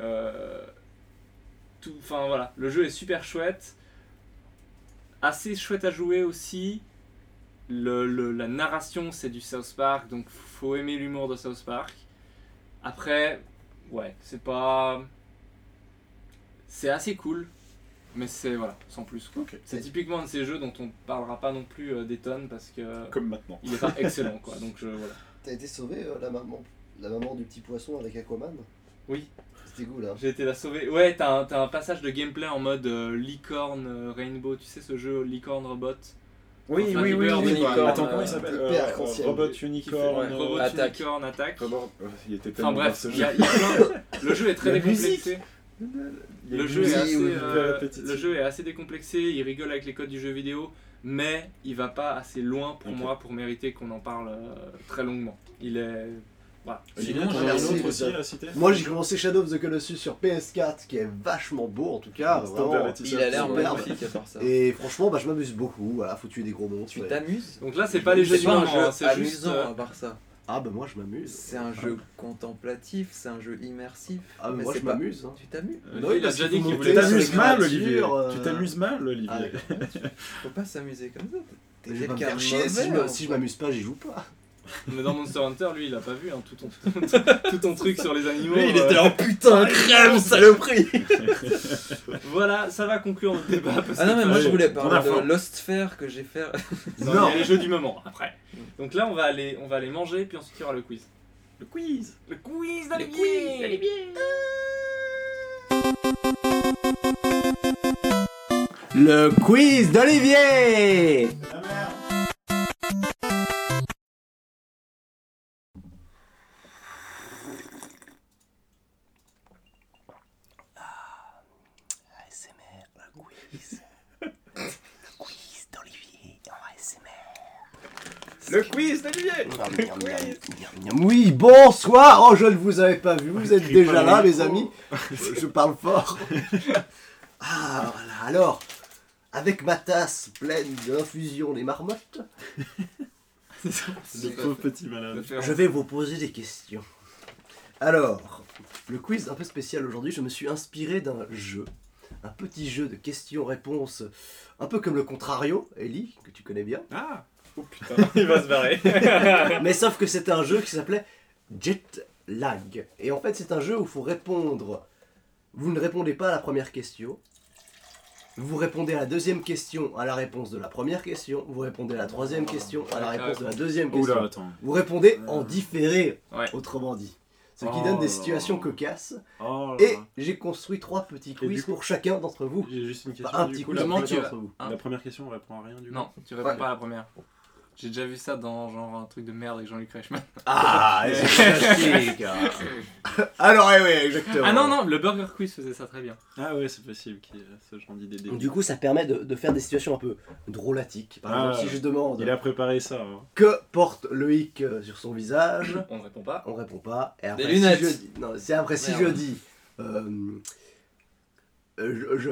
Euh, tout, enfin voilà, le jeu est super chouette, assez chouette à jouer aussi. Le, le- la narration c'est du South Park, donc faut aimer l'humour de South Park. Après, ouais, c'est pas, c'est assez cool, mais c'est voilà, sans plus quoi. Ok. C'est typiquement un de ces jeux dont on parlera pas non plus euh, des tonnes parce que Comme maintenant. il est pas excellent quoi. Donc je, voilà. T'as été sauvé euh, la maman la maman du petit poisson avec Aquaman? Oui. C'était cool hein. J'ai été la sauver. Ouais, t'as un, t'as un passage de gameplay en mode euh, licorne euh, rainbow. Tu sais ce jeu licorne robot. Oui, Enfin, oui, oui. Oui. Unicorn, Attends, comment il s'appelle Euh, ancien. Robot Unicorn. ouais, robot Attaque. unicorn. Robot- oh, Il était Enfin tellement bref, bien, ce il jeu. y a- il y a plein- le jeu est <laughs> très décomplexé. Le jeu, est assez, euh, le jeu est assez décomplexé, il rigole avec les codes du jeu vidéo, mais il va pas assez loin pour moi pour mériter qu'on en parle euh, très longuement. Il est. Voilà. Sinon, Sinon, j'en ai merci, un autre ça. aussi à citer. Moi j'ai commencé Shadow of the Colossus sur PS4 qui est vachement beau en tout cas. Vraiment. Il a l'air Superbe. magnifique à part ça. Et franchement bah, je m'amuse beaucoup, voilà, faut tuer des gros monstres. Tu t'amuses Donc là, c'est pas les jeux hein, c'est juste. amusant euh, à part ça. Ah bah moi je m'amuse. C'est un jeu contemplatif, c'est un jeu immersif. Ah bah mais moi je pas- m'amuse. Hein. Tu t'amuses Euh, Oui, il a déjà dit qu'il voulait t'amuses mal, Olivier. euh, Tu t'amuses mal, Ah, Olivier. d'accord. Faut pas s'amuser comme ça. T'es quelqu'un mauvais, si je m'amuse pas j'y joue pas. Mais dans Monster Hunter, lui, il a pas vu hein, tout, ton, <laughs> tout ton truc sur les animaux. Lui, il euh, était en putain crème, saloperie <laughs> Voilà, ça va conclure notre débat. Parce Ah non, que- mais moi je voulais parler de Lost Fair que j'ai fait. Non, il y a les jeux du moment après. Donc là, on va aller, on va aller manger, puis ensuite il y aura le quiz. Le quiz. Le quiz d'Olivier Le quiz d'Olivier Le quiz d'Olivier miam. Oui, bonsoir Oh, je ne vous avais pas vu, vous <laughs> êtes déjà là, dans le mes micro. amis. Je, je parle fort. <laughs> Ah, voilà, alors, avec ma tasse pleine d'infusion des marmottes, <laughs> Le pauvre petit malade. je vais vous poser des questions. Alors, le quiz un peu spécial aujourd'hui, je me suis inspiré d'un jeu. Un petit jeu de questions-réponses, un peu comme le Contrario, Ellie, que tu connais bien. Ah Oh putain, <laughs> il va se barrer. <laughs> Mais sauf que c'était un jeu qui s'appelait Jet Lag. Et en fait, c'est un jeu où il faut répondre. Vous ne répondez pas à la première question. Vous répondez à la deuxième question à la réponse de la première question. Vous répondez à la troisième question à la réponse de la deuxième question. Oula, attends. Vous répondez en différé, Ouais. autrement dit. Ce qui Oh donne des là situations là. cocasses. Oh là Et là. j'ai construit trois petits Et quiz coup- pour chacun d'entre vous. J'ai juste une question. Enfin, un du petit coup, quiz la, Comment pour tu chacun vas- d'entre vous. Hein la première question, on répond à rien du coup. Non, tu réponds Ouais. pas à la première. J'ai déjà vu ça dans genre un truc de merde avec Jean-Luc Reichmann. Ah, <laughs> c'est fantastique Alors, oui, oui, exactement. Ah non, non, le Burger Quiz faisait ça très bien. Ah ouais, c'est possible qu'il y ait ce genre d'idée. Donc, Du coup, ça permet de, de faire des situations un peu drôlatiques. Par Ah, exemple, si je demande Il a préparé ça. hein. que porte Loïc euh, sur son visage, On ne répond pas. on répond pas. Et après, Des lunettes. Si je dis, non, c'est après si Merde. je dis. euh, euh, je, je-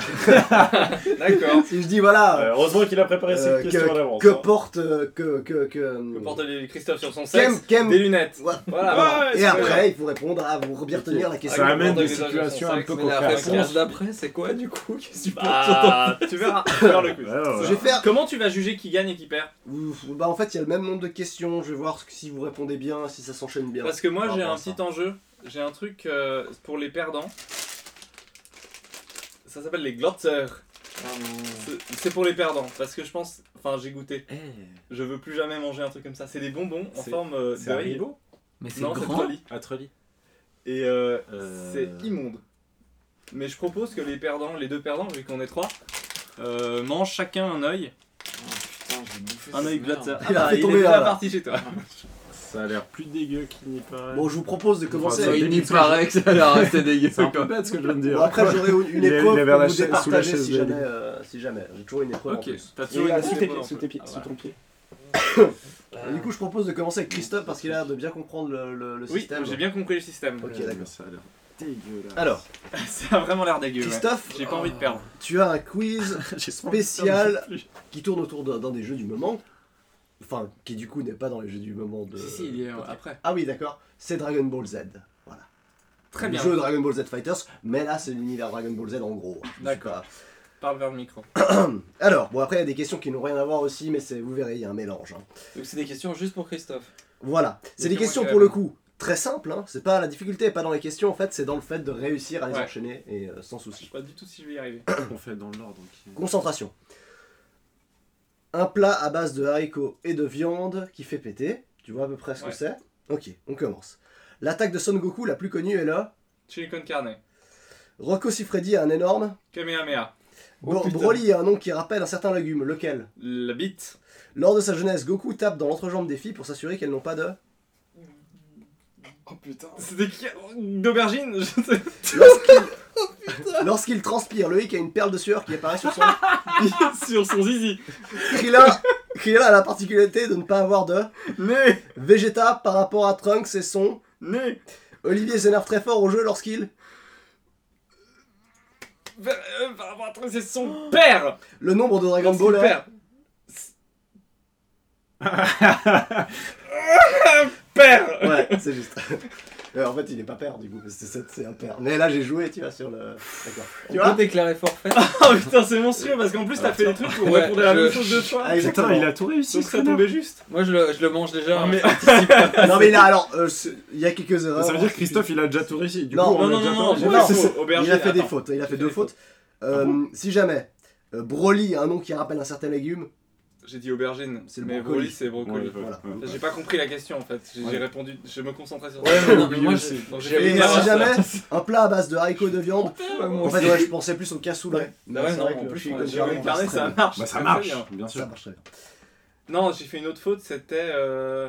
<laughs> D'accord. je- <laughs> si je dis voilà. Euh, heureusement qu'il a préparé euh, cette question à que, l'avance. que hein. porte euh, que que que Que porte Christophe sur son sexe Kem- Des lunettes. Voilà. Voilà. Ouais, Et après, il faut répondre à vous bien retenir la question. Ça amène des situations un peu Mais la réponse d'après, c'est quoi du coup? Qu'est-ce que tu peux Bah, tu verras. Tu verras le quiz. Ouais, ouais, Je vais faire. Comment tu vas juger qui gagne et qui perd? Ouf, Bah en fait, il y a le même nombre de questions. Je vais voir si vous répondez bien, si ça s'enchaîne bien. Parce que moi j'ai un petit enjeu. J'ai un truc euh, pour les perdants. Ça s'appelle les glotters. Ah non. C'est- pour les perdants. Parce que je pense. Enfin, j'ai goûté. Eh, Je veux plus jamais manger un truc comme ça. C'est des bonbons en forme euh, c'est d'œil. Haribo? Mais c'est grand. À Trolli. Et euh, Euh, c'est immonde. Mais je propose que les perdants, les deux perdants, vu qu'on est trois, euh, mangent chacun un œil. Oh, putain, j'ai bouffé Un œil merde. glotter. Il est là. partie chez toi. <laughs> Ça a l'air plus dégueu qu'il n'y paraît. Bon, je vous propose de commencer Enfin, avec Il que paraît que ça a l'air assez dégueu. C'est un peu bête ce que je viens de dire. Bon, après, j'aurai une, une Il est- épreuve il est vers pour la vous chaise- sous la départager chaise si jamais, euh, si jamais. J'ai toujours une épreuve en Ok, plus. t'as toujours une sous tes épreuve pieds, sous tes pieds, Ah, sous ton pied. Et du coup, je propose de commencer avec Christophe parce qu'il a l'air de bien comprendre le, le- le Oui, système. j'ai bien compris le système. Ok, Ouais, d'accord. ça a l'air Dégueulasse. Alors, <laughs> Ça a vraiment l'air dégueu. ouais. Christophe, J'ai pas envie de perdre. tu as un quiz <laughs> J'ai spécial qui tourne autour d'un d'un des jeux du moment. Enfin, qui du coup n'est pas dans les jeux du moment de. Si, si, il y est après. Ah oui, d'accord. C'est Dragon Ball Z. Voilà. Très le bien. jeu Dragon Ball Z Fighters, mais là c'est l'univers Dragon Ball Z en gros. D'accord. Parle vers le micro. <coughs> Alors, bon après il y a des questions qui n'ont rien à voir aussi, mais c'est vous verrez, il y a un mélange. hein. Donc c'est des questions juste pour Christophe. Voilà. C'est des Questions pour le coup très simples. Hein. C'est pas la difficulté est pas dans les questions en fait, c'est dans le fait de réussir à les Ouais. enchaîner et euh, sans Je sais souci. pas du tout si je vais y arriver. <coughs> On fait dans l'ordre. donc- Concentration. Un plat à base de haricots et de viande qui fait péter. Tu vois à peu près ce que c'est? Ok, on commence. L'attaque de Son Goku la plus connue est là. Chili con carne. Rocco Siffredi a un énorme. Kamehameha. Oh. Broly a un nom qui rappelle un certain légume. Lequel? La bite. Lors de sa jeunesse, Goku tape dans l'entrejambe des filles pour s'assurer qu'elles n'ont pas de. Oh putain. C'était qui? D'aubergine? Je sais. Lorsqu'il Lorsqu'il transpire, Loïc a une perle de sueur qui apparaît sur son. <laughs> Sur son zizi. Krillin, Krillin a la particularité de ne pas avoir de. Né. Vegeta par rapport à Trunks et son. Né. Olivier s'énerve très fort au jeu lorsqu'il. Par rapport à toi, c'est son père. Le nombre de Dragon Ball perd. <laughs> <laughs> Père. Ouais, c'est juste. Euh, en fait, il est pas père du coup, parce que c'est c'est un père. Mais là, j'ai joué, tu vois, sur le. D'accord. On Tu vois peut déclarer forfait. <laughs> Oh putain, c'est monstrueux parce qu'en plus t'as fait des trucs où on Ouais, répondait à la je- même chose deux fois. Ah, exactement. Putain, il a tout réussi. Donc ce ça connard. tombait juste. Moi je le, je le mange déjà. Ah, mais- <laughs> Non, mais là, alors, euh, c'est- il y a quelques erreurs. Ça veut dire que Christophe, il a déjà tout réussi. Du Non, coup, on Non, a non, déjà non, tout non, réussi. c'est- il a fait des fautes. Il a fait deux fautes. Euh, Si jamais euh, Broly a un nom qui rappelle un certain légume, J'ai dit aubergine, C'est le mais brocoli. brocoli c'est brocoli. Ouais, ouais, Voilà. ouais. J'ai pas compris la question en fait. J'ai Ouais. répondu, je me concentrais sur Ouais, ça. mais non, mais moi j'ai si jamais un plat à base de haricots et de viande, Ouais, en fait, ouais, je pensais plus au cassoulet. Bah ouais, non, vrai en plus, ouais, j'ai Le carnet ça marche. Bah, ça marche, bien. bien. Ça sûr. marche très bien. Non, j'ai fait une autre faute, c'était. Euh...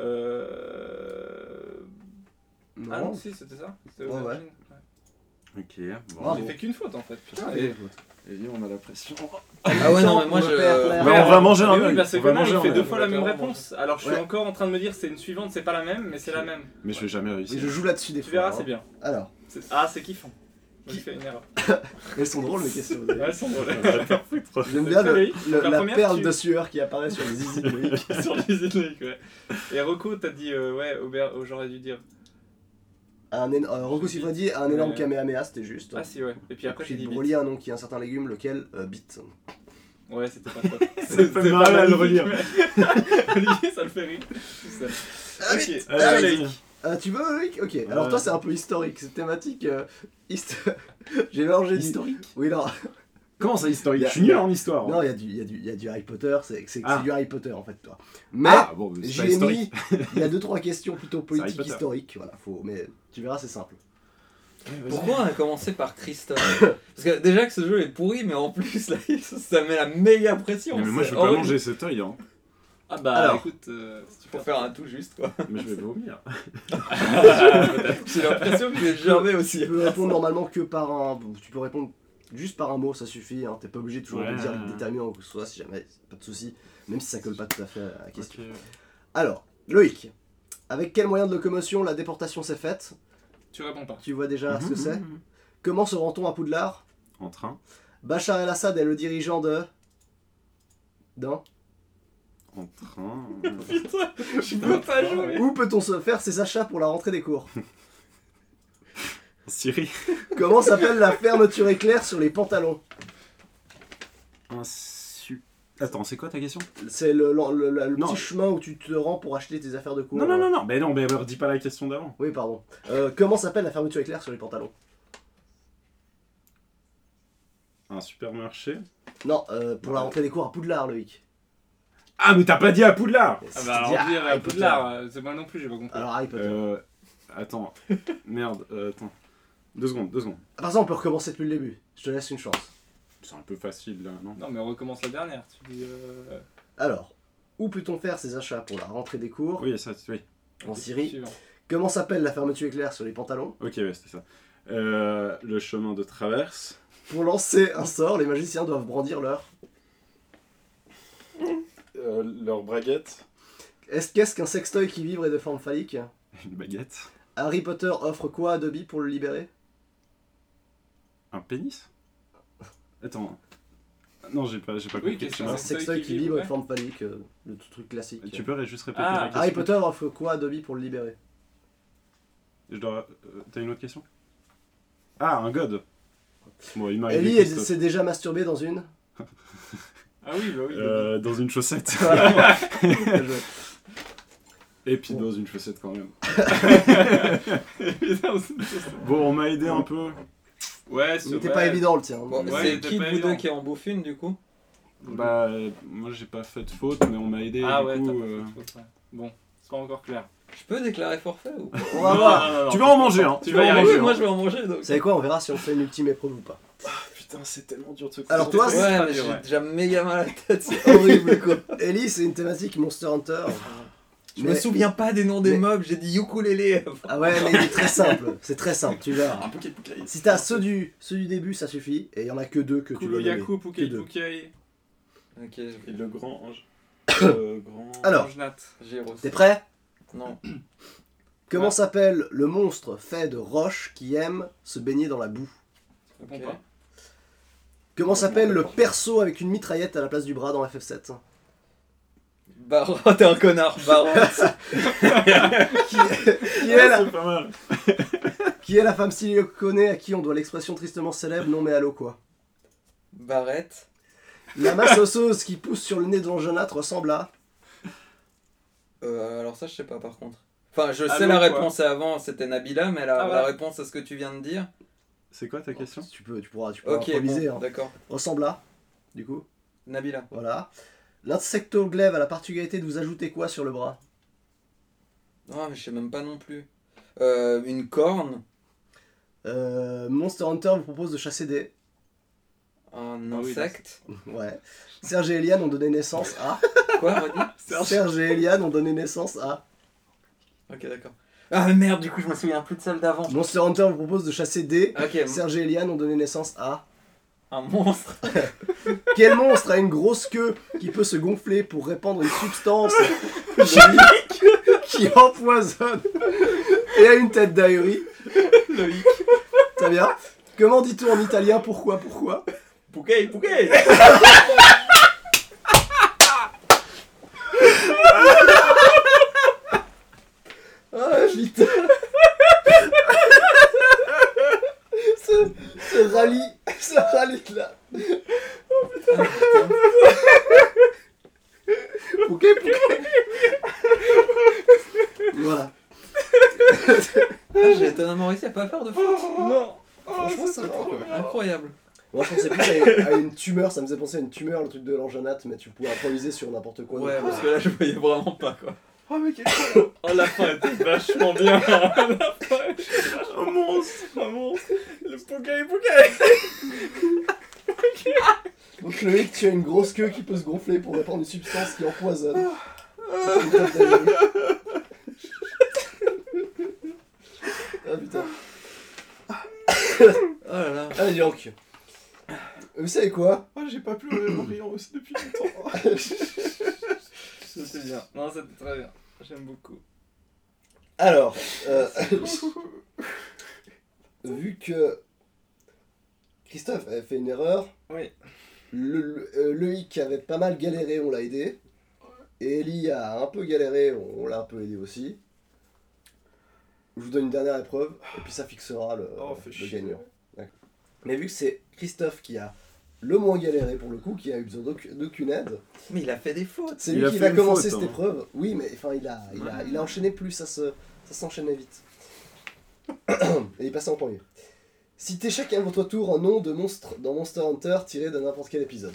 Euh... Ah non, si, c'était ça. C'était Ouais, aubergine. Ok, Bravo. J'ai fait qu'une faute en fait. Putain, Ah, et... Et lui, on a la pression. Ah ouais, non, mais moi je. Bah, on va manger un Mais oui, parce que On va connard, manger il un fait œil. deux fois la même réponse. Alors je suis Ouais. encore en train de me dire c'est une suivante, c'est pas la même, mais c'est la même. Mais je vais jamais Et réussir. je joue là-dessus des Tu fois. verras, hein. c'est bien. Alors, C'est- Ah, c'est kiffant. J'ai fait une erreur. <laughs> elles sont drôles les questions. Ouais, <laughs> elles sont drôles. J'aime bien le- Loïc. le- La la première, perle tu- de sueur qui apparaît sur le <laughs> zizi de Loïc. sur les ouais. Et Rocco, t'as dit, euh, ouais, Aubert, oh, j'aurais dû dire. Un éno- euh, Rocco Siffredi a un énorme Ouais. Kamehameha, c'était juste. Ah, si, ouais. Et puis après, j'ai dit. Broly a un nom qui est un certain légume, lequel euh, bite. bite. Ouais, c'était pas top. Fait marrer à le relire. <laughs> Olivier, ça le fait rire. Ça. Ok, Allez. Loïc. Ah, tu veux Loïc Ok. Alors toi c'est un peu historique, c'est thématique. euh, hist- <laughs> J'ai mélangé Historique Oui non. Comment ça, historique a- Je suis nul en histoire. hein. Non, il y, a du- il y, a du- il y a du Harry Potter, c'est c'est- Ah. du Harry Potter en fait toi. Mais Ah, bon, pas j'ai mis, <laughs> il y a deux trois questions plutôt politiques historiques, voilà, faut, mais tu verras c'est simple. Pourquoi on a commencé par Christophe? Parce que déjà que ce jeu est pourri, mais en plus là, <laughs> ça met la méga pression. Mais moi, je vais pas horrible. manger cet œil, hein. Ah, bah, Alors. écoute, euh, si tu Pour peux faire un tout juste quoi. <laughs> Mais je vais vomir. J'ai l'impression que j'ai germé aussi. Tu peux répondre normalement que par un, tu peux répondre juste par un mot, ça suffit. Hein. T'es pas obligé toujours Ouais. de dire le déterminant ou quoi que ce soit, si jamais, pas de souci, même si ça colle pas tout à fait à la question. Alors, Loïc, avec quel moyen de locomotion la déportation s'est faite? Tu réponds pas. Tu vois déjà ce que Mhm, c'est? Comment se rend-on à Poudlard? En train. Bachar el-Assad est le dirigeant de. D'un. En train. <laughs> Putain, je peux pas jouer. Où peut-on se faire ses achats pour la rentrée des cours? <laughs> Syrie. Comment <laughs> s'appelle la fermeture éclair sur les pantalons Un su... Attends, c'est quoi ta question? C'est le, le- le- le Non. petit chemin où tu te rends pour acheter tes affaires de cours. Non, non, non, non. Mais non, mais redis pas la question d'avant. Oui, pardon. Euh, comment s'appelle la fermeture éclair sur les pantalons? Un supermarché? Non, euh, pour la rentrée des cours à Poudlard, Loïc. Ah, mais t'as pas dit à Poudlard Ah bah alors dire à Poudlard, euh, c'est moi non plus, j'ai pas compris. Alors Harry Potter. Euh. Attends. <laughs> Merde, euh, attends. Deux secondes, deux secondes. Par exemple, on peut recommencer depuis le début. Je te laisse une chance. C'est un peu facile là, non? Non mais on recommence la dernière. Tu dis, euh... Alors, où peut-on faire ses achats pour la rentrée des cours? Oui, ça, oui. En Syrie. suivant. Comment s'appelle la fermeture éclair sur les pantalons? Ok, ouais, c'était ça. Euh, le chemin de traverse. Pour lancer un sort, les magiciens doivent brandir leur. <laughs> Euh, leur braguette. Est-ce qu'est-ce qu'un sextoy qui vibre et de forme phallique? Une baguette. Harry Potter offre quoi à Dobby pour le libérer? Un pénis? Attends. Non, j'ai pas, j'ai pas Oui, compris. qu'est-ce que vois. Un c'est sextoy qui vibre, avec forme phallique, euh, le tout truc classique. Tu peux juste répéter Ah, la question Harry Potter offre quoi à Dobby pour le libérer? Je dois... euh, T'as une autre question? Ah, un god Bon, il m'a Ellie elle s'est déjà masturbée dans une? <laughs> Ah oui, bah oui. Euh, dans une chaussette. <laughs> Voilà. Bien joué. Et puis dans une chaussette quand même. <laughs> Putain, c'est- Bon, on m'a aidé un peu. Ouais, Il c'est n'était pas évident le tien. Bon, Ouais, c'est qui de vous deux qui en bouffe une du coup Bah, euh, moi j'ai pas fait de faute, mais on m'a aidé. Ah du ouais, coup, pas euh, fait de faute, ouais. Bon, c'est pas encore clair. Je peux déclarer forfait ou pas On va voir. Non, non, non, Tu vas en manger, hein Tu Tu vas y en arriver, manger. Oui, moi hein. je vais en manger donc. Vous savez quoi On verra si on fait une ultime épreuve ou pas. Putain, c'est tellement dur de se Alors toi, c'est- Ouais, j'ai déjà méga mal à la tête, c'est <laughs> horrible quoi. Ellie, c'est une thématique Monster Hunter. Je Mais- me souviens pas des noms des mais- mobs, j'ai dit ukulélé. Ah ouais, mais il est très simple. C'est très simple, tu verras. Un. Si t'as ceux du, ceux du début, ça suffit. Et il y en a que deux que tu dois nommer. Kuluyaku, Que Pukei deux. Pukei, Ok, Et le grand ange. <coughs> euh, grand... Alors. Gyros. T'es prêt? Non. <coughs> Comment Ouais. s'appelle le monstre fait de roches qui aime se baigner dans la boue? Réponds Ok. pas. Comment s'appelle le perso avec une mitraillette à la place du bras dans FF7 Baron, <laughs> t'es un connard, Baron. <laughs> qui, <laughs> qui est la, qui est femme siliconée à qui on doit l'expression tristement célèbre non mais allô quoi Barrette. La masse osseuse qui pousse sur le nez de l'angénate ressemble à Euh, alors ça je sais pas par contre. Enfin je sais Allô, la quoi. réponse avant, c'était Nabila, mais la, Ah, la réponse à ce que tu viens de dire. C'est quoi ta question? Tu peux, tu pourras, tu pourras Ok, improviser. bon, hein. d'accord. Ressemble à Du coup, Nabila. voilà. L'insectoglaive a la particularité de vous ajouter quoi sur le bras? Non mais je sais même pas non plus. Euh, une corne? Euh, Monster Hunter vous propose de chasser des. Un Ah oui, insecte? <laughs> Ouais. Serge et Eliane ont donné naissance à. <laughs> Quoi, redis Serge et Eliane ont donné naissance à. Ok, d'accord. Ah merde, du coup je me souviens plus de celle d'avant. Monster Hunter vous propose de chasser des. Ok, Serge et Eliane ont donné naissance à. Un monstre. <laughs> Quel monstre a une grosse queue qui peut se gonfler pour répandre une substance qui empoisonne et a une tête d'ahurie Loïc. Très bien. Comment dit-on en italien pourquoi pourquoi? Pouquet, pouquet Ah putain Ce, ce rallye, là. Ok, ok. Voilà. Ah, J'ai étonnamment réussi à pas faire de faute. Non Franchement, ça va. quoi. Incroyable. Moi, je pensais plus à une, à une tumeur, ça me faisait penser à une tumeur, le truc de l'angenate, mais tu pouvais improviser sur n'importe quoi. Ouais, parce que là je voyais vraiment pas quoi. Oh, mais quel <coughs> Oh, la fin était vachement bien <laughs> La fin Un monstre Un monstre Le Pukei Pukei <laughs> Donc le mec, tu as une grosse queue qui peut se gonfler pour répandre une substance qui empoisonne. Ah putain. Oh là là. Allez donc. Vous savez quoi? Oh, j'ai pas pleuré en riant aussi depuis longtemps. <laughs> C'était bien. Non, c'était très bien. J'aime beaucoup. Alors, euh, <laughs> <laughs> vu que Christophe avait fait une erreur, Oui. le, le, euh, Loïc avait pas mal galéré, on l'a aidé. Et Ellie a un peu galéré, on, on l'a un peu aidé aussi. Je vous donne une dernière épreuve, et puis ça fixera le, Oh, le gagnant. Mais vu que c'est Christophe qui a le moins galéré pour le coup, qui a eu besoin d'auc- d'aucune aide, Mais il a fait des fautes. c'est Il lui a qui va commencer faute, cette hein. épreuve. Oui, mais enfin, il a, il a, il a enchaîné plus, ça se, ça s'enchaînait vite. <coughs> Et il passait en premier. Citez chacun de votre tour un nom de monstre dans Monster Hunter tiré de n'importe quel épisode.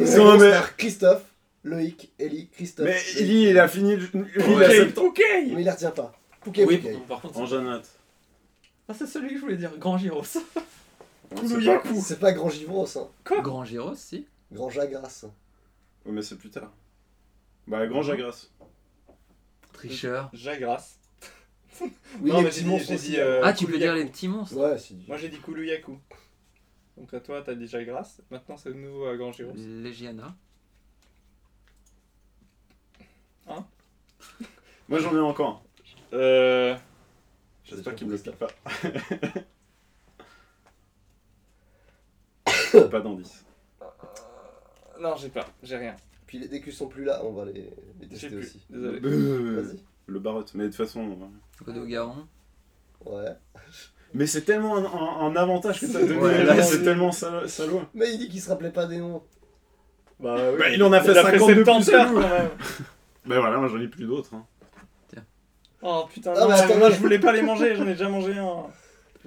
Et c'est mais- Christophe, Loïc, Ellie, Christophe. Mais. Ellie, il a fini. le- il a Pukei sept- Pukei Mais il la retient pas. Pouké, oui, Pouké. par contre. En Jeannette. Ah, c'est celui que je voulais dire, Grand Gyros. <laughs> Kuluyaku C'est pas Grand Givros, hein. Grand Gyros, si. Grand Jagras. Ouais, mais c'est plus tard. Bah, grand Jagras. Tricheur. Jagras. <laughs> Oui, non, les mais petits j'ai dit, monstres j'ai aussi, dit hein. euh, ah, tu peux Kuluyaku. dire les petits monstres Ouais, si. Moi j'ai dit Kuluyaku. Donc à toi t'as dit Jagras. Maintenant c'est de nouveau à Grand Gyros. Legiana. Moi, j'en ai encore un. Euh. J'espère qu'il me le pique pas. <laughs> pas d'indice. Non, j'ai pas, j'ai rien. Puis les DQ sont plus là, on va les, les tester plus. aussi. Désolé. Vas-y. Le barotte, mais de toute façon. euh, Godot Garon. Ouais. Mais c'est tellement un, un- un avantage que t'as donné. Ouais, c'est tellement salo- salaud. Mais il dit qu'il se rappelait pas des noms. Bah, oui. Bah, il en a fait Il a 52 plus 70 heures, salaud. quand même. Bah voilà, moi j'en ai plus d'autres. hein. Oh putain, Ah, non, mais attendez. moi je voulais pas les manger, j'en ai déjà mangé un.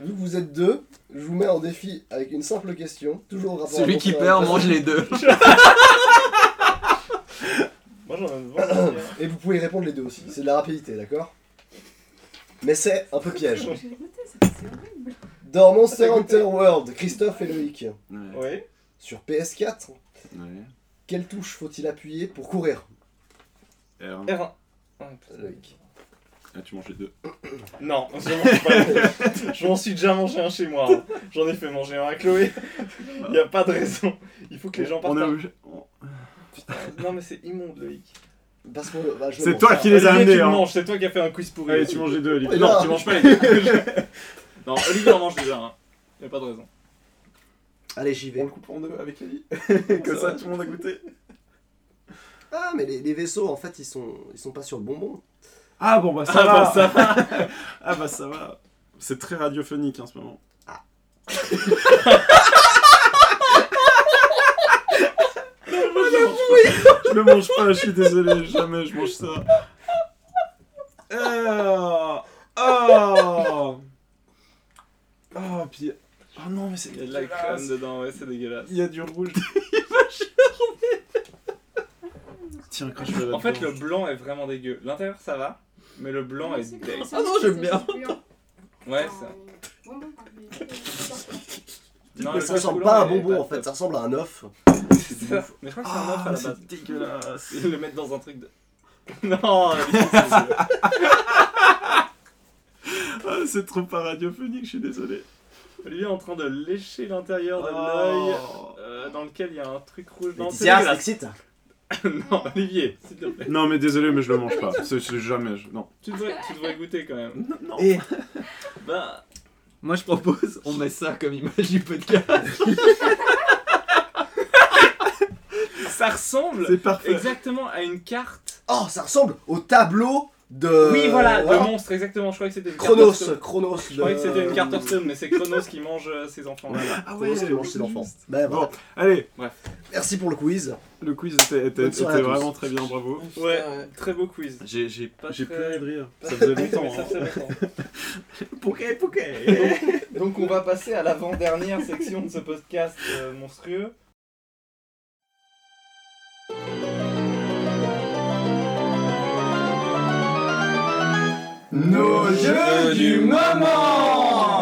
Vu que vous êtes deux, je vous mets en défi avec une simple question, toujours au rapport à Celui qui perd mange les deux. <laughs> <coughs> Moi j'en ai vendu. Et vous pouvez répondre les deux aussi, c'est de la rapidité, d'accord? Mais c'est un peu piège. J'ai écouté, c'est c'est horrible. Dans Monster Hunter World, Christophe et Loïc, Ouais. Ouais. sur PS4, Ouais. quelle touche faut-il appuyer pour courir? R1. R1. Ouais, putain. Loïc. Ah, tu manges les deux. <coughs> Non, je mange pas. <laughs> Je m'en suis déjà mangé un chez moi. hein. J'en ai fait manger un à Chloé. Il a pas de raison. Il faut que les gens On a obligé- on- Non mais c'est immonde Loïc. Le- bah, je le C'est toi qui les as Olivier, amenés. tu le Hein. manges, c'est toi qui as fait un quiz pourri. Allez, tu manges les deux, Olivier. Non, tu manges pas les deux. <laughs> non, Olivier en mange déjà. Hein. Y a pas de raison. Allez, j'y On vais. le coupe en deux avec Eli. <laughs> Comme ça, tout le monde a goûté. Ah, mais les, les vaisseaux, en fait, ils sont, ils sont pas sur le bonbon. Ah bon, bah ça Ah, va. bah, ça va. <laughs> ah bah ça va. C'est très radiophonique en ce moment. je le mange pas, je suis désolé, jamais je mange ça. Oh, oh, oh, puis oh non mais c'est Il y a de la crème dedans, ouais, c'est dégueulasse. Il y a du rouge. <laughs> Tiens, crache En fait, le blanc est vraiment dégueu. L'intérieur ça va, mais le blanc est dégueu. Ah non, j'aime bien. Ouais, ça. Non, mais le ça ressemble pas à un bonbon, en fait, ça ressemble à un œuf. C'est ça. Mais je crois que c'est un œuf à la base. Ah, c'est dégueulasse. <laughs> Le mettent dans un truc de. <laughs> non, c'est- <laughs> Ah, c'est trop pas radiophonique, je suis désolé. Olivier est en train de lécher l'intérieur de Oh. l'œil euh, dans lequel il y a un truc rouge. Ça dégueulasse. excite <laughs> non, Olivier, s'il te plaît. Non mais désolé, mais je le mange pas. C'est c'est jamais. je- Non. Tu devrais, tu devrais goûter quand même. Non. Et <laughs> Bah, Moi je propose, on met ça comme image du podcast. ça ressemble C'est parfait. exactement à une carte. oh, ça ressemble au tableau de. oui, voilà, voilà. le monstre, exactement. Je croyais que c'était une carte Chronos. Chronos. Je croyais que c'était une carte Hearthstone, mais c'est Chronos qui mange euh, ses enfants. Voilà. Ah Chronos qui mange ses enfants. Ben, Bon, voilà. allez, Merci pour le quiz. le quiz était, était- vraiment très bien, bravo. Ouais, très beau quiz. J'ai j'ai Pas j'ai très- pleuré de rire. Ça faisait longtemps. ça hein. fait longtemps. <laughs> Pouquet, pouquet. Donc on va passer à l'avant-dernière section de ce podcast euh, monstrueux. Nos jeux du moment <laughs>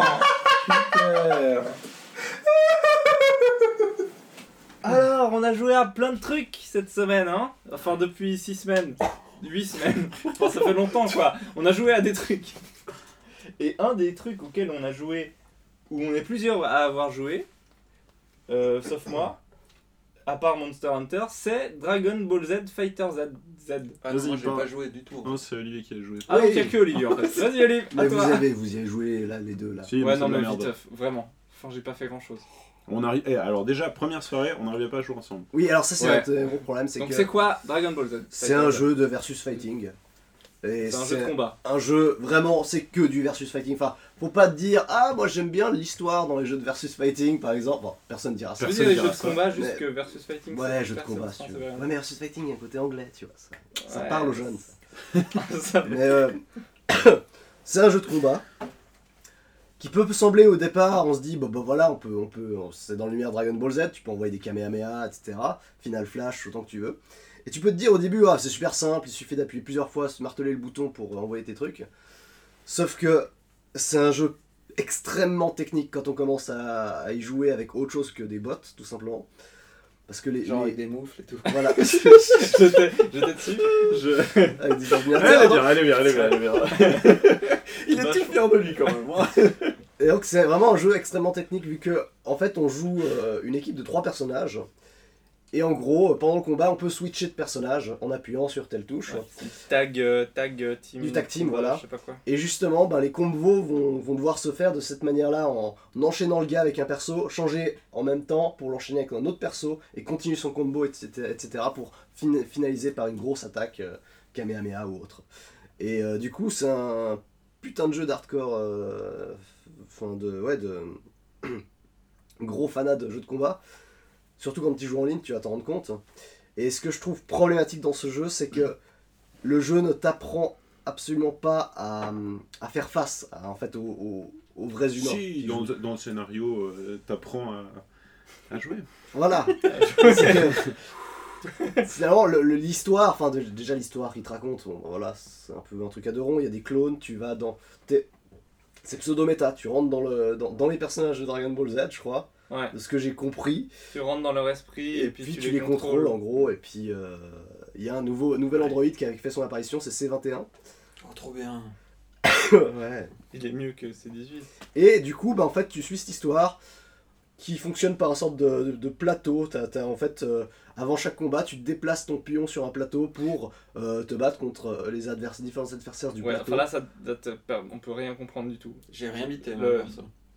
Alors, on a joué à plein de trucs cette semaine, hein Enfin, depuis 6 semaines. 8 semaines. Enfin, ça fait longtemps, quoi. On a joué à des trucs. Et un des trucs auxquels on a joué, où on est plusieurs à avoir joué, euh, sauf moi, à part Monster Hunter, c'est Dragon Ball Z Fighter Z. Z. Ah non, Vas-y, moi j'ai pas joué du tout. Non, c'est Olivier qui a joué. Ah, il n'y a que Olivier en fait. <laughs> Vas-y, Olivier, Mais à vous toi. avez, vous y avez joué là, les deux là. Si, Ouais, non, mais merde. vite, vraiment. Enfin, j'ai pas fait grand chose. On arrive. eh, alors déjà première soirée, on n'arrivait pas à jouer ensemble. Oui, alors ça c'est Ouais. notre gros problème, c'est Donc, que c'est quoi Dragon Ball Z c'est un jeu de versus fighting. Et C'est un jeu de combat. un jeu vraiment, c'est que du versus fighting. Enfin, faut pas te dire ah moi j'aime bien l'histoire dans les jeux de versus fighting par exemple. Bon, personne dira ça. Personne dire les dira jeux de combat juste que versus fighting Ouais, c'est jeu de combat si tu veux. Ouais, mais versus fighting, il y a un côté anglais, tu vois. Ça, ça Ouais. parle aux jeunes. <laughs> Ça- Mais euh, <coughs> c'est un jeu de combat qui peut sembler au départ, on se dit, bah, bah voilà, on peut, on peut, c'est dans l'univers Dragon Ball Z, tu peux envoyer des Kamehameha, etc. Final Flash, autant que tu veux. Et tu peux te dire au début, ah, c'est super simple, il suffit d'appuyer plusieurs fois, se marteler le bouton pour envoyer tes trucs. Sauf que c'est un jeu extrêmement technique quand on commence à, à y jouer avec autre chose que des bots, tout simplement. Parce que les. Genre les- avec des moufles et tout. Voilà. <laughs> <laughs> J'étais dessus. Je... avec des ordinateurs. elle est bien, est bien, est bien. Il est tout fier de lui quand même. hein. Et donc c'est vraiment un jeu extrêmement technique vu que en fait on joue euh, une équipe de trois personnages Et en gros, pendant le combat, on peut switcher de personnage en appuyant sur telle touche. Ouais. Tag, euh, tag euh, team. Du tag team, combat, voilà. Je sais pas quoi. Et justement, ben, les combos vont, vont devoir se faire de cette manière-là en enchaînant le gars avec un perso, changer en même temps pour l'enchaîner avec un autre perso et continuer son combo, etc. etc. pour fin- finaliser par une grosse attaque, euh, Kamehameha ou autre. Et euh, du coup, c'est un putain de jeu d'hardcore, euh, enfin de, ouais, de <clears throat> gros fanat de jeux de combat. Surtout quand tu joues en ligne, tu vas t'en rendre compte. Et ce que je trouve problématique dans ce jeu, c'est que le jeu ne t'apprend absolument pas à, à faire face à, en fait, aux, aux- aux vrais humains. Si, dans, le scénario, euh, t'apprends à, à jouer. Voilà. <laughs> Finalement, le- le- l'histoire, enfin déjà l'histoire qu'il te raconte, bon, voilà, c'est un peu un truc à deux ronds, il y a des clones, tu vas dans... C'est pseudo-méta, tu rentres dans, le, dans, dans les personnages de Dragon Ball Z, je crois, Ouais. de ce que j'ai compris, Tu rentres dans leur esprit et, et, puis, puis, tu, les contrôles en gros, et puis euh, il y a un nouveau, nouvel Android qui a fait son apparition, c'est C21. Oh, trop bien. <coughs> ouais. Il est mieux que C18. Et du coup, bah, en fait, tu suis cette histoire qui fonctionne par un sorte de, de- de plateau. T'as, t'as, en fait, euh, avant chaque combat, tu déplaces ton pion sur un plateau pour euh, te battre contre les advers- différents adversaires du Ouais, plateau. enfin là, ça, ça te per- on peut rien comprendre du tout. J'ai rien bité, Le-.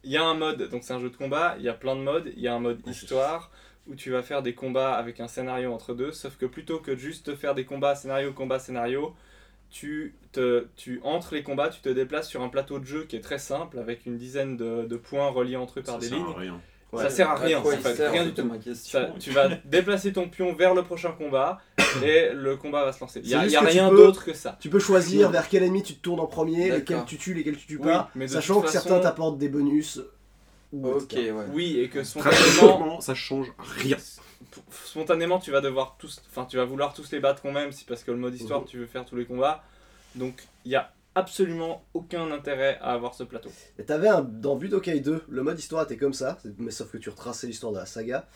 Il y a un mode, donc c'est un jeu de combat, il y a plein de modes. Il y a un mode histoire où tu vas faire des combats avec un scénario entre deux, sauf que plutôt que de juste te faire des combats scénario, combat, scénario, tu, te, tu entres les combats, tu te déplaces sur un plateau de jeu qui est très simple avec une dizaine de, de points reliés entre eux par Ça des lignes. Ça sert à rien, en fait, rien du tout. ma question. Ça- tu vas <laughs> déplacer ton pion vers le prochain combat et le combat va se lancer. Il n'y a, y a rien d'autre que ça. Tu peux choisir vers quel ennemi tu te tournes en premier, lesquels tu tues, lesquels tu tues Oui, pas, mais sachant que façon- certains t'apportent des bonus. ou Ok, ouais. Oui, et que spontanément, ça change rien. spontanément tu vas devoir tous enfin tu vas vouloir tous les battre quand même si parce que le mode histoire tu veux faire tous les combats donc il y a absolument aucun intérêt à avoir ce plateau Et t'avais un, dans Budokai 2, le mode histoire était comme ça, mais sauf que tu retraçais l'histoire de la saga.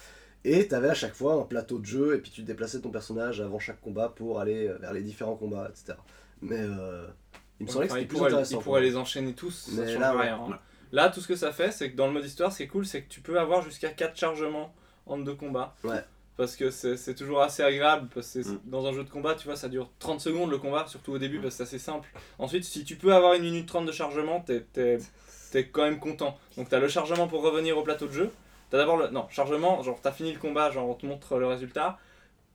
Et t'avais à chaque fois un plateau de jeu, et puis tu déplaçais ton personnage avant chaque combat pour aller euh, vers les différents combats, etc. Mais euh, il me semblait que c'était plus pourrait, intéressant. il pourrait les enchaîner tous Mais là, ouais. hein. Là tout ce que ça fait c'est que dans le mode histoire ce qui est cool c'est que tu peux avoir jusqu'à 4 chargements entre deux combats Ouais. Parce que c'est toujours assez agréable parce que Mm. dans un jeu de combat tu vois ça dure 30 secondes le combat surtout au début parce que c'est assez simple. Ensuite si tu peux avoir une minute 30 de chargement t'es quand même content. Donc t'as le chargement pour revenir au plateau de jeu. T'as d'abord le non chargement genre t'as fini le combat genre on te montre le résultat.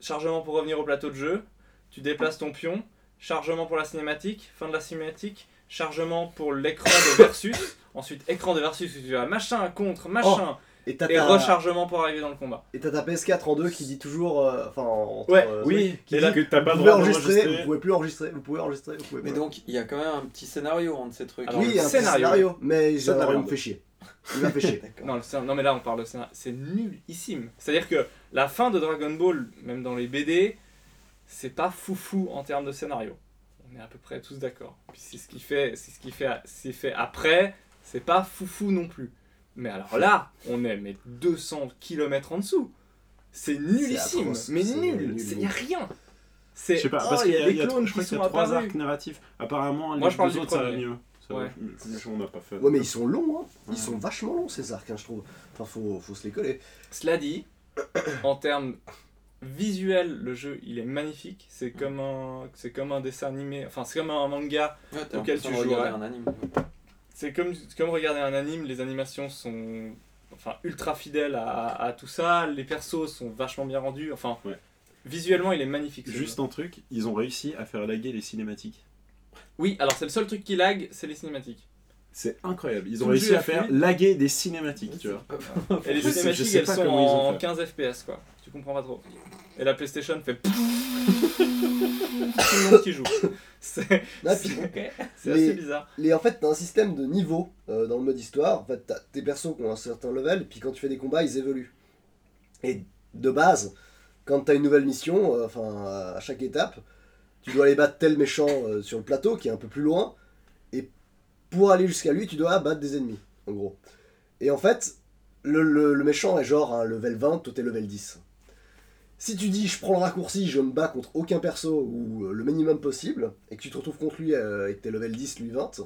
Chargement pour revenir au plateau de jeu. Tu déplaces ton pion. Chargement pour la cinématique fin de la cinématique. Chargement pour l'écran de versus. <coughs> Ensuite écran de versus tu vas machin contre machin Et t'as et ta, rechargement pour arriver dans le combat et t'as ta PS4 en deux qui dit toujours. euh, Enfin, entre, Ouais, euh, oui, qui et dit là, que t'as pas vous droit enregistrer, vous d'enregistrer. pouvez plus enregistrer, vous pouvez enregistrer, vous pouvez Mais donc, il y a quand même un petit scénario entre ces trucs. Alors, oui, il y a un scénario. scénario, mais Ça, me fait chier. Il m'a fait chier. <laughs> D'accord. Non, le non, mais là on parle de scénario. C'est nullissime. C'est-à-dire que la fin de Dragon Ball, même dans les BD, c'est pas foufou en termes de scénario. On est à peu près tous d'accord. Puis c'est ce qui fait, c'est ce qui fait, c'est fait après, c'est pas foufou non plus. Mais alors là, on est mais 200 km en dessous. C'est nullissime, mais nul. Il y a rien. C'est Je sais pas, oh, parce il qu'il y a y a, des y a- clones je crois qui qu'il y sont a trois apparus. arcs narratifs. Apparemment, Moi, les je parle deux du autres, ça va mieux. Ouais. on n'a pas fait. Ouais, mais ils sont longs, hein. Ils Ouais. sont vachement longs ces arcs, hein, je trouve. Enfin, faut, faut se les coller. Cela dit, <coughs> en termes visuels, le jeu il est magnifique. C'est comme un, c'est comme un dessin animé. Enfin, c'est comme un manga. Ouais, Auquel tu jouerais. un anime. C'est comme, regarder un anime. Les animations sont, enfin, ultra fidèles à, à tout ça. Les persos sont vachement bien rendus. Enfin, Ouais. visuellement, il est magnifique. Juste un truc, ils ont réussi à faire laguer les cinématiques. Oui, alors c'est le seul truc qui lag, c'est les cinématiques. C'est incroyable. Ils ont réussi à faire fluide. laguer des cinématiques, tu vois. Et les Je sais- je cinématiques, elles sont comment ils ont en fait. 15 FPS quoi. Tu comprends pas trop. Et la PlayStation fait. <laughs> Tout le monde qui joue. C'est assez bizarre. les, en fait, t'as un système de niveau euh, dans le mode histoire. En fait, t'as tes persos qui ont un certain level, puis quand tu fais des combats, ils évoluent. Et de base, quand t'as une nouvelle mission, euh, enfin, à chaque étape, tu dois aller battre tel méchant euh, sur le plateau qui est un peu plus loin, pour aller jusqu'à lui, tu dois battre des ennemis, en gros. Et en fait, le, méchant est genre un level 20, toi t'es level 10. Si tu dis je prends le raccourci, je me bats contre aucun perso ou euh, le minimum possible, et que tu te retrouves contre lui euh, et que t'es level 10, lui 20,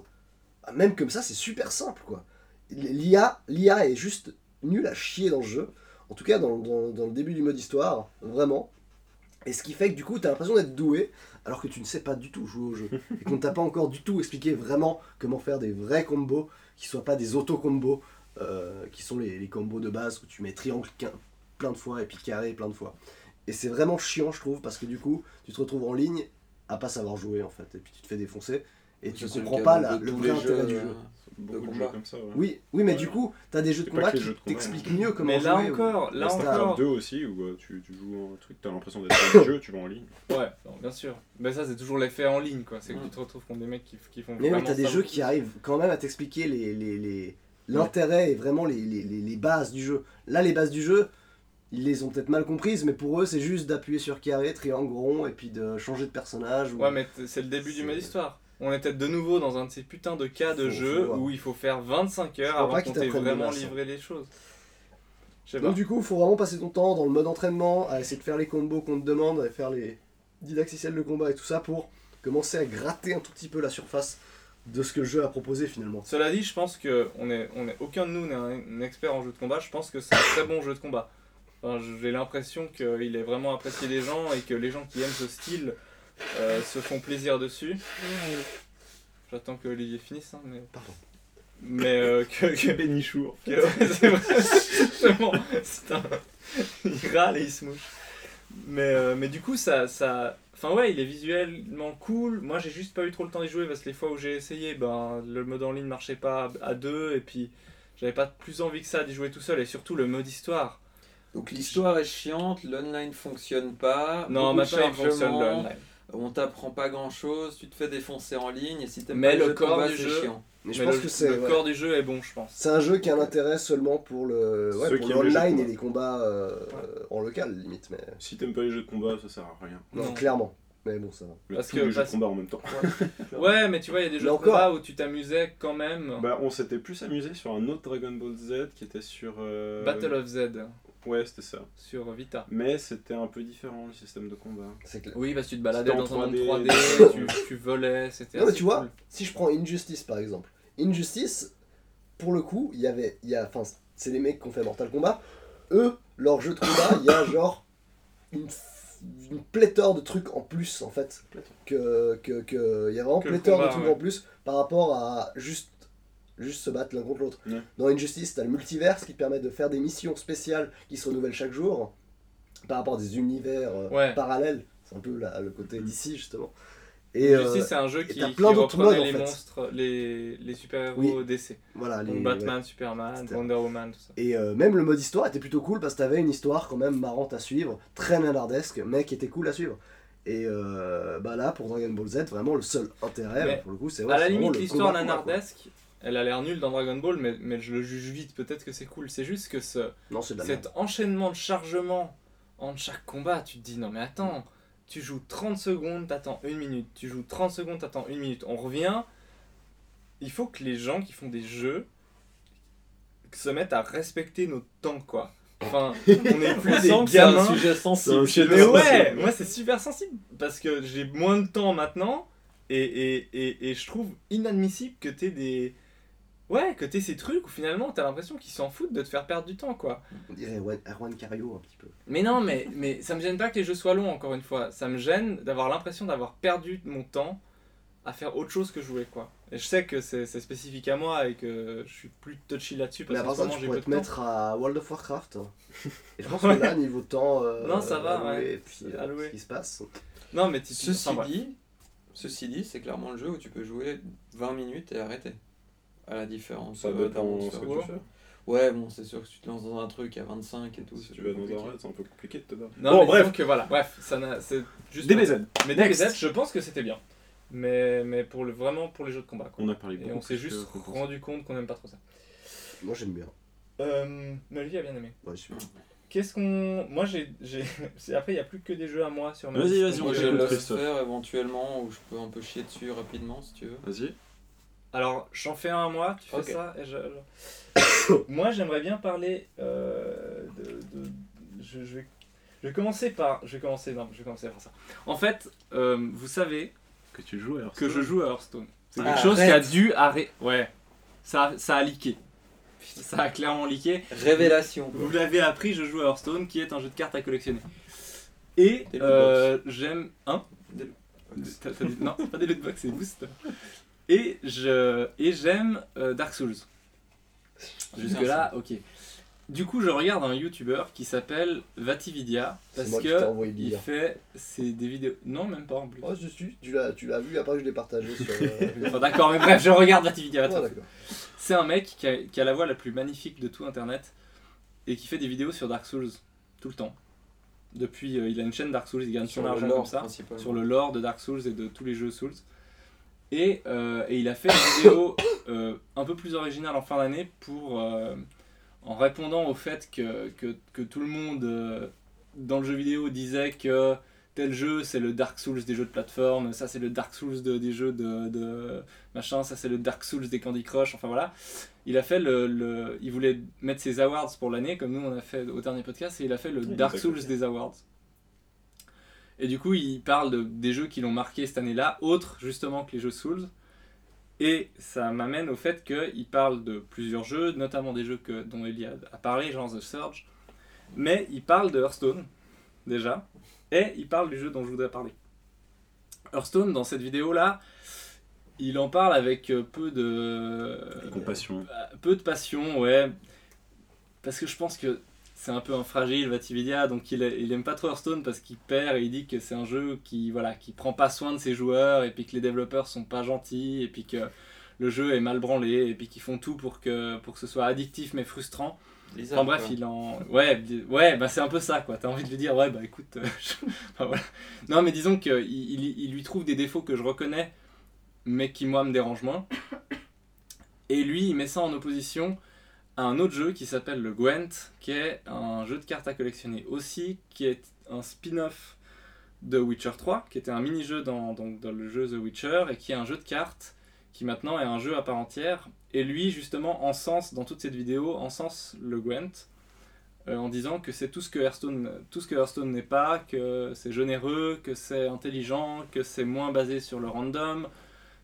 bah, même comme ça c'est super simple quoi. L'IA, l'IA est juste nulle à chier dans le jeu. En tout cas, dans, dans- dans le début du mode histoire, vraiment. Et ce qui fait que du coup, t'as l'impression d'être doué, alors que tu ne sais pas du tout jouer au jeu. Et qu'on t'a pas encore du tout expliqué vraiment comment faire des vrais combos, qui soient pas des auto-combos, euh, qui sont les, les combos de base où tu mets triangle plein de fois et puis carré plein de fois. Et c'est vraiment chiant, je trouve, parce que du coup, tu te retrouves en ligne à pas savoir jouer en fait, et puis tu te fais défoncer, et tu le comprends pas la- le vrai intérêt du euh, jeu. Beaucoup de jeux comme ça. ouais. Oui, oui, mais Ouais. du coup, t'as des jeux de combat qui t'expliquent hein. mieux comment Mais jouer. là ou- encore, là Bah, c'est Star encore. 2 aussi, où euh, tu, tu joues un truc, t'as l'impression d'être dans le <coughs> jeu, tu vas en ligne. Ouais, non, bien sûr. Mais ça, c'est toujours l'effet en ligne, quoi. C'est que Mm. tu te retrouves contre des mecs qui, qui font Mais oui, t'as des jeux qui arrivent quand même à t'expliquer les, les, les- l'intérêt et vraiment les, les, les, les bases du jeu. Là, les bases du jeu, ils les ont peut-être mal comprises, mais pour eux, c'est juste d'appuyer sur carré, triangle, rond, et puis de changer de personnage. Ou... Ouais, mais c'est le début du C'est- mode histoire. On était de nouveau dans un de ces putains de cas de Faut- jeu faut où il faut faire 25 heures avant qu'on t'ait vraiment hein. livré les choses. Pas. Donc, du coup, il faut vraiment passer ton temps dans le mode entraînement, à essayer de faire les combos qu'on te demande, à faire les didacticiels de combat et tout ça pour commencer à gratter un tout petit peu la surface de ce que le jeu a proposé finalement. Cela dit, je pense que on est, on est, aucun de nous n'est un, un expert en jeu de combat. Je pense que c'est un très bon jeu de combat. Enfin, J'ai l'impression qu'il est vraiment apprécié des gens et que les gens qui aiment ce style euh, se font plaisir dessus. J'attends que Olivier finisse, hein, mais. Pardon. Mais euh, que, que, Bénichou. que- ouais, c'est vrai, <laughs> justement, c'est un- il râle et il se mouche. Mais, euh, mais du coup, ça, ça. Enfin, ouais, il est visuellement cool. Moi, j'ai juste pas eu trop le temps d'y jouer parce que les fois où j'ai essayé, ben, le mode en ligne marchait pas à deux et puis j'avais pas plus envie que ça d'y jouer tout seul et surtout le mode histoire. Donc l'histoire est chiante, l'online fonctionne pas. Non, beaucoup de maintenant il fonctionne le chargements, online. On t'apprend pas grand chose, tu te fais défoncer en ligne et si t'aimes Mais pas le les jeux de corps combat, du c'est jeu- chiant. Mais je Mais pense le, que c'est le ouais. corps du jeu est bon, je pense. c'est un jeu qui a un intérêt seulement pour le ouais, Ceux pour de l'online et les combats euh, en local limite mais Si t'aimes pas les jeux de combat, ça sert à rien. non, Non. clairement. Mais bon ça va. Mais Parce tous que- les jeux de combat en même temps. <laughs> Ouais, mais tu vois, il y a des Mais jeux de encore- combat où tu t'amusais quand même. Bah, on s'était plus amusé sur un autre Dragon Ball Z qui était sur. euh, Battle of Z Ouais, c'était ça. sur Vita. Mais c'était un peu différent le système de combat. Oui, parce que tu te baladais dans un monde 3D. 3D, <laughs> tu, tu volais, c'était Non mais tu vois, si je prends Injustice par exemple, Injustice, pour le coup, il y avait, il y a, enfin, c'est les mecs qui ont fait Mortal Kombat. Eux, leur jeu de combat, il y a genre une, une pléthore de trucs en plus en fait, que, que, que- il y a vraiment Que pléthore de trucs ouais. en plus par rapport à juste, juste se battre l'un contre l'autre. Ouais. Dans Injustice, t'as le multiverse qui te permet de faire des missions spéciales qui se renouvellent chaque jour par rapport à des univers euh, Ouais. parallèles. C'est un peu la- le côté d'ici justement. Et euh, Justice, c'est un jeu qui, qui plein d'autres reprenait modes, en les fait. monstres, les, les super-héros Oui. DC. voilà, Donc les- Batman, Superman, C'était- Wonder Woman, tout ça. Et euh, même le mode histoire était plutôt cool parce que t'avais une histoire quand même marrante à suivre, très nanardesque, mais qui était cool à suivre. Et euh, bah là, pour Dragon Ball Z, vraiment le seul intérêt, Mais bah, pour le coup, c'est ouais, à la limite, l'histoire nanardesque, elle a l'air nulle dans Dragon Ball, mais, mais je le juge vite. Peut-être que c'est cool. C'est juste que ce, Non, merde. cet enchaînement de chargement entre chaque combat, tu te dis non mais attends, tu joues 30 secondes, t'attends une minute, tu joues 30 secondes, t'attends une minute, on revient. Il faut que les gens qui font des jeux se mettent à respecter notre temps quoi. Enfin, <laughs> on est plus des que c'est un gamins. sujet sensible. Un Mais ouais, moi c'est super sensible parce que j'ai moins de temps maintenant et, et, et, et je trouve inadmissible que t'aies des. Ouais, que t'aies ces trucs où finalement t'as l'impression qu'ils s'en foutent de te faire perdre du temps quoi. On dirait Erwan- Cario un petit peu. Mais non, mais, mais ça me gêne pas que les jeux soient longs, encore une fois. Ça me gêne d'avoir l'impression d'avoir perdu mon temps à faire autre chose que jouer, quoi. Et je sais que c'est c'est spécifique à moi et que je suis plus touchy là-dessus Mais parce à qu'en part tu j'ai pourrais peu te temps. mettre à World of Warcraft. <laughs> Et je pense Ouais. que là, niveau temps, euh, Non, ça va, alloué, ouais. et puis C'est euh, alloué. ce qui se passe. Non, mais tu Ceci dit, ceci dit, c'est clairement le jeu où tu peux jouer 20 minutes et arrêter. À la différence Ça euh, dépend d'un ce Monster que War. tu fais. Ouais, bon, c'est sûr que si tu te lances dans un truc à 25 et tout, Si c'est tu vas dans un raid, c'est un peu compliqué de te battre. Non, Bon, mais bref. que voilà, bref, ça n'a- c'est juste. DBZ. Mais Next. DBZ, je pense que c'était bien. Mais, mais pour le, vraiment pour les jeux de combat, quoi. On a parlé Et beaucoup on s'est juste rendu compte qu'on aime pas trop ça. Moi, j'aime bien. Euh, Olivier a bien aimé. Ouais, super. Qu'est-ce qu'on. Moi, j'ai. <laughs> Après, il n'y a plus que des jeux à moi sur ma Vas-y, vas-y, on Moi j'ai t'écoute, Lost Christophe. Sphere éventuellement où je peux un peu chier dessus rapidement si tu veux. Vas-y. Alors, j'en fais un à moi, tu fais ça. Et je, je- <coughs> moi, j'aimerais bien parler euh, de. de- je, je vais, je vais commencer par. Je vais commencer. Non, je vais commencer par ça. En fait, euh, vous savez Que tu joues alors. que je joue à Hearthstone. C'est quelque Arrête. chose qui a dû arrêter. Ouais. Ça, ça a leaké. Ça a clairement leaké. Révélation. Vous l'avez appris, je joue à Hearthstone, qui est un jeu de cartes à collectionner. Et euh, j'aime. Hein? Des T'as- t'as dit- Non, pas des lootbox, c'est boost. Et je et j'aime euh, Dark Souls. Jusque là, ok. Du coup, je regarde un YouTuber qui s'appelle Vatividia parce moi qui t'ai que envoyé le il lien. fait c'est des vidéos. Non, même pas en plus. Oh, je suis, tu l'as, tu l'as vu après je l'ai partagé sur. euh, Enfin, <laughs> <laughs> D'accord, mais bref, je regarde Vatividia. Ah, va te faire d'accord. C'est un mec qui a, qui a la voix la plus magnifique de tout internet et qui fait des vidéos sur Dark Souls tout le temps. Depuis, euh, il a une chaîne Dark Souls, il gagne son argent comme ça, principalement. sur le lore de Dark Souls et de tous les jeux Souls. Et, euh, et il a fait une vidéo <coughs> euh, un peu plus originale en fin d'année pour, euh, en répondant au fait que, que, que tout le monde dans le jeu vidéo disait que tel jeu c'est le Dark Souls des jeux de plateforme, ça c'est le Dark Souls de- des jeux de, de machin, ça c'est le Dark Souls des Candy Crush, enfin voilà. Il a fait le, le- il voulait mettre ses awards pour l'année, comme nous on a fait au dernier podcast, et il a fait le Oui, Dark. Souls des awards. Et du coup, il parle de- des jeux qui l'ont marqué cette année-là, autres justement que les jeux Souls. Et ça m'amène au fait qu'il parle de plusieurs jeux, notamment des jeux que, dont Eli a, a parlé, genre The Surge. Mais il parle de Hearthstone, déjà. Et il parle du jeu dont je voudrais parler. Hearthstone, dans cette vidéo-là, il en parle avec euh, peu de. Compassion. Euh, peu de passion, ouais. Parce que je pense que c'est un peu un fragile Vatividia, donc il, il aime pas trop Hearthstone parce qu'il perd et il dit que c'est un jeu qui, voilà, qui prend pas soin de ses joueurs et puis que les développeurs sont pas gentils et puis que le jeu est mal branlé et puis qu'ils font tout pour que, pour que ce soit addictif mais frustrant. Enfin bref, quoi. il en. Ouais, ouais bah c'est un peu ça quoi. T'as envie de lui dire, ouais, bah écoute. euh, <laughs> je- enfin, voilà. Non, mais disons qu'il il, il lui trouve des défauts que je reconnais, mais qui moi me dérangent moins. Et lui, il met ça en opposition un autre jeu qui s'appelle le Gwent, qui est un jeu de cartes à collectionner aussi, qui est un spin-off de Witcher 3, qui était un mini-jeu dans, dans le jeu The Witcher, et qui est un jeu de cartes qui maintenant est un jeu à part entière. Et lui, justement, encense, dans toute cette vidéo, encense le Gwent, euh, en disant que c'est tout ce que Hearthstone, tout ce que Hearthstone n'est pas, que c'est généreux, que c'est intelligent, que c'est moins basé sur le random,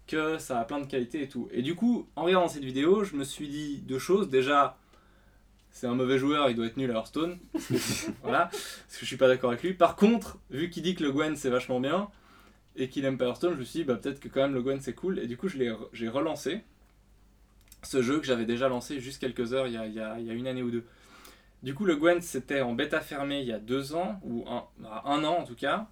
que ça a plein de qualités et tout. Et du coup, en regardant cette vidéo, je me suis dit deux choses. Déjà, c'est un mauvais joueur, il doit être nul à Hearthstone. <laughs> Voilà, parce que je suis pas d'accord avec lui. Par contre, vu qu'il dit que le Gwen c'est vachement bien et qu'il aime pas Hearthstone, je me suis dit bah, peut-être que quand même le Gwen c'est cool. Et du coup, j'ai relancé ce jeu que j'avais déjà lancé juste quelques heures il y a, il y a- il y a une année ou deux. Du coup, le Gwen c'était en bêta fermée il y a deux ans, ou un, bah, un an en tout cas.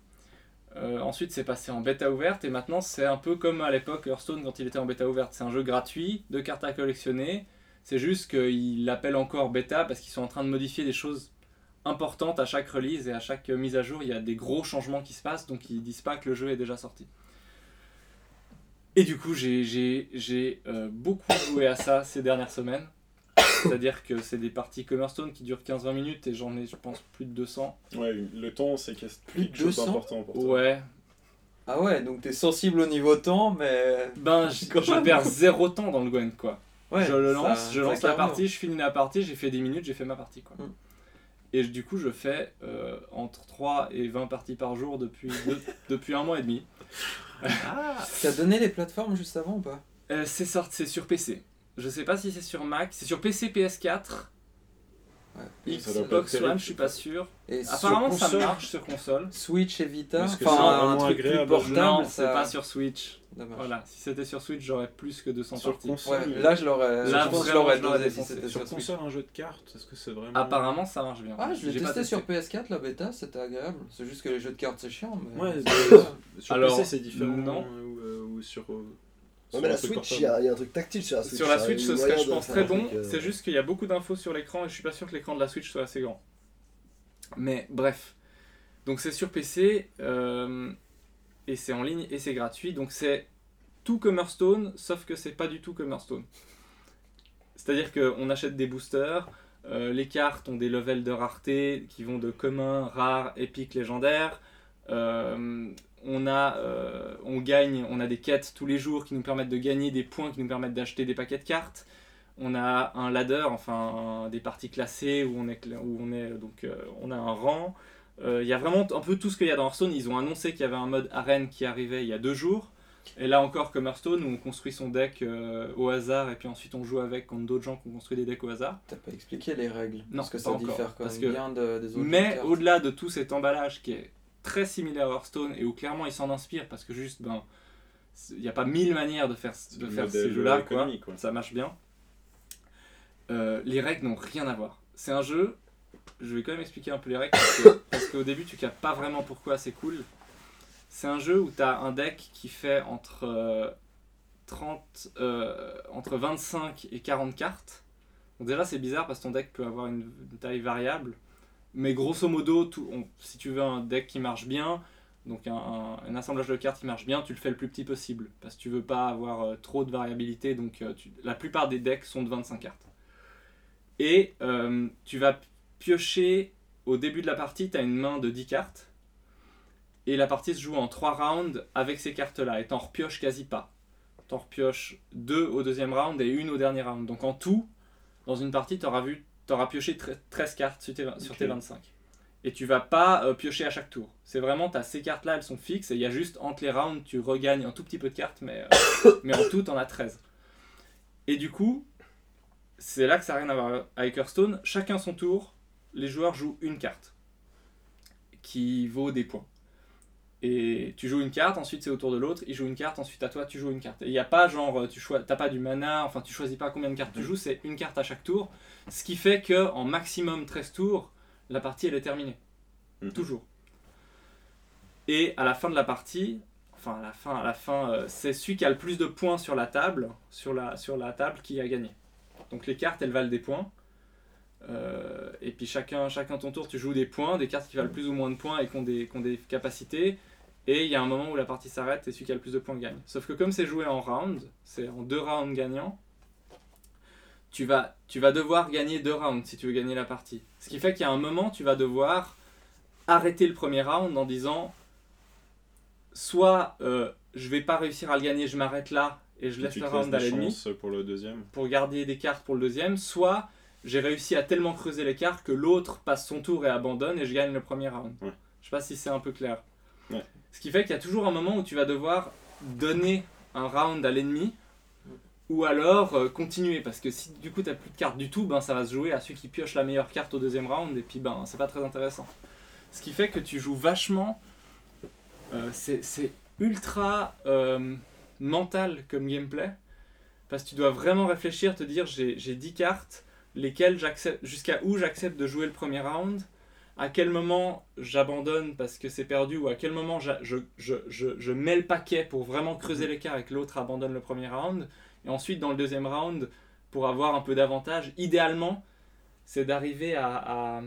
Euh, ensuite, c'est passé en bêta ouverte et maintenant c'est un peu comme à l'époque Hearthstone quand il était en bêta ouverte. C'est un jeu gratuit, de cartes à collectionner. C'est juste qu'il l'appelle encore bêta parce qu'ils sont en train de modifier des choses importantes à chaque release et à chaque mise à jour. Il y a des gros changements qui se passent donc ils disent pas que le jeu est déjà sorti. Et du coup, j'ai, euh, beaucoup joué à ça ces dernières semaines. C'est-à-dire que c'est des parties comme Hearthstone qui durent 15-20 minutes et j'en ai, je pense, plus de 200. Ouais, le temps, c'est Plus de quelque chose 200? d'important pour toi. Ouais, Ah ouais, donc t'es sensible au niveau temps, mais. Ben, <laughs> je, Quand je même. perds zéro temps dans le Gwen, quoi. Ouais, je le ça- lance, je lance la partie, je finis la partie, j'ai fait 10 minutes, j'ai fait ma partie, quoi. Mm. Et du coup, je fais euh, entre 3 et 20 parties par jour depuis, deux- <laughs> depuis un mois et demi. T'as donné les plateformes juste avant ou pas? Euh, c'est sorti, c'est sur PC. Je sais pas si c'est sur Mac, c'est sur PC, PS4, Ouais. Ça doit pas être Xbox One, je suis pas sûr. Et Apparemment, ça console, marche sur console. Switch et Vita. Enfin, c'est un vraiment truc plus agréable portable, non, ça... c'est pas sur Switch. Dommage. Voilà, si c'était sur Switch, j'aurais plus que 200 Sur parties. console, Ouais, là je l'aurais. Là, je pense l'aurais dosé si c'était sur sur Switch. console, un jeu de cartes, est-ce que c'est vraiment. Apparemment, ça marche bien. Ah, je l'ai testé sur PS4, la bêta, c'était agréable. C'est juste que les jeux de cartes c'est chiant. Mais... Ouais, <laughs> sur Alors, PC c'est différent. non. euh, Ou, euh, ou sur. Ouais, sur mais la Switch, il y, a il y a un truc tactile sur la Switch. Sur la ça, Switch, ce serait, je pense, très bon. euh, C'est juste qu'il y a beaucoup d'infos sur l'écran et je suis pas sûr que l'écran de la Switch soit assez grand. Mais bref. Donc c'est sur PC euh, et c'est en ligne et c'est gratuit. Donc c'est tout comme Hearthstone, sauf que c'est pas du tout comme Hearthstone. C'est-à-dire qu'on achète des boosters, euh, les cartes ont des levels de rareté qui vont de commun, rare, épique, légendaire. Euh, on, a, euh, on gagne, on a des quêtes tous les jours qui nous permettent de gagner des points, qui nous permettent d'acheter des paquets de cartes. On a un ladder, enfin un- des parties classées où on est, où on est donc euh, on a un rang. Euh, Il y a vraiment un peu tout ce qu'il y a dans Hearthstone. Ils ont annoncé qu'il y avait un mode arène qui arrivait il y a deux jours. Et là encore, comme Hearthstone, où on construit son deck euh, au hasard et puis ensuite on joue avec contre d'autres gens qui ont construit des decks au hasard. T'as pas expliqué les règles? Non, Parce que ça encore, diffère quand parce même que- bien de- des autres Mais au-delà de tout cet emballage qui est très similaire à Hearthstone et où clairement il s'en inspire parce que juste, ben, il n'y a pas mille manières de faire, de faire ces jeux-là, quoi. Ça marche bien. Euh, les règles n'ont rien à voir. C'est un jeu, je vais quand même expliquer un peu les règles parce <coughs> qu'au début tu captes pas vraiment pourquoi c'est cool. C'est un jeu où tu as un deck qui fait entre, euh, 30, euh, entre 25 et 40 cartes. Donc déjà c'est bizarre parce que ton deck peut avoir une, une taille variable. Mais grosso modo, tout, si tu veux un deck qui marche bien, donc un, assemblage de cartes qui marche bien, tu le fais le plus petit possible. Parce que tu veux pas avoir euh, trop de variabilité. Donc euh, la plupart des decks sont de 25 cartes. Et euh, tu vas piocher au début de la partie, tu as une main de 10 cartes. Et la partie se joue en 3 rounds avec ces cartes-là. Et t'en repioches quasi pas. T'en repioches 2 au deuxième round et une au dernier round. Donc en tout, dans une partie, tu auras, vu, t'auras pioché tre- 13 cartes sur tes, vingt- sur Ok. tes 25. Et tu vas pas euh, piocher à chaque tour. C'est vraiment, t'as ces cartes-là, elles sont fixes. Et il y a juste entre les rounds, tu regagnes un tout petit peu de cartes. Mais, euh, <coughs> mais en tout, t'en as 13. Et du coup, c'est là que ça n'a rien à voir avec Hearthstone. Chacun son tour, les joueurs jouent une carte qui vaut des points. Et tu joues une carte, ensuite c'est au tour de l'autre, il joue une carte, ensuite à toi tu joues une carte. Et il n'y a pas genre, tu choi- t'as pas du mana, enfin tu choisis pas combien de cartes tu joues, c'est une carte à chaque tour. Ce qui fait que en maximum 13 tours, la partie elle est terminée. Mhm. Toujours. Et à la fin de la partie, enfin à la fin, à la fin, euh, c'est celui qui a le plus de points sur la table, sur la, sur la table qui a gagné. Donc les cartes elles valent des points. Euh, et puis chacun, chacun ton tour, tu joues des points, des cartes qui valent plus ou moins de points et qui ont des, qui ont des capacités. Et il y a un moment où la partie s'arrête et celui qui a le plus de points gagne. Sauf que comme c'est joué en round, c'est en deux rounds gagnants, tu vas, tu vas devoir gagner deux rounds si tu veux gagner la partie. Ce qui fait qu'il y a un moment, tu vas devoir arrêter le premier round en disant soit euh, je vais pas réussir à le gagner, je m'arrête là et je laisse le round à l'ennemi pour le deuxième. pour garder des cartes pour le deuxième, soit j'ai réussi à tellement creuser les cartes que l'autre passe son tour et abandonne et je gagne le premier round. Ouais. Je sais pas si c'est un peu clair. Ce qui fait qu'il y a toujours un moment où tu vas devoir donner un round à l'ennemi ou alors euh, continuer. Parce que si du coup tu plus de cartes du tout, ben ça va se jouer à celui qui pioche la meilleure carte au deuxième round et puis ben c'est pas très intéressant. Ce qui fait que tu joues vachement euh, c'est ultra euh, mental comme gameplay. Parce que tu dois vraiment réfléchir, te dire j'ai j'ai 10 cartes, lesquelles j'accepte, jusqu'à où j'accepte de jouer le premier round, à quel moment j'abandonne parce que c'est perdu, ou à quel moment je, je, je, je mets le paquet pour vraiment creuser l'écart et que l'autre abandonne le premier round, et ensuite dans le deuxième round, pour avoir un peu d'avantage, idéalement, c'est d'arriver à, à,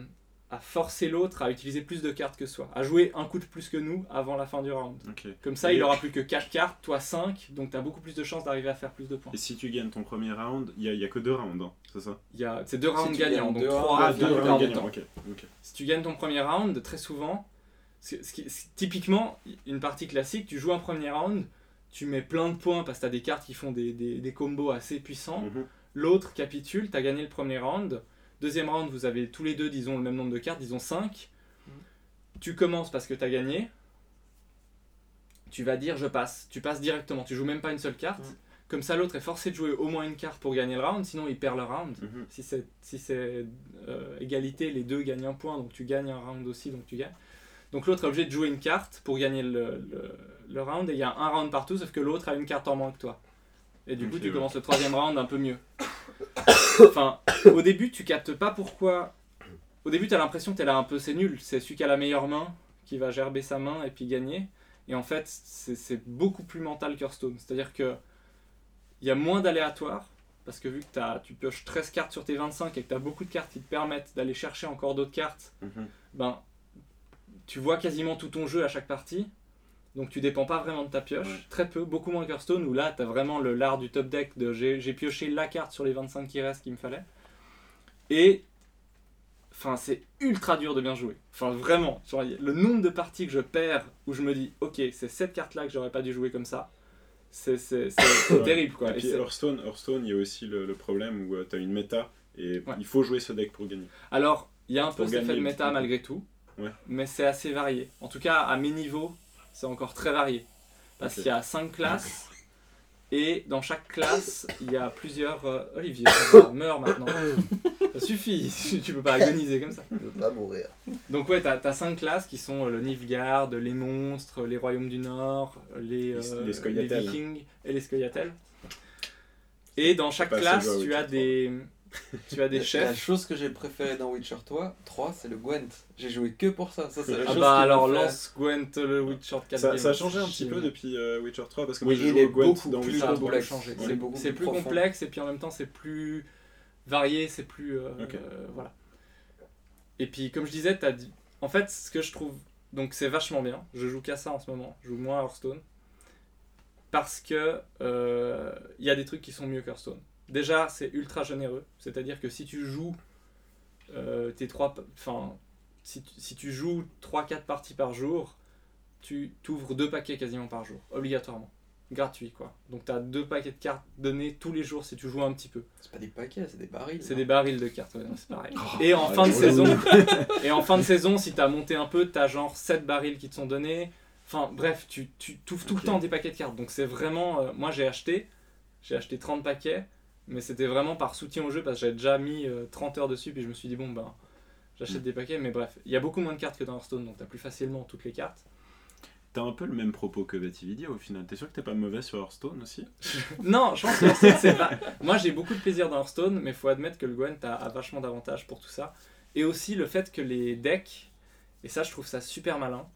à forcer l'autre à utiliser plus de cartes que soi, à jouer un coup de plus que nous avant la fin du round. Comme ça, Et- il aura plus que 4 cartes, toi 5, donc tu as beaucoup plus de chances d'arriver à faire plus de points. Et si tu gagnes ton premier round, il n'y a, il y a que deux rounds, hein, c'est ça? Il y a, c'est deux Si rounds tu gagnants, donc deux 3 rounds, Ah, rounds rounds gagnants. gagnants, ok. ok. Si tu gagnes ton premier round, très souvent, typiquement, une partie classique, tu joues un premier round, tu mets plein de points parce que tu as des cartes qui font des, des, des combos assez puissants. Mhm. L'autre capitule, tu as gagné le premier round. Deuxième round, vous avez tous les deux, disons, le même nombre de cartes, disons 5. Tu commences parce que tu as gagné. Tu vas dire je passe. Tu passes directement. Tu joues même pas une seule carte. Mhm. Comme ça, l'autre est forcé de jouer au moins une carte pour gagner le round, sinon il perd le round. Mhm. Si c'est si euh, égalité, les deux gagnent un point, donc tu gagnes un round aussi, donc tu gagnes. Donc l'autre est obligé de jouer une carte pour gagner le, le, le round, et il y a un round partout, sauf que l'autre a une carte en moins que toi. Et du coup, tu ouais. commences le troisième round un peu mieux. Enfin, au début, tu captes pas pourquoi. Au début, tu as l'impression que t'es là un peu, c'est nul. C'est celui qui a la meilleure main qui va gerber sa main et puis gagner. Et en fait, c'est beaucoup plus mental qu'Hearthstone. C'est-à-dire que il y a moins d'aléatoires. Parce que vu que t'as- tu pioches 13 cartes sur tes 25 et que tu as beaucoup de cartes qui te permettent d'aller chercher encore d'autres cartes, Mhm. ben, tu vois quasiment tout ton jeu à chaque partie. Donc tu dépends pas vraiment de ta pioche. Ouais. Très peu, beaucoup moins qu'Hearthstone où là tu as vraiment le l'art du top deck de j'ai j'ai pioché la carte sur les 25 qui restent qu'il me fallait. Et enfin c'est ultra dur de bien jouer. Enfin vraiment, genre, le nombre de parties que je perds où je me dis ok c'est cette carte là que j'aurais pas dû jouer comme ça. C'est <coughs> terrible quoi. Et puis c'est- Hearthstone, Hearthstone, il y a aussi le, le problème où tu as une méta et Ouais. il faut jouer ce deck pour gagner. Alors, il y a un peu cet effet de méta malgré tout, Ouais. mais c'est assez varié. En tout cas, à mes niveaux, c'est encore très varié. Parce qu'il y a 5 classes. <laughs> Et dans chaque classe, il y a plusieurs. euh, Olivier, <coughs> meurs maintenant. Ça suffit, <laughs> tu peux pas agoniser comme ça. Je veux pas mourir. Donc ouais, t'as as cinq classes qui sont euh, le Nilfgaard, les monstres, les royaumes du Nord, les, Les- euh, les Scoia'tael. vikings et les Scoia'tael. Et dans chaque Pas assez classe, joué à tu Witcher as des, <laughs> tu as des La chefs. chose que j'ai préférée dans Witcher 3, 3 c'est le Gwent. J'ai joué que pour ça. Ça, c'est la Ah chose bah alors lance Gwent le Witcher 4 Ça, ça a changé un petit peu depuis euh, Witcher 3 parce que Oui, moi j'ai il joué Gwent beaucoup dans plus Ça Witcher a beaucoup complexe. changé. Ouais. C'est- beaucoup C'est plus profond. complexe et puis en même temps c'est plus varié, c'est plus euh, euh, voilà. Et puis comme je disais, t'as dit... en fait ce que je trouve donc c'est vachement bien. Je joue qu'à ça en ce moment. Je joue moins à Hearthstone parce que euh, il y a des trucs qui sont mieux qu'Hearthstone. Déjà c'est ultra généreux, c'est-à-dire que si tu joues euh, tes trois, enfin si si tu joues 3-4 parties par jour, tu t'ouvres deux paquets quasiment par jour, obligatoirement gratuit quoi. Donc tu as deux paquets de cartes donnés tous les jours si tu joues un petit peu. C'est pas des paquets, c'est des barils. C'est des barils de cartes, ouais, c'est pareil. Et en fin de saison, <laughs> et en fin de saison, si tu as monté un peu, tu as genre 7 barils qui te sont donnés. Enfin bref, tu, tu ouvres tout le temps des paquets de cartes. Donc c'est vraiment euh, moi j'ai acheté j'ai acheté 30 paquets, mais c'était vraiment par soutien au jeu parce que j'avais déjà mis euh, 30 heures dessus puis je me suis dit bon ben j'achète Mm. des paquets mais bref, il y a beaucoup moins de cartes que dans Hearthstone donc tu as plus facilement toutes les cartes. T'as un peu le même propos que Vatividia au final. T'es sûr que t'es pas mauvais sur Hearthstone aussi? <laughs> Non, je pense que Hearthstone, c'est pas. Moi, j'ai beaucoup de plaisir dans Hearthstone, mais il faut admettre que le Gwent a, a vachement d'avantages pour tout ça. Et aussi le fait que les decks, et ça, je trouve ça super malin,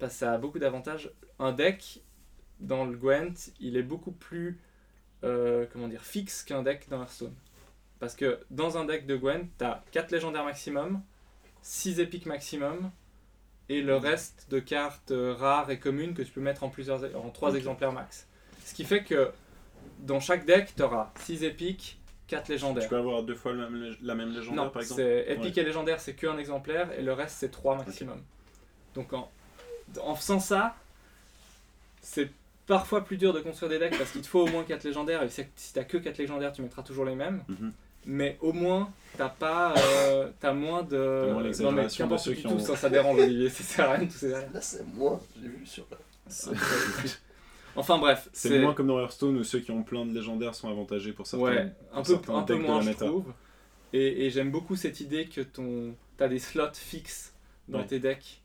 parce que ça a beaucoup d'avantages. Un deck dans le Gwent, il est beaucoup plus, euh, comment dire, fixe qu'un deck dans Hearthstone. Parce que dans un deck de Gwent, t'as 4 légendaires maximum, 6 épiques maximum, et le reste de cartes euh, rares et communes que tu peux mettre en plusieurs en 3 Ok. exemplaires max. Ce qui fait que dans chaque deck, tu auras 6 épiques, 4 Tu légendaires. peux avoir deux fois la même, la même légendaire Non, par exemple c'est épique et légendaire, c'est qu'un exemplaire et le reste c'est 3 maximum. Donc en, en faisant ça, c'est parfois plus dur de construire des decks parce qu'il te faut au moins 4 légendaires et si t'as que 4 légendaires, tu mettras toujours les mêmes. Mhm. Mais au moins, t'as pas, euh, t'as moins de. T'as moins non mais l'exagération qu'importe de ceux qui ont- ça, ça dérange Olivier, ça sert à rien tousser derrière. Là, c'est moi, j'ai vu sur la. Enfin bref, C'est moins comme dans Hearthstone où ceux qui ont plein de légendaires sont avantagés pour certains. Ouais, un pour peu, certains un peu decks de moins la je méta. trouve. Et, et j'aime beaucoup cette idée que ton as des slots fixes dans Ouais. tes decks.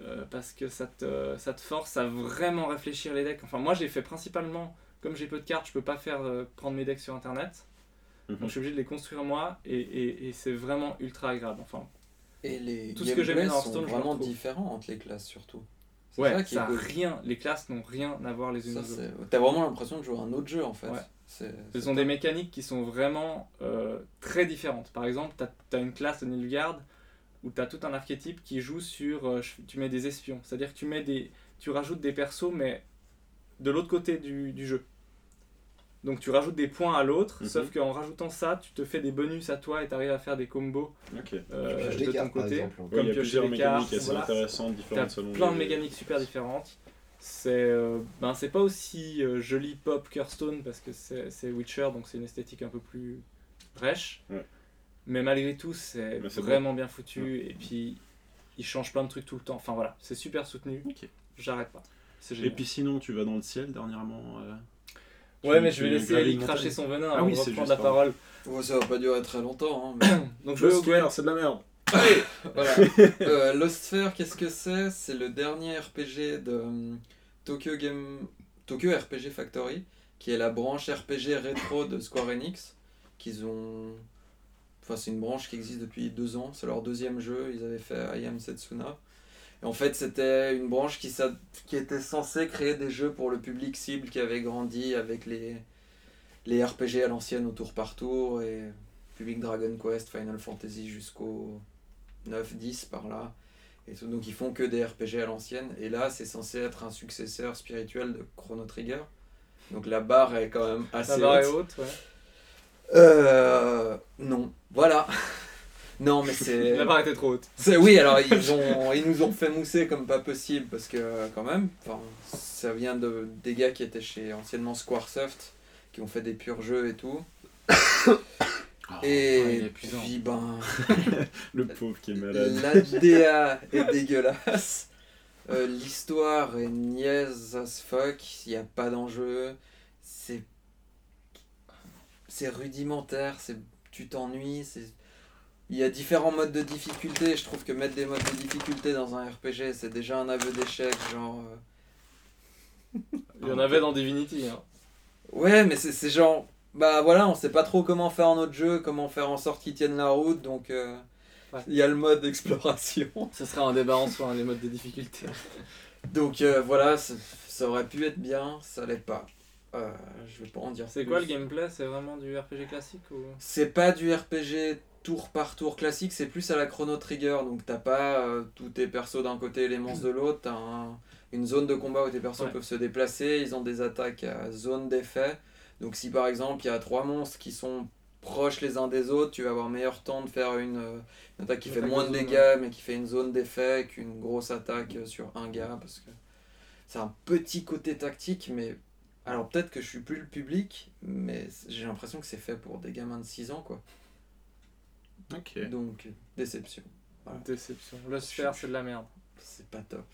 Euh, parce que ça te, ça te force à vraiment réfléchir les decks. Enfin, moi j'ai fait principalement, comme j'ai peu de cartes, je peux pas faire euh, prendre mes decks sur internet. Mhm. Donc je suis obligé de les construire moi et, et- et c'est vraiment ultra agréable. Enfin, Et les Tout ce que j'aime gameplays dans sont Hearthstone, le vraiment différents entre les classes surtout. C'est ouais, ça ça, qui a rien, les classes n'ont rien à voir les unes Ça, aux autres. T'as vraiment l'impression de jouer à un autre jeu en fait. Ouais. Ce sont des mécaniques qui sont vraiment euh, très différentes. Par exemple, tu as, une classe de Nilfgaard où tu as tout un archétype qui joue sur. euh, tu mets des espions. C'est-à-dire que tu, mets des, tu rajoutes des persos, mais de l'autre côté du, du jeu. Donc tu rajoutes des points à l'autre, Mhm. sauf qu'en rajoutant ça, tu te fais des bonus à toi et tu arrives à faire des combos Ok. euh, de ton cartes, côté. Comme il y a piocher plusieurs des mécaniques cartes, assez voilà. intéressantes, différentes selon plein de mécaniques super différentes. C'est euh, ben, c'est pas aussi euh, joli pop qu'Hearthstone parce que c'est c'est Witcher donc c'est une esthétique un peu plus brèche. Ouais. Mais malgré tout, c'est vraiment bien foutu et puis il change plein de trucs tout le temps. Enfin voilà, c'est super soutenu. J'arrête pas. C'est Et puis sinon, tu vas dans le ciel dernièrement. euh, ouais, mais je vais laisser Ali cracher son venin Ah avant oui, reprendre juste, la parole. Ouais, ça va pas durer très longtemps. hein, mais- <coughs> Donc je vais au Gwent. c'est de la merde. <coughs> Voilà. <coughs> Euh, Lost Sphere, qu'est-ce que c'est? C'est le dernier RPG de euh, Tokyo Game Tokyo RPG Factory, qui est la branche RPG rétro de Square Enix, qu'ils ont. Enfin, c'est une branche qui existe depuis deux ans. C'est leur deuxième jeu. Ils avaient fait I Am Setsuna. Et en fait, c'était une branche qui, qui était censée créer des jeux pour le public cible qui avait grandi avec les, les RPG à l'ancienne au tour par tour et public Dragon Quest, Final Fantasy jusqu'au 9-10 par là. Et tout. Donc ils font que des RPG à l'ancienne. Et là, c'est censé être un successeur spirituel de Chrono Trigger. Donc la barre est quand même assez La barre est haute. haute, ouais. Euh, non, voilà. <laughs> non, mais c'est. La barre était trop haute. C'est- Oui, alors ils, ont, ils nous ont fait mousser comme pas possible parce que quand même, enfin, ça vient de, des gars qui étaient chez anciennement Squaresoft, qui ont fait des purs jeux et tout. <coughs> est et épuisant. puis ben, <laughs> Le pauvre qui est malade. la DA est dégueulasse. Euh, L'histoire est niaise as fuck, il n'y a pas d'enjeu, c'est rudimentaire, c'est tu t'ennuies, c'est il y a différents modes de difficulté, je trouve que mettre des modes de difficulté dans un RPG, c'est déjà un aveu d'échec, genre euh, Il y en avait dans Divinity. Hein. Ouais, mais c'est c'est genre bah voilà, on sait pas trop comment faire notre jeu, comment faire en sorte qu'il tienne la route, donc euh, Ouais. il y a le mode d'exploration. <laughs> Ce serait un débat en soi, hein, les modes de difficulté. Donc euh, voilà, ça, ça aurait pu être bien, ça l'est pas. Euh, je vais pas en dire C'est quoi le gameplay? C'est vraiment du RPG classique ou? C'est pas du RPG tour par tour classique, c'est plus à la Chrono Trigger. Donc t'as pas euh, tous tes persos d'un côté et les monstres de l'autre. T'as un- une zone de combat où tes persos Ouais. peuvent se déplacer. Ils ont des attaques à zone d'effet. Donc si par exemple il y a trois monstres qui sont proches les uns des autres, tu vas avoir meilleur temps de faire une, euh, une attaque qui Une fait attaque moins de dégâts mais qui fait une zone d'effet qu'une grosse attaque sur un gars parce que c'est un petit côté tactique mais alors peut-être que je suis plus le public mais j'ai l'impression que c'est fait pour des gamins de 6 ans quoi. Ok. Donc déception. Voilà. Déception. Le sphère, c'est de la merde. C'est pas top.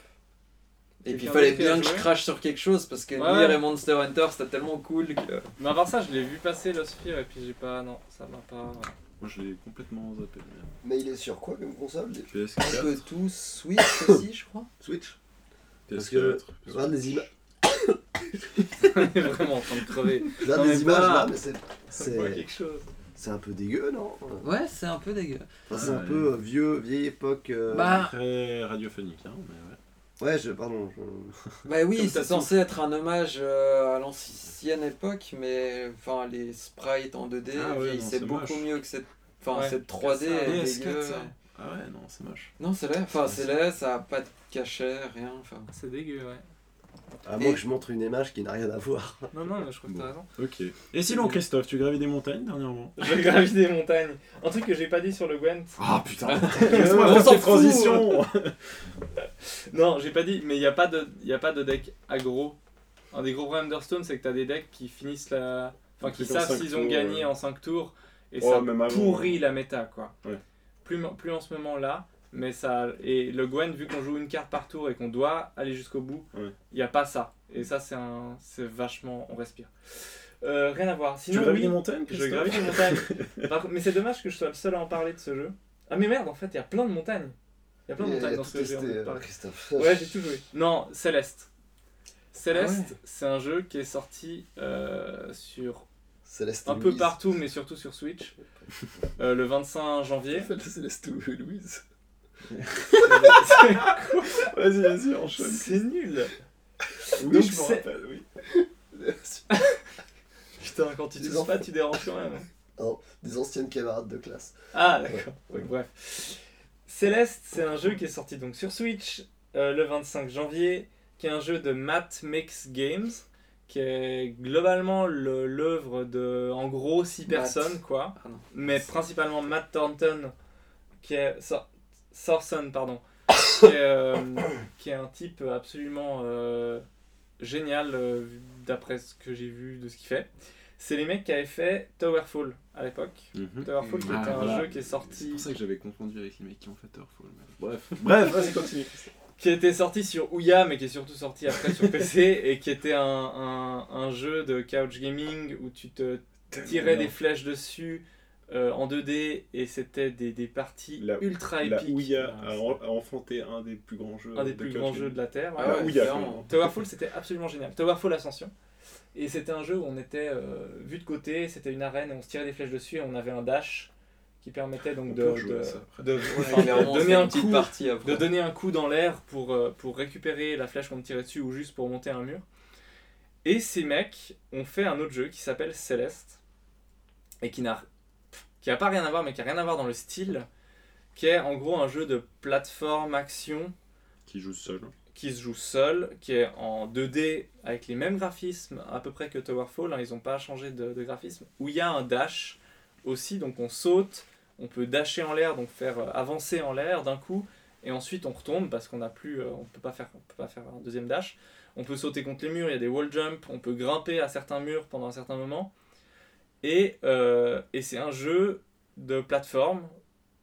Et puis il fallait bien que je crache sur quelque chose parce que Ouais, Nier et Monster Hunter c'était tellement cool que. Mais à part ça, je l'ai vu passer le Sphere et puis j'ai pas. Non, ça m'a pas. Moi je l'ai complètement zappé. Mais il est sur quoi comme console les- Un PS4, peu tout Switch aussi je crois. Switch Parce PS4. que regarde images. <laughs> Il est vraiment en train de crever. Non, des mais images là, mais c'est. C'est quelque chose. c'est un peu dégueu, non? Ouais c'est un peu dégueu. Enfin, C'est Ouais. un peu euh, vieux, vieille époque. euh, Bah Très radiophonique, hein, mais ouais. Ouais, je, pardon. je- Bah oui, c'est censé être un hommage euh, à l'ancienne époque, mais enfin les sprites en 2D, Ah ouais, non, c'est c'est beaucoup moche. mieux que cette, enfin Ouais. cette 3D Ça, est PS4, dégueu. ça. Ah ouais, non, c'est moche. Non, c'est laid. Enfin, c'est laid, ça a pas de cachet, rien. Enfin, C'est dégueu, ouais. À moins Et- que je montre une image qui n'a rien à voir. <laughs> Non, non, mais je crois que Bon. t'as raison. Ok. Et sinon, Christophe, tu gravis des montagnes dernièrement Je gravis des montagnes. Un truc que j'ai pas dit sur le Gwent. Ah putain <laughs> <laughs> On Laisse-moi s'en transitions Non, j'ai pas dit, mais il n'y a, pas de- y a pas de deck aggro. Un des gros problèmes d'Hearthstone, c'est que t'as des decks qui finissent la. Enfin, qui savent cinq s'ils ont tours, gagné ouais. en 5 tours. Et Oh, ça pourrit la méta, quoi. Ouais. Plus, plus en ce moment-là, mais ça. Et le Gwen, vu qu'on joue une carte par tour et qu'on doit aller jusqu'au bout, il Ouais. n'y a pas ça. Et ça, c'est un... c'est vachement. On respire. Euh, rien à voir. Tu Sinon, gravis oui, des montagnes, je gravis des montagnes. <laughs> Par mais c'est dommage que je sois le seul à en parler de ce jeu. Ah, mais merde, en fait, il y a plein de montagnes. Il y a plein de montagnes dans ce jeu. euh. Ouais, j'ai tout joué. Non, Céleste. Céleste, Ah ouais. c'est un jeu qui est sorti euh, sur Céleste un peu Louise. partout, mais surtout sur Switch, <laughs> euh, le 25 janvier. Céleste Louise. Vas-y, vas-y, enchaîne. c'est nul. Oui, Donc je me rappelle, oui. <laughs> Putain, quand tu touches enfants. pas, tu déranges quand même. Des anciennes camarades de classe. Ah, d'accord. Ouais, bref. Céleste, c'est un jeu qui est sorti donc sur Switch euh, le 25 janvier, qui est un jeu de Matt Makes Games, qui est globalement le- l'œuvre de, en gros, 6 Matt. personnes, quoi. Ah non. Mais principalement Matt Thornton, qui est. Sor- Sorson, pardon. qui, est, euh, qui est un type absolument euh, génial, euh, d'après ce que j'ai vu de ce qu'il fait. C'est les mecs qui avaient fait Towerfall à l'époque. Mhm. Towerfall, qui Ah, était un voilà. jeu qui est C'est sorti, pour ça que j'avais confondu avec les mecs qui ont fait Towerfall. mais Bref, <laughs> bref, vas-y, continue. qui était sorti sur Ouya, mais qui est surtout sorti après sur PC, et qui était un, un, un jeu de couch gaming où tu te tirais des flèches dessus euh, en 2D, et c'était des, des parties La- ultra La épiques. Ouya a, en- a enfanté un des plus grands jeux. un des de plus grands jeux de la Terre. Ah ouais. Ouya. Towerfall, c'était absolument génial. Towerfall Ascension. Et c'était un jeu où on était euh, vu de côté, c'était une arène, et on se tirait des flèches dessus, et on avait un dash qui permettait donc On de, de- <laughs> enfin, donner un coup partie de donner un coup dans l'air pour, euh, pour récupérer la flèche qu'on me tirait dessus ou juste pour monter un mur. Et ces mecs ont fait un autre jeu qui s'appelle Celeste et qui n'a qui a pas rien à voir mais qui a rien à voir dans le style qui est en gros un jeu de plateforme action Qui joue seul. qui se joue seul, qui est en 2D avec les mêmes graphismes à peu près que Towerfall, hein, ils n'ont pas changé de, de graphisme, où il y a un dash aussi, donc on saute, on peut dasher en l'air, donc faire euh, avancer en l'air d'un coup, et ensuite on retombe parce qu'on n'a plus, euh, on peut pas faire, on peut pas faire un deuxième dash. On peut sauter contre les murs, il y a des wall jump, on peut grimper à certains murs pendant un certain moment, et, euh, et c'est un jeu de plateforme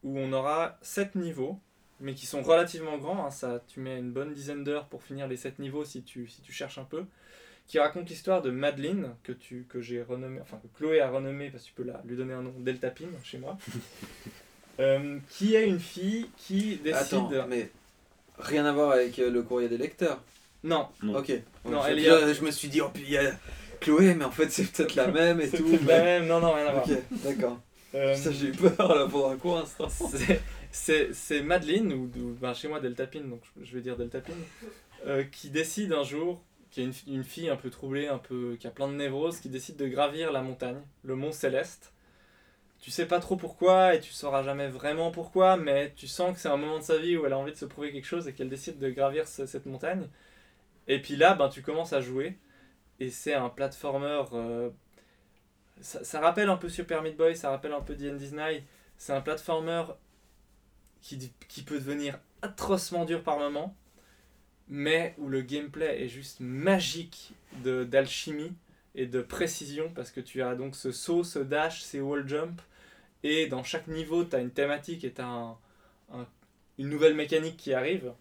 où on aura 7 niveaux mais qui sont relativement grands. hein, ça, tu mets une bonne dizaine d'heures pour finir les 7 niveaux si tu, si tu cherches un peu. Qui raconte l'histoire de Madeleine, que, tu, que j'ai renommé, enfin que Chloé a renommé, parce que tu peux la, lui donner un nom, Deltapine chez moi. <laughs> Euh, qui est une fille qui décide. Attends, mais rien à voir avec euh, le courrier des lecteurs. Non, Non. Ok. Non, je, elle a- je me suis dit, oh, puis il y a Chloé, mais en fait, c'est peut-être la même et c'est tout. peut-être la même. Non, non, rien à voir. Ok, d'accord. Euh, Ça, j'ai eu peur là pendant un court instant. c'est- c'est c'est Madeleine, ou, ou, ben, chez moi Deltapine, donc je- je vais dire Deltapine, euh, qui décide un jour, qui est une, une fille un peu troublée, un peu, qui a plein de névroses, qui décide de gravir la montagne, le mont Céleste. Tu sais pas trop pourquoi et tu sauras jamais vraiment pourquoi, mais tu sens que c'est un moment de sa vie où elle a envie de se prouver quelque chose et qu'elle décide de gravir ce- cette montagne. Et puis là, ben, tu commences à jouer et c'est un platformer. euh, ça, rappelle un peu Super Meat Boy, ça rappelle un peu The Disney. C'est un platformer qui, qui peut devenir atrocement dur par moment, mais où le gameplay est juste magique d'alchimie et de précision parce que tu as donc ce saut, ce dash, ces wall jump et dans chaque niveau tu as une thématique et tu as un- une nouvelle mécanique qui arrive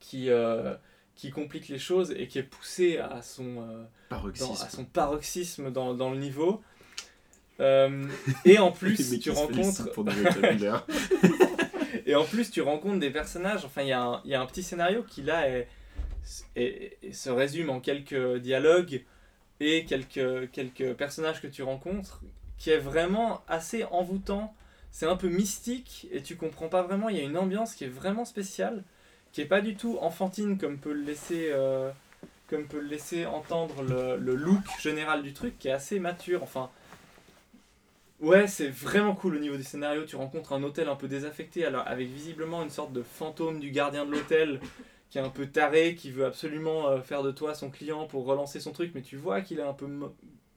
qui, euh, qui complique les choses et qui est poussée à son, euh, dans- Paroxysme. à son paroxysme dans, dans le niveau. Euh, et en <laughs> plus, tu rencontres <laughs> et en plus, tu rencontres des personnages. Enfin, il y, a un- il y a un petit scénario qui là est, est- est- se résume en quelques dialogues et quelques, quelques personnages que tu rencontres, qui est vraiment assez envoûtant. C'est un peu mystique et tu comprends pas vraiment. Il y a une ambiance qui est vraiment spéciale, qui est pas du tout enfantine comme peut le laisser, euh, comme peut le laisser entendre le, le look général du truc, qui est assez mature. Enfin. Ouais, c'est vraiment cool au niveau du scénario. Tu rencontres un hôtel un peu désaffecté, alors avec visiblement une sorte de fantôme du gardien de l'hôtel qui est un peu taré, qui veut absolument euh, faire de toi son client pour relancer son truc, mais tu vois qu'il est un peu.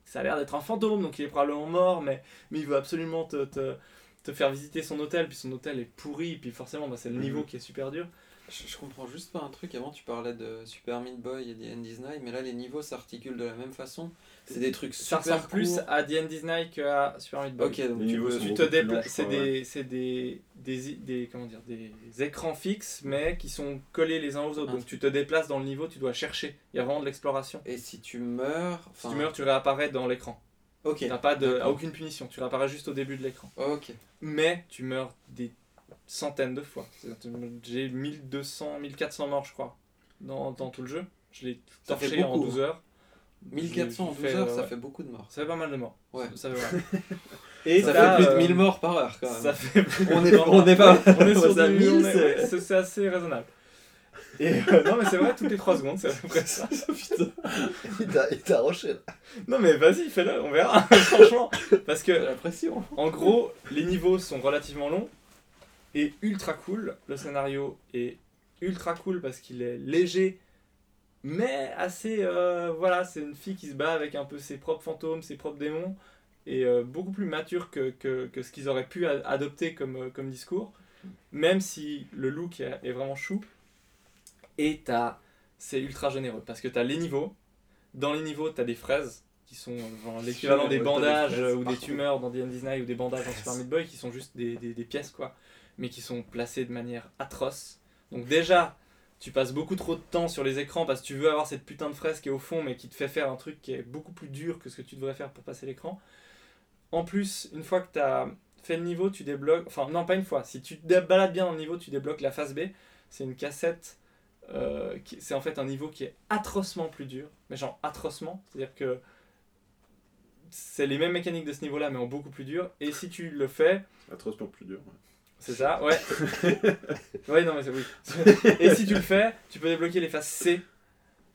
Ça a l'air d'être un fantôme, donc il est probablement mort, mais, mais il veut absolument te, te, te faire visiter son hôtel, puis son hôtel est pourri, puis forcément bah, c'est le Mhm. niveau qui est super dur. Je, je comprends juste pas un truc. Avant, tu parlais de Super Meat Boy et The End Disney, mais là, les niveaux s'articulent de la même façon. C'est des trucs Ça super ressemble plus à The End Disney qu'à Super Meat Boy. Ok, donc Les tu tu te déplaces, c'est des, c'est des, des, des, comment dire, des écrans fixes, mais qui sont collés les uns aux autres. Ah. Donc tu te déplaces dans le niveau, tu dois chercher. Il y a vraiment de l'exploration. Et si tu meurs. Si tu meurs, tu réapparais dans l'écran. Ok. T'as pas de, d'accord. aucune punition, tu réapparais juste au début de l'écran. Ok. Mais tu meurs des centaines de fois. J'ai 1200, 1400 morts, je crois, dans, dans tout le jeu. Je l'ai torché en beaucoup, 12 heures. 1400 en J'ai 12 fait, heures, euh, ça ouais. fait beaucoup de morts. Ça fait pas mal de morts. Ouais. Ça fait. <laughs> Et ça fait plus de euh, 1000 morts par heure quand même. Ça fait <laughs> <laughs> On est, on est pas. on est sur du- 1000, on est- c'est- ouais, assez raisonnable. Et euh, non mais c'est vrai, toutes les 3 secondes, c'est à peu près ça. Il t'a- il t'a rushé là. Non mais vas-y, fais-le, on verra. Franchement, parce que la pression. en gros, les niveaux sont relativement longs et ultra cool. Le scénario est ultra cool parce qu'il est léger, mais assez. euh, voilà, c'est une fille qui se bat avec un peu ses propres fantômes, ses propres démons, et euh, beaucoup plus mature que, que, que ce qu'ils auraient pu adopter comme, euh, comme discours, même si le look est, est vraiment chou. Et t'as- c'est ultra généreux parce que tu as les niveaux. Dans les niveaux, tu as des fraises qui sont genre l'équivalent des t'as des bandages fraises ou des tumeurs dans D&D Disney ou des bandages dans Super Meat Boy qui sont juste des, des, des pièces quoi, mais qui sont placées de manière atroce. Donc déjà, tu passes beaucoup trop de temps sur les écrans parce que tu veux avoir cette putain de fraise qui est au fond mais qui te fait faire un truc qui est beaucoup plus dur que ce que tu devrais faire pour passer l'écran. En plus, une fois que tu as fait le niveau, tu débloques. Enfin, non, pas une fois. Si tu te balades bien dans le niveau, tu débloques la phase B. C'est une cassette. euh, c'est en fait un niveau qui est atrocement plus dur. Mais genre atrocement. C'est-à-dire que c'est les mêmes mécaniques de ce niveau-là, mais en beaucoup plus dur. Et si tu le fais, Atrocement plus dur. ouais. C'est ça, ouais. <laughs> ouais, non, mais c'est oui. <laughs> Et si tu le fais, tu peux débloquer les phases C.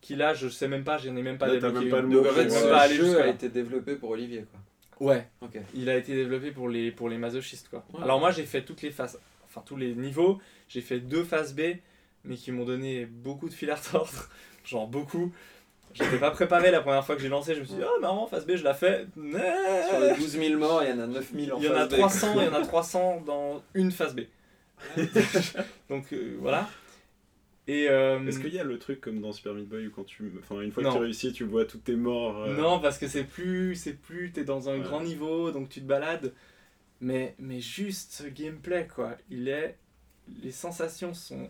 Qui là, je sais même pas, j'en ai même pas Là, t'as débloqué. même pas une. le Donc en fait, ce pas aller jeu jusque-là. a été développé pour Olivier quoi. Ouais. Ok. Il a été développé pour les, pour les masochistes, quoi. Ouais. Alors moi, j'ai fait toutes les phases, enfin tous les niveaux. J'ai fait deux phases B, mais qui m'ont donné beaucoup de fil à retordre. <laughs> Genre beaucoup. J'étais pas préparé la première fois que j'ai lancé. Je me suis dit, oh marrant, phase B, je la fais. Sur les 12 000 morts, il y en a 9 000 en Il y en a phase B. 300, il y en a 300 dans une phase B. <laughs> Donc euh, voilà. Et euh, Est-ce qu'il y a le truc comme dans Super Meat Boy où quand tu. Enfin, une fois Non. que tu réussis, tu vois tous tes morts. euh, Non, parce que c'est plus, c'est plus, t'es dans un Ouais. grand niveau, donc tu te balades. Mais, mais juste ce gameplay, quoi, il est les sensations sont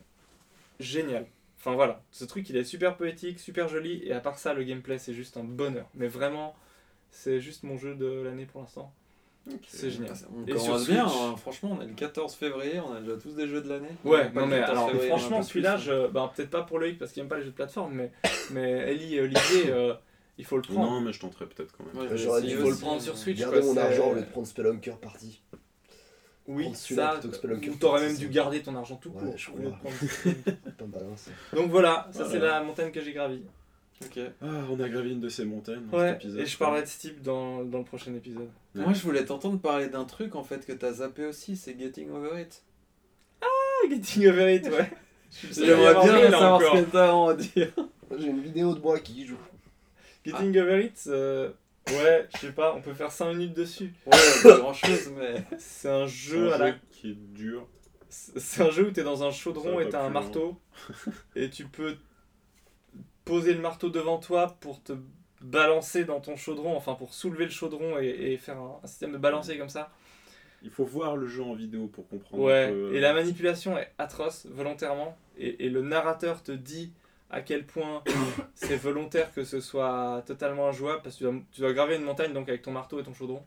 géniales. Enfin voilà, ce truc il est super poétique, super joli, et à part ça, le gameplay c'est juste un bonheur. Mais vraiment, c'est juste mon jeu de l'année pour l'instant. C'est génial. Ah, On Et sur bien, Switch- hein. franchement, on est le 14 février, on a déjà tous des jeux de l'année. Ouais, non mais 14 alors février, franchement celui-là, je... bah, peut-être pas pour Loïc parce qu'il aime pas les jeux de plateforme, mais, <coughs> mais Ellie et Olivier, euh, il faut le prendre. Non, mais je tenterai peut-être quand même. Ouais, il faut le prendre euh, sur Switch. Gardez quoi, mon argent au lieu de prendre Spelunker Party. Oui, ça, plutôt que Spelunker ou t'aurais même dû garder ton argent tout Ouais, court. je crois. hein, <laughs> ça. Donc voilà, ça Voilà. c'est la montagne que j'ai gravie. Ok. Ah, on a gravi une de ces montagnes dans Ouais, cet épisode. et je parlerai de Steve dans, dans le prochain épisode. Ouais. Moi, je voulais t'entendre parler d'un truc en fait que t'as zappé aussi, c'est Getting Over It. Ah, Getting Over It, ouais. <laughs> J'aimerais bien là savoir encore. ce que t'as à en dire. J'ai une vidéo de moi qui joue. Getting Over It, euh, ouais, je sais pas, on peut faire 5 minutes dessus. Ouais, pas grand chose, mais. C'est un jeu un à la jeu qui est dur. C'est un jeu où tu es dans un chaudron et pas tu as un marteau. <laughs> et tu peux poser le marteau devant toi pour te balancer dans ton chaudron, enfin pour soulever le chaudron et, et faire un, un système de balancer comme ça. Il faut voir le jeu en vidéo pour comprendre. Ouais, peu, euh, et la manipulation est atroce, volontairement. Et, et le narrateur te dit à quel point <coughs> c'est volontaire que ce soit totalement injouable parce que tu dois, tu dois graver une montagne donc avec ton marteau et ton chaudron.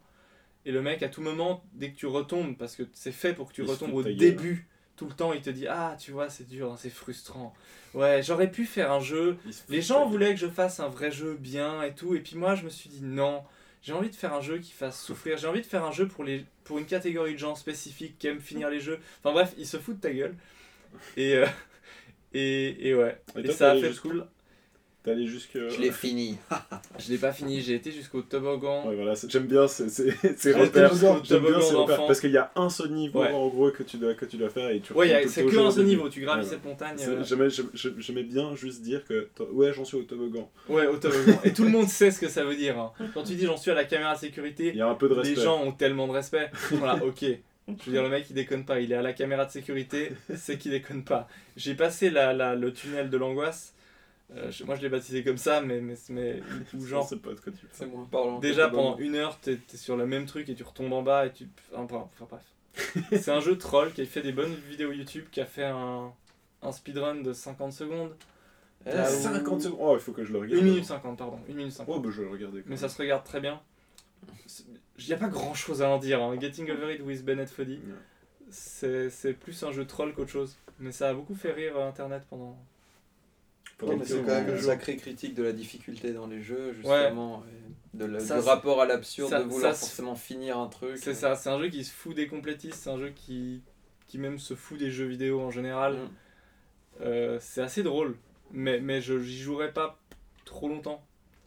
Et le mec, à tout moment, dès que tu retombes, parce que c'est fait pour que tu Il retombes au gueule. début, tout le temps, il te dit Ah, tu vois, c'est dur, hein, c'est frustrant. Ouais, j'aurais pu faire un jeu. Les gens voulaient que je fasse un vrai jeu bien et tout. Et puis moi, je me suis dit Non, j'ai envie de faire un jeu qui fasse souffrir. J'ai envie de faire un jeu pour, les, pour une catégorie de gens spécifiques qui aiment finir les jeux. Enfin bref, il se fout de ta gueule. Et, euh, et, et ouais. Et Et, toi, ça a fait cool. T'es allé jusque. Je l'ai fini. <laughs> Je l'ai pas fini, j'ai été jusqu'au toboggan. Ouais, voilà, j'aime bien ces, repères. J'aime bien toboggan ces repères d'enfant. parce qu'il y a un seul niveau Ouais. en gros que tu dois, que tu dois faire et tu Ouais, c'est que un seul niveau, tu gravis Ouais. cette montagne. Euh, J'aimais bien juste dire que ouais j'en suis au toboggan. Ouais, au toboggan. Et tout le monde sait ce que ça veut dire. hein. Quand tu dis j'en suis à la caméra sécurité, Il y a un peu de respect. les gens ont tellement de respect. Voilà, ok. Je veux dire, le mec il déconne pas, il est à la caméra de sécurité, c'est qu'il déconne pas. J'ai passé la, la- le tunnel de l'angoisse. Euh, je- moi je l'ai baptisé comme ça, mais, mais, mais Je genre sais pas de quoi tu C'est parles. moins parlant. déjà pendant une heure t'es es sur le même truc et tu retombes en bas et tu. Enfin, enfin, bref. <laughs> C'est un jeu troll qui a fait des bonnes vidéos YouTube, qui a fait un, un speedrun de 50 secondes. Ah, 50 secondes. Oh, il faut que je le regarde. 1 minute 50, pardon. 1 minute 50. Oh, bah je vais le regarder. quand Mais même. ça se regarde très bien. Il n'y a pas grand chose à en dire. hein. Getting Over It with Bennett Foddy, Ouais. c'est c'est plus un jeu troll qu'autre chose. Mais ça a beaucoup fait rire euh, Internet pendant. Ouais, c'est quand même une Ouais. sacrée critique de la difficulté dans les jeux, justement, et de la- Ça, du rapport à l'absurde, de vouloir ça, forcément finir un truc. C'est ça, c'est un jeu qui se fout des complétistes, c'est un jeu qui, qui même se fout des jeux vidéo en général. Mm. Euh, c'est assez drôle, mais, mais je j'y jouerai pas trop longtemps.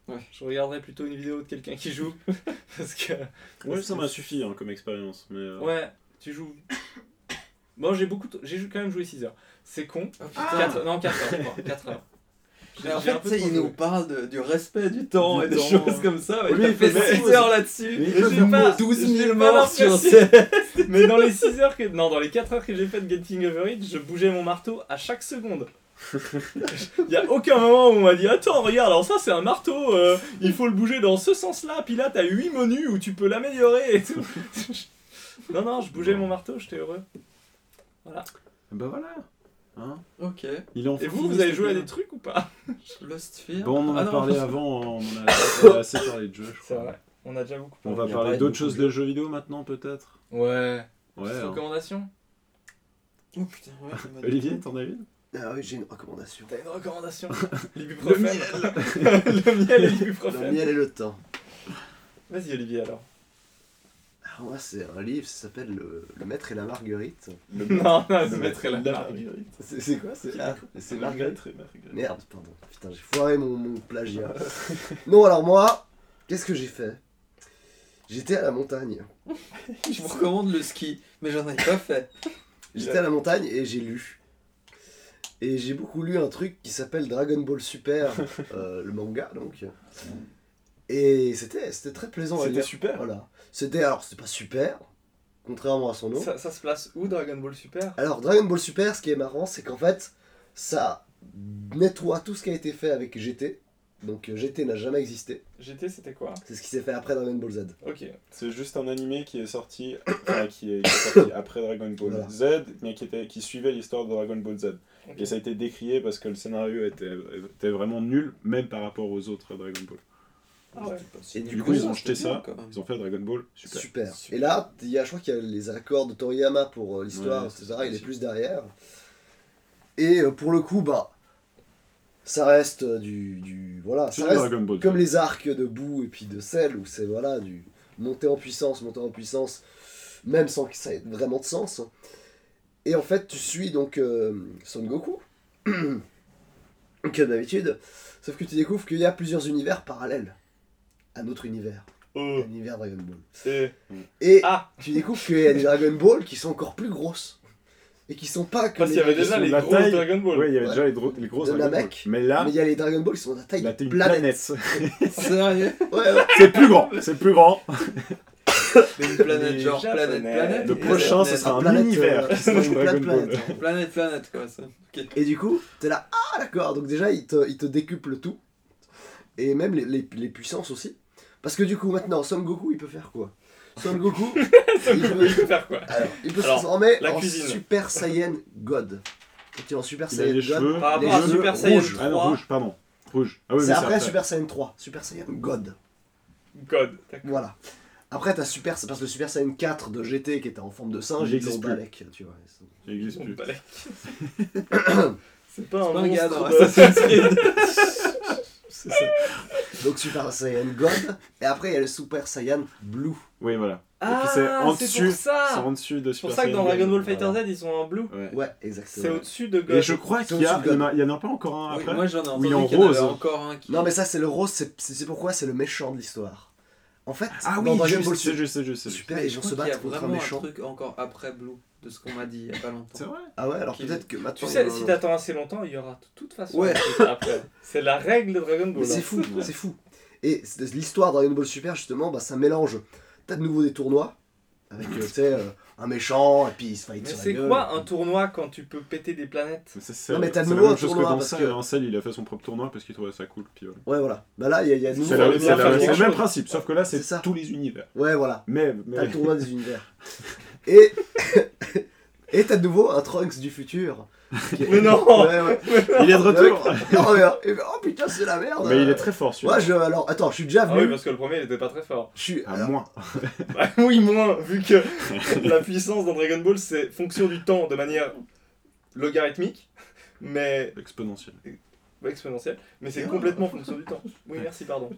Ouais. Je regarderai plutôt une vidéo de quelqu'un qui joue. <laughs> parce que. Ouais, ça m'a suffi hein, comme expérience. Mais euh, Ouais, tu joues. Bon, j'ai beaucoup. t- J'ai quand même joué 6 heures. C'est con. Oh, putain. 4, non, 4 heures. quoi, 4 heures. Mais en fait, il nous parle de- du respect du temps Du et des temps. choses comme ça. Oui, il a il fait fait 6 mais- heures là-dessus. J'ai pas 12 000 j'ai pas morts sur l'impression- 7. Mais dans les 6 heures que. Non, dans les 4 heures que j'ai fait de Getting Over It, je bougeais mon marteau à chaque seconde. <laughs> Il y a aucun moment où on m'a dit Attends, regarde, alors ça c'est un marteau, euh, il faut le bouger dans ce sens-là, puis là t'as 8 menus où tu peux l'améliorer et tout. <laughs> non, non, je bougeais mon marteau, j'étais heureux. Bah voilà. Hein Ok. Il est en Et vous, vous avez joué à des trucs ou pas? Lost Fear. Bon, on en a Ah non. parlé avant, on en a, <laughs> on a assez parlé de jeux, je C'est crois. vrai, on a déjà beaucoup On parlé. va Il y a parler d'autres choses de jeux vidéo maintenant, peut-être? Ouais. Ouais. Hein. recommandation Oh putain, ouais. Olivier, t'en as une? Ah oui, j'ai une recommandation. T'as une recommandation <laughs> Le miel le miel et <laughs> Le l'ibuprofène. miel et le temps. Vas-y Olivier alors. Alors moi, c'est un livre, ça s'appelle le, Le Maître et la Marguerite. Le Non, non, Le je mettrai la la marguerite. C'est quoi C'est ah, c'est Marguerite et marguerite. Merde, pardon. Putain, j'ai foiré mon, mon plagiat. <laughs> non, alors moi, qu'est-ce que j'ai fait? J'étais à la montagne. Je vous recommande le ski, mais j'en ai pas fait. J'étais à la montagne et j'ai lu. Et j'ai beaucoup lu un truc qui s'appelle Dragon Ball Super, <laughs> euh, le manga donc. Et c'était c'était très plaisant à C'était super. Voilà. C'était alors c'était pas super, contrairement à son nom. Ça, ça se place où Dragon Ball Super? Alors Dragon Ball Super, ce qui est marrant, c'est qu'en fait, ça nettoie tout ce qui a été fait avec GT. Donc GT n'a jamais existé. GT, c'était quoi? C'est ce qui s'est fait après Dragon Ball Z. Ok. C'est juste un animé qui est sorti, <coughs> enfin, qui, est, qui est sorti après Dragon Ball Voilà. Z, mais qui, était, qui suivait l'histoire de Dragon Ball Z. Ok. Et ça a été décrié parce que le scénario était, était vraiment nul, même par rapport aux autres Dragon Ball. Ah ouais. Et Du du coup, coup, ils ont jeté bien, ça, ils ont fait Dragon Ball Super. Super. Super. Et là, il y a, je crois qu'il y a les accords de Toriyama pour euh, l'histoire, Ouais, etc. Il est plus derrière. Et euh, pour le coup, bah, ça reste euh, du, du voilà, C'est ça reste Dragon Ball. comme les arcs de boue et puis de sel où c'est voilà du monter en puissance, monter en puissance, même sans que ça ait vraiment de sens. Et en fait, tu suis donc euh, Son Goku, <clears throat> comme d'habitude, sauf que tu découvres qu'il y a plusieurs univers parallèles à notre univers, Oh. l'univers Dragon Ball. C'est. Et Ah tu découvres qu'il y a des Dragon Ball qui sont encore plus grosses. Et qui sont pas que Parce qu'il y avait les- déjà les grosses taille. Dragon Ball. Oui, il y avait Ouais. déjà les, grosses De Dragon Ball. Mais là, Mais il y a les Dragon Ball qui sont de la taille là, de planète. planète. <laughs> Sérieux? Ouais, ouais. c'est plus grand, c'est plus grand. <laughs> Mais une planète Les genre planète Japonais. planète. Le et prochain, ce planète. sera un planète, univers euh, qui sera une plein de Dragon Ball. planètes, hein. Planète planète quoi ça. Ok. Et du coup, t'es là, ah d'accord, donc déjà il te, il te décuple tout. Et même les, les, les puissances aussi. Parce que du coup, maintenant, Son Goku, il peut faire quoi? Son Goku, <laughs> il peut, Il peut faire quoi? Alors, il peut se Alors, transformer la en cuisine. Super Saiyan God. Quand il est en Super Il a Saiyan les God, cheveux. Par les rapport à cheveux Super Saiyan rouges. 3. Ah non, rouge, pardon. Rouge. Ah oui, c'est après Super Saiyan 3, Super Saiyan God. God. D'accord. Voilà. Après, t'as Super, c'est parce que le Super Saiyan 4 de GT qui était en forme de singe, Il ils l'ont existe plus. balèque, tu vois. Il n'existe Son plus. <coughs> C'est pas C'est un pas monstre dans de- Assassin's Creed. <laughs> C'est ça. Donc Super Saiyan God, et après il y a le Super Saiyan Blue. Oui, voilà. Ah, c'est en dessus. pour C'est ça en dessus de C'est pour Super ça que dans Saiyan Dragon Ball. Fighter Voilà. Z, ils sont en blue. Ouais. Ouais, exactement. C'est au-dessus de God. Et je crois qu'il y, a- il y en a- il y en a pas encore un Oui, après. moi j'en ai Oui, entendu en qu'il y en avait rose. encore un qui. Non, mais ça, c'est le rose, c'est pourquoi c'est le méchant de l'histoire. En fait, Ah dans oui, Dragon Ball c'est Super, juste, c'est juste. c'est juste. Super, je vont crois se battre contre un vraiment un méchant. truc encore après Blue de ce qu'on m'a dit il y a pas longtemps. C'est vrai Ah ouais, alors peut-être que Tu maintenant. sais, non, si t'attends assez longtemps, il y aura de toute façon Ouais. après. C'est la règle de Dragon Ball. Mais c'est hein. fou, c'est fou. Et l'histoire de Dragon Ball Super, justement, bah, ça mélange. T'as de nouveau des tournois, avec, euh, tu sais, euh, un méchant, et puis il se fight Mais sur c'est quoi un tournoi quand tu peux péter des planètes Mais c'est- c'est- Non, mais t'as de nouveau un que tournoi, dans parce Cell. que- Cell, il a fait son propre tournoi parce qu'il trouvait ça cool. Puis voilà. Ouais, voilà. Bah là, il y a, y a. C'est le même principe, sauf que là, c'est C'est ça. tous les univers. Ouais, voilà. Mais, T'as mais le tournoi des univers. <laughs> Et <laughs> et t'as de nouveau un Trunks du futur. qui <laughs> est- Mais non Ouais, ouais. il est de retour. Non, mais, et- oh putain, c'est la merde. Mais il est très fort celui-là. Moi, je. Alors, attends, je suis déjà Ah oui, venu. parce que le premier, il était pas très fort. Je suis. À alors, moins. <laughs> Bah oui, moins, vu que <laughs> la puissance dans Dragon Ball, c'est fonction du temps de manière logarithmique, mais Exponentiel. ouais, exponentielle, mais c'est Ah. complètement fonction du temps. Oui, merci, pardon.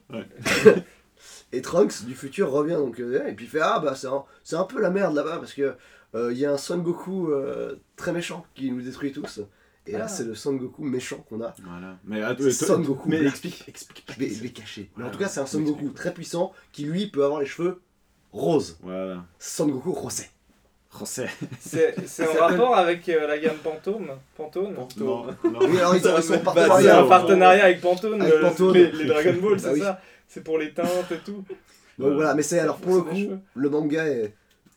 Et Trunks du futur revient donc euh, et puis il fait ah bah c'est un, c'est un peu la merde là-bas parce que il y a un Son Goku euh, très méchant qui nous détruit tous. Et là Ah. c'est le Son Goku méchant qu'on a. Voilà. Mais attends, C'est toi- Son Goku Mais explique, explique. Je vais, je vais cacher. Mais en tout cas c'est un Son. Goku très puissant qui lui peut avoir les cheveux roses. Voilà. Son Goku rosé. José. C'est c'est en rapport avec euh, la gamme Pantone? Pantone? Non, non. Oui alors ils, ils sont en y partenariat. avec Pantone, Avec euh, Pantone. Les, les Dragon Ball, c'est Bah oui. ça? C'est pour les teintes et tout. Donc voilà mais c'est alors pour le C'est coup le manga est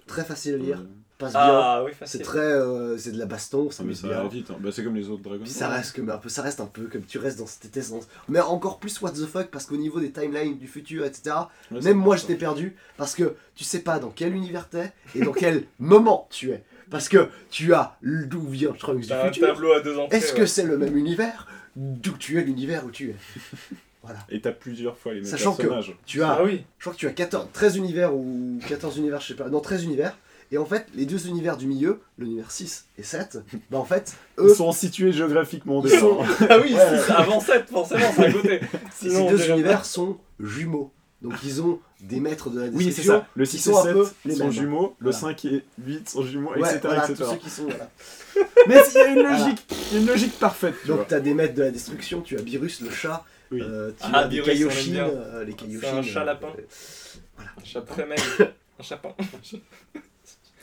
très facile à lire, passe bien. Ah oui, C'est facile. très euh, c'est de la baston, ça mais ça bien. va vite. hein. Bah, c'est comme les autres Dragon Puis Ball. ça reste, comme un peu, ça reste un peu comme tu restes dans cette essence. Mais encore plus what the fuck parce qu'au niveau des timelines du futur, etc. Ouais, Même moi j'étais perdu parce que tu sais pas dans quel univers t'es et dans quel <laughs> moment tu es. Parce que tu as d'où vient Trunks du un futur. tableau à deux entrées. Est-ce ouais. que c'est le même univers D'où tu es l'univers où tu es? <laughs> Voilà. Et t'as plusieurs fois les mêmes Sachant que- personnages. Tu as, Ah oui. je crois que tu as 14, 13 univers ou 14 univers, je sais pas. Non, 13 univers. Et en fait, les deux univers du milieu, l'univers 6 et 7, <laughs> bah en fait, eux, Ils sont situés géographiquement Ils dedans. <laughs> Ah oui, Ouais. avant 7, forcément, c'est à côté. <laughs> ces Sinon, on deux pas. univers sont jumeaux. Donc ils ont des maîtres de la Oui, c'est destruction. ça. Le qui 6 et sont un peu 7 les sont jumeaux, le Voilà. 5 et 8 sont jumeaux, Ouais, etc. voilà, etc. tous ceux qui sont voilà. Mais il y a une logique, une logique parfaite, tu Donc vois. t'as des maîtres de la destruction, tu as Beerus le chat, Oui. euh, tu Ah, as des Kaioshin, bien. euh, les Kaioshin. un chat euh, lapin. euh, Un chat très maigre. Un chapin.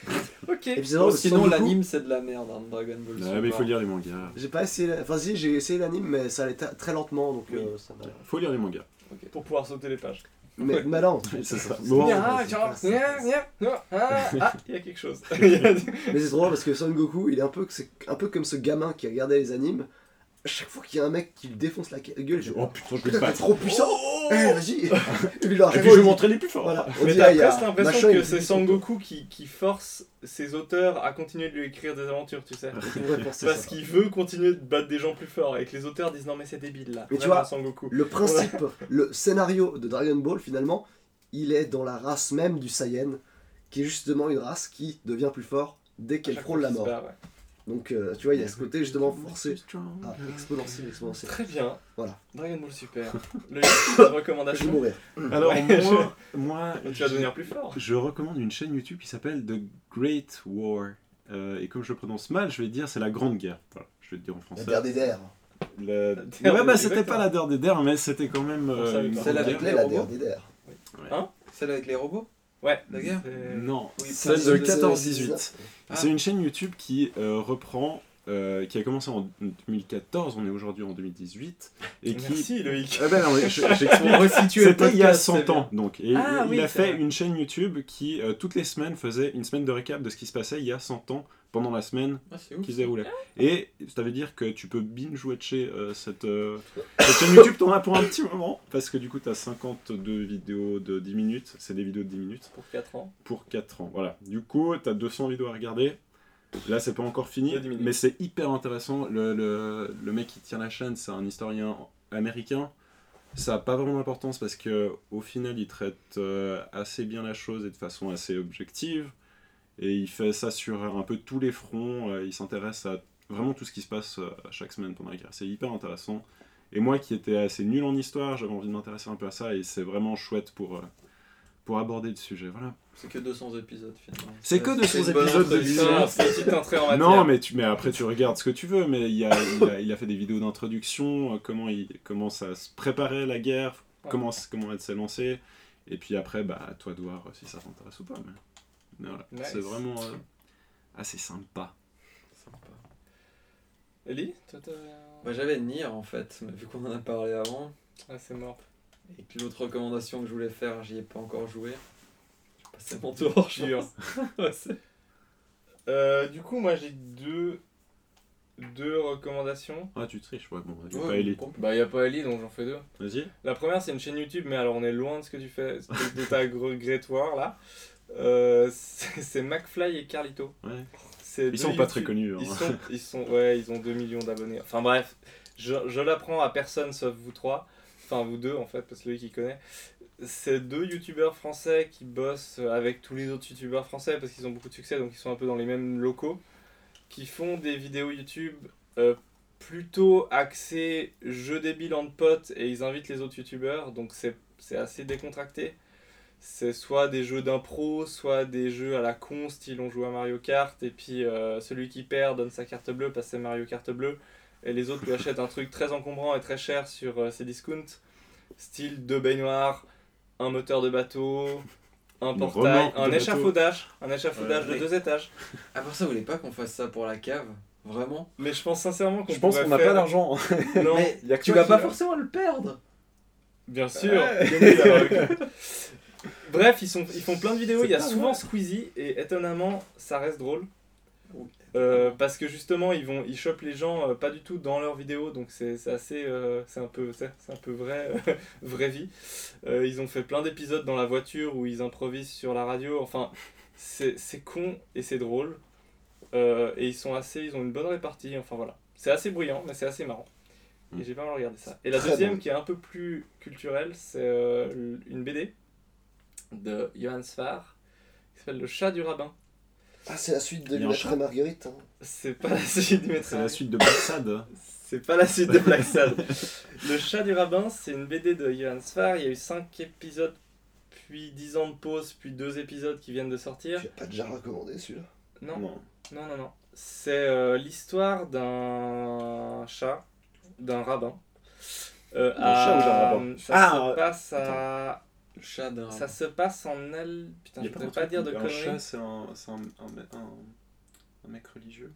<laughs> ok. Et puis c'est Bon, drôle, sinon l'anime c'est de la merde hein, Dragon Ball. Super. mais il faut lire les mangas. J'ai pas essayé, la- enfin si j'ai essayé l'anime mais ça allait ta- très lentement donc Oui. euh, ça m'a- Faut lire les mangas. Pour pouvoir sauter les pages. Mais, mais non, <laughs> C'est ça. c'est- Bon. Ah, ah, ah, il y a quelque chose. <laughs> Mais c'est drôle parce que Son Goku, il est un peu, c'est un peu comme ce gamin qui regardait les animes chaque fois qu'il y a un mec qui lui défonce la gueule, je Oh putain, je vais battre. trop puissant Eh, vas-y Et <laughs> puis, Et puis fois, je vais m'entraîner plus fort. Voilà, on Mais t'as ah, presque l'impression que est c'est Sangoku qui, qui force ses auteurs à continuer de lui écrire des aventures, tu sais. Parce qu'il veut continuer de battre des gens plus forts et que les auteurs disent non mais c'est débile là. Mais tu vois, Sangoku. Le principe, <laughs> le scénario de Dragon Ball, finalement, il est dans la race même du Saiyan, qui est justement une race qui devient plus fort dès qu'elle frôle la mort. bat, ouais. Donc, euh, tu vois, il y a ce côté justement forcé à exponentiel, exponentiel. Très bien. Voilà. Dragon Ball Super. <laughs> Le de recommandation. Je vais mourir. <laughs> Alors Ouais, moi, <laughs> moi Tu vas devenir plus fort. je recommande une chaîne YouTube qui s'appelle The Great War. Euh, et comme je le prononce mal, je vais dire c'est la Grande Guerre. Voilà, je vais le dire en La français. guerre des. La- Der Ouais, des- bah c'était pas la der des der, mais c'était quand même euh. Celle avec guerre. Les la robots der. Celle avec les robots? Ouais. La guerre? C'est- Non, Oui, celle de- 14-18. Ah. C'est une chaîne YouTube qui euh, reprend, euh, qui a commencé en 2014, on est aujourd'hui en 2018, et qui... Merci Loïc. Ah ben non, mais je- C'était il y a podcast, 100 c'est ans, donc. Et Ah il oui, a fait vrai. une chaîne YouTube qui, euh, toutes les semaines, faisait une semaine de récap de ce qui se passait il y a 100 ans, pendant la semaine Ah, qui se déroulait. Et ça veut dire que tu peux binge-watcher euh, cette, euh, <laughs> cette chaîne YouTube, t'en as pour un petit moment, parce que du coup, t'as 52 vidéos de 10 minutes, c'est des vidéos de 10 minutes, Pour 4 ans. pour 4 ans. Voilà. Du coup, t'as 200 vidéos à regarder. Là, c'est pas encore fini, De 10 minutes. mais c'est hyper intéressant. Le, le, le mec qui tient la chaîne, c'est un historien américain. Ça n'a pas vraiment d'importance parce que au final, il traite euh, assez bien la chose et de façon assez objective. Et il fait ça sur un peu tous les fronts. euh, il s'intéresse à vraiment tout ce qui se passe euh, chaque semaine pendant la guerre. C'est hyper intéressant. Et moi qui étais assez nul en histoire, j'avais envie de m'intéresser un peu à ça et c'est vraiment chouette pour, pour aborder le sujet. Voilà. C'est que 200 épisodes finalement. C'est que 200 une bonne épisodes de vidéos. Putain, c'est une petite entrée en matière. Non, mais, tu, mais après tu regardes ce que tu veux, mais il, y a, il, a, il a fait des vidéos d'introduction, euh, comment, il, comment ça se préparait la guerre, Ouais. comment, comment elle s'est lancée, et puis après, bah, à toi de voir si ça t'intéresse ou pas. Mais, mais voilà, Nice. c'est vraiment euh, assez sympa. Sympa. Ellie, toi t'as. Bah, j'avais Nier en fait, mais vu qu'on en a parlé avant, Ah, c'est mort. Et que l'autre recommandation que je voulais faire, j'y ai pas encore joué. Passer mon tour, je. <laughs> Ouais, c'est- Euh, du coup, moi j'ai deux, deux recommandations. Ah, tu triches, ouais, bon, il y a Ouais, pas Ellie. Bah, il a pas Ellie donc j'en fais deux. Vas-y. La première, c'est une chaîne YouTube, mais alors on est loin de ce que tu fais, de ta <laughs> regrettoir là. Euh, c'est c'est McFly et Carlito. Ouais. C'est Ils sont pas très YouTube- connus. Ils hein. sont, ils sont, ouais, ils ont 2 millions d'abonnés. Enfin bref, je, je l'apprends à personne sauf vous trois. Enfin, vous deux en fait, parce que lui qui connaît. C'est deux youtubeurs français qui bossent avec tous les autres youtubeurs français parce qu'ils ont beaucoup de succès, donc ils sont un peu dans les mêmes locaux. Qui font des vidéos YouTube euh, plutôt axées jeux débiles entre potes et ils invitent les autres youtubeurs, donc c'est assez décontracté. C'est soit des jeux d'impro, soit des jeux à la con, style on joue à Mario Kart, et puis euh, celui qui perd donne sa carte bleue parce que c'est Mario Kart bleu, et les autres lui achètent un truc très encombrant et très cher sur euh, ses discounts, style deux baignoires, un moteur de bateau, un portail, un échafaudage, un échafaudage de deux étages. À part ça, vous voulez pas qu'on fasse ça pour la cave? Vraiment? Mais je pense sincèrement qu'on Je pense qu'on n'a faire- pas d'argent. <laughs> <laughs> Non, Mais Il y a que tu vas pas forcément le perdre? Bien sûr. <laughs> Bref, ils, sont, ils font plein de vidéos. Il y a souvent. Squeezie et étonnamment, ça reste drôle. Euh, parce que justement, ils vont, ils chopent les gens euh, pas du tout dans leurs vidéos, donc c'est assez, euh, c'est un peu, c'est un peu vrai, <laughs> vraie vie. Ils ont fait plein d'épisodes dans la voiture où ils improvisent sur la radio. Enfin, c'est con et c'est drôle. Et ils sont assez, ils ont une bonne répartie. Enfin voilà, c'est assez bruyant, mais c'est assez marrant. Et Mm. j'ai pas mal regardé ça. Et la deuxième, qui est un peu plus culturelle, c'est une BD de Johann Svar qui s'appelle Le chat du rabbin. Ah, c'est la suite de Maître Marguerite. hein. C'est pas la suite du maître C'est la suite de Black Sad. <laughs> C'est pas la suite de <laughs> Black Sad. Le chat du rabbin, c'est une BD de Johann Svar. Il y a eu 5 épisodes, puis 10 ans de pause, puis 2 épisodes qui viennent de sortir. Tu as pas déjà recommandé celui-là? Non, Non. non, non, non. C'est euh, l'histoire d'un chat, d'un rabbin. Euh, D'un chat ou d'un rabbin? Ça Ah, se passe à. Le chat d'un. Ça se passe en Al. Putain, je ne un pas dire de un conneries. chat, c'est un, c'est un, un, un- un mec religieux.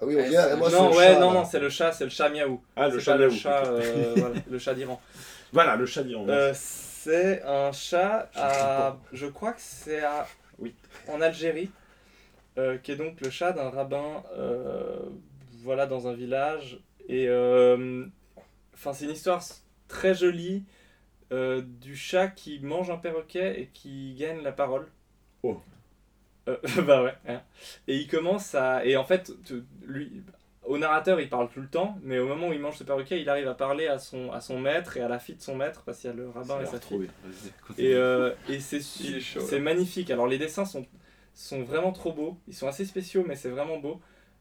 Ah oui, on Moi, c'est non, le ouais, chat, non, c'est le chat, c'est le chat miaou. Ah, le chat le Miaou, chat, euh, <laughs> voilà, le chat d'Iran. Voilà, le chat d'Iran. Euh, c'est un chat à. Je crois que c'est à. Oui. En Algérie, euh, qui est donc le chat d'un rabbin. euh, voilà, dans un village. Et euh, enfin, c'est une histoire très jolie euh, du chat qui mange un perroquet et qui gagne la parole. Oh. Euh, <laughs> bah ouais. hein. Et il commence à. Et en fait, lui, au narrateur, il parle tout le temps, mais au moment où il mange ce perroquet, il arrive à parler à son, à son maître et à la fille de son maître, parce qu'il y a le rabbin et sa fille. Et, euh, et c'est c'est magnifique. Alors les dessins sont, sont vraiment trop beaux. Ils sont assez spéciaux, mais c'est vraiment beau.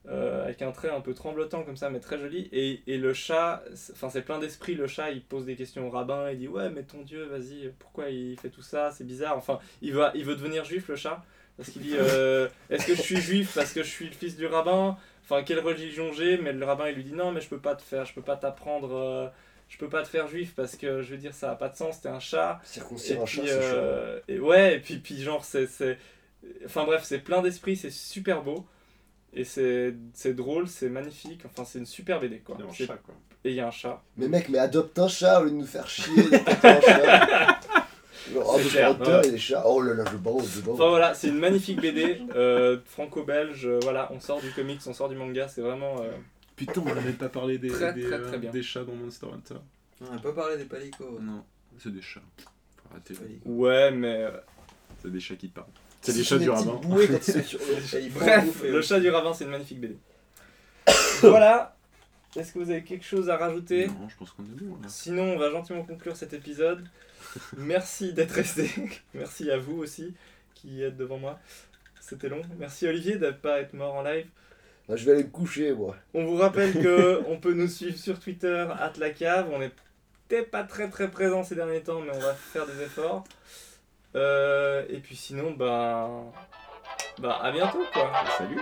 Euh, avec un trait un peu tremblotant comme ça, mais très joli. Et, et le chat, c'est- enfin c'est plein d'esprit. Le chat, il pose des questions au rabbin. Il dit ouais, mais ton Dieu, vas-y, pourquoi il fait tout ça? C'est bizarre. Enfin, il va, il veut devenir juif, le chat, parce qu'il dit euh, est-ce que je suis juif parce que je suis le fils du rabbin? Enfin, quelle religion j'ai? Mais le rabbin, il lui dit non, mais je peux pas te faire, je peux pas t'apprendre. euh, je peux pas te faire juif parce que je veux dire ça a pas de sens, t'es un chat. Circoncire un chat, et ouais, et puis, puis genre, c'est. c'est- Enfin bref, c'est plein d'esprit, c'est super beau. Et c'est c'est drôle, c'est magnifique. Enfin, c'est une super BD quoi. Il y a un chat, quoi. Et il y a un chat. Mais mec, mais adopte un chat au lieu de nous faire chier un chat. <laughs> Oh, clair, ouais. et les chats. Oh là là, je bande, je bande. Enfin voilà, c'est une magnifique BD euh, franco-belge. euh, voilà, on sort du comics, on sort du manga, c'est vraiment. euh, Putain, on n'avait pas parlé des, Très, des, très, très des chats dans Monster Hunter. On n'a pas parlé des palicots. Non, c'est des chats. Faut arrêter. Ouais, mais. euh, C'est des chats qui parlent. C'est Ce des chats du rabbin. <laughs> Bref, le chat du ravin, c'est une magnifique BD. <coughs> voilà. Est-ce que vous avez quelque chose à rajouter Non, je pense qu'on est bon là. Sinon, on va gentiment conclure cet épisode. <laughs> Merci d'être resté. <laughs> Merci à vous aussi qui êtes devant moi. C'était long. Merci Olivier de ne pas être mort en live. Bah, je vais aller me coucher, moi. On vous rappelle que on peut nous suivre sur Twitter, la cave. On n'était pas très très présent ces derniers temps, mais on va faire des efforts. Euh, et puis sinon, bah, bah à bientôt quoi. Salut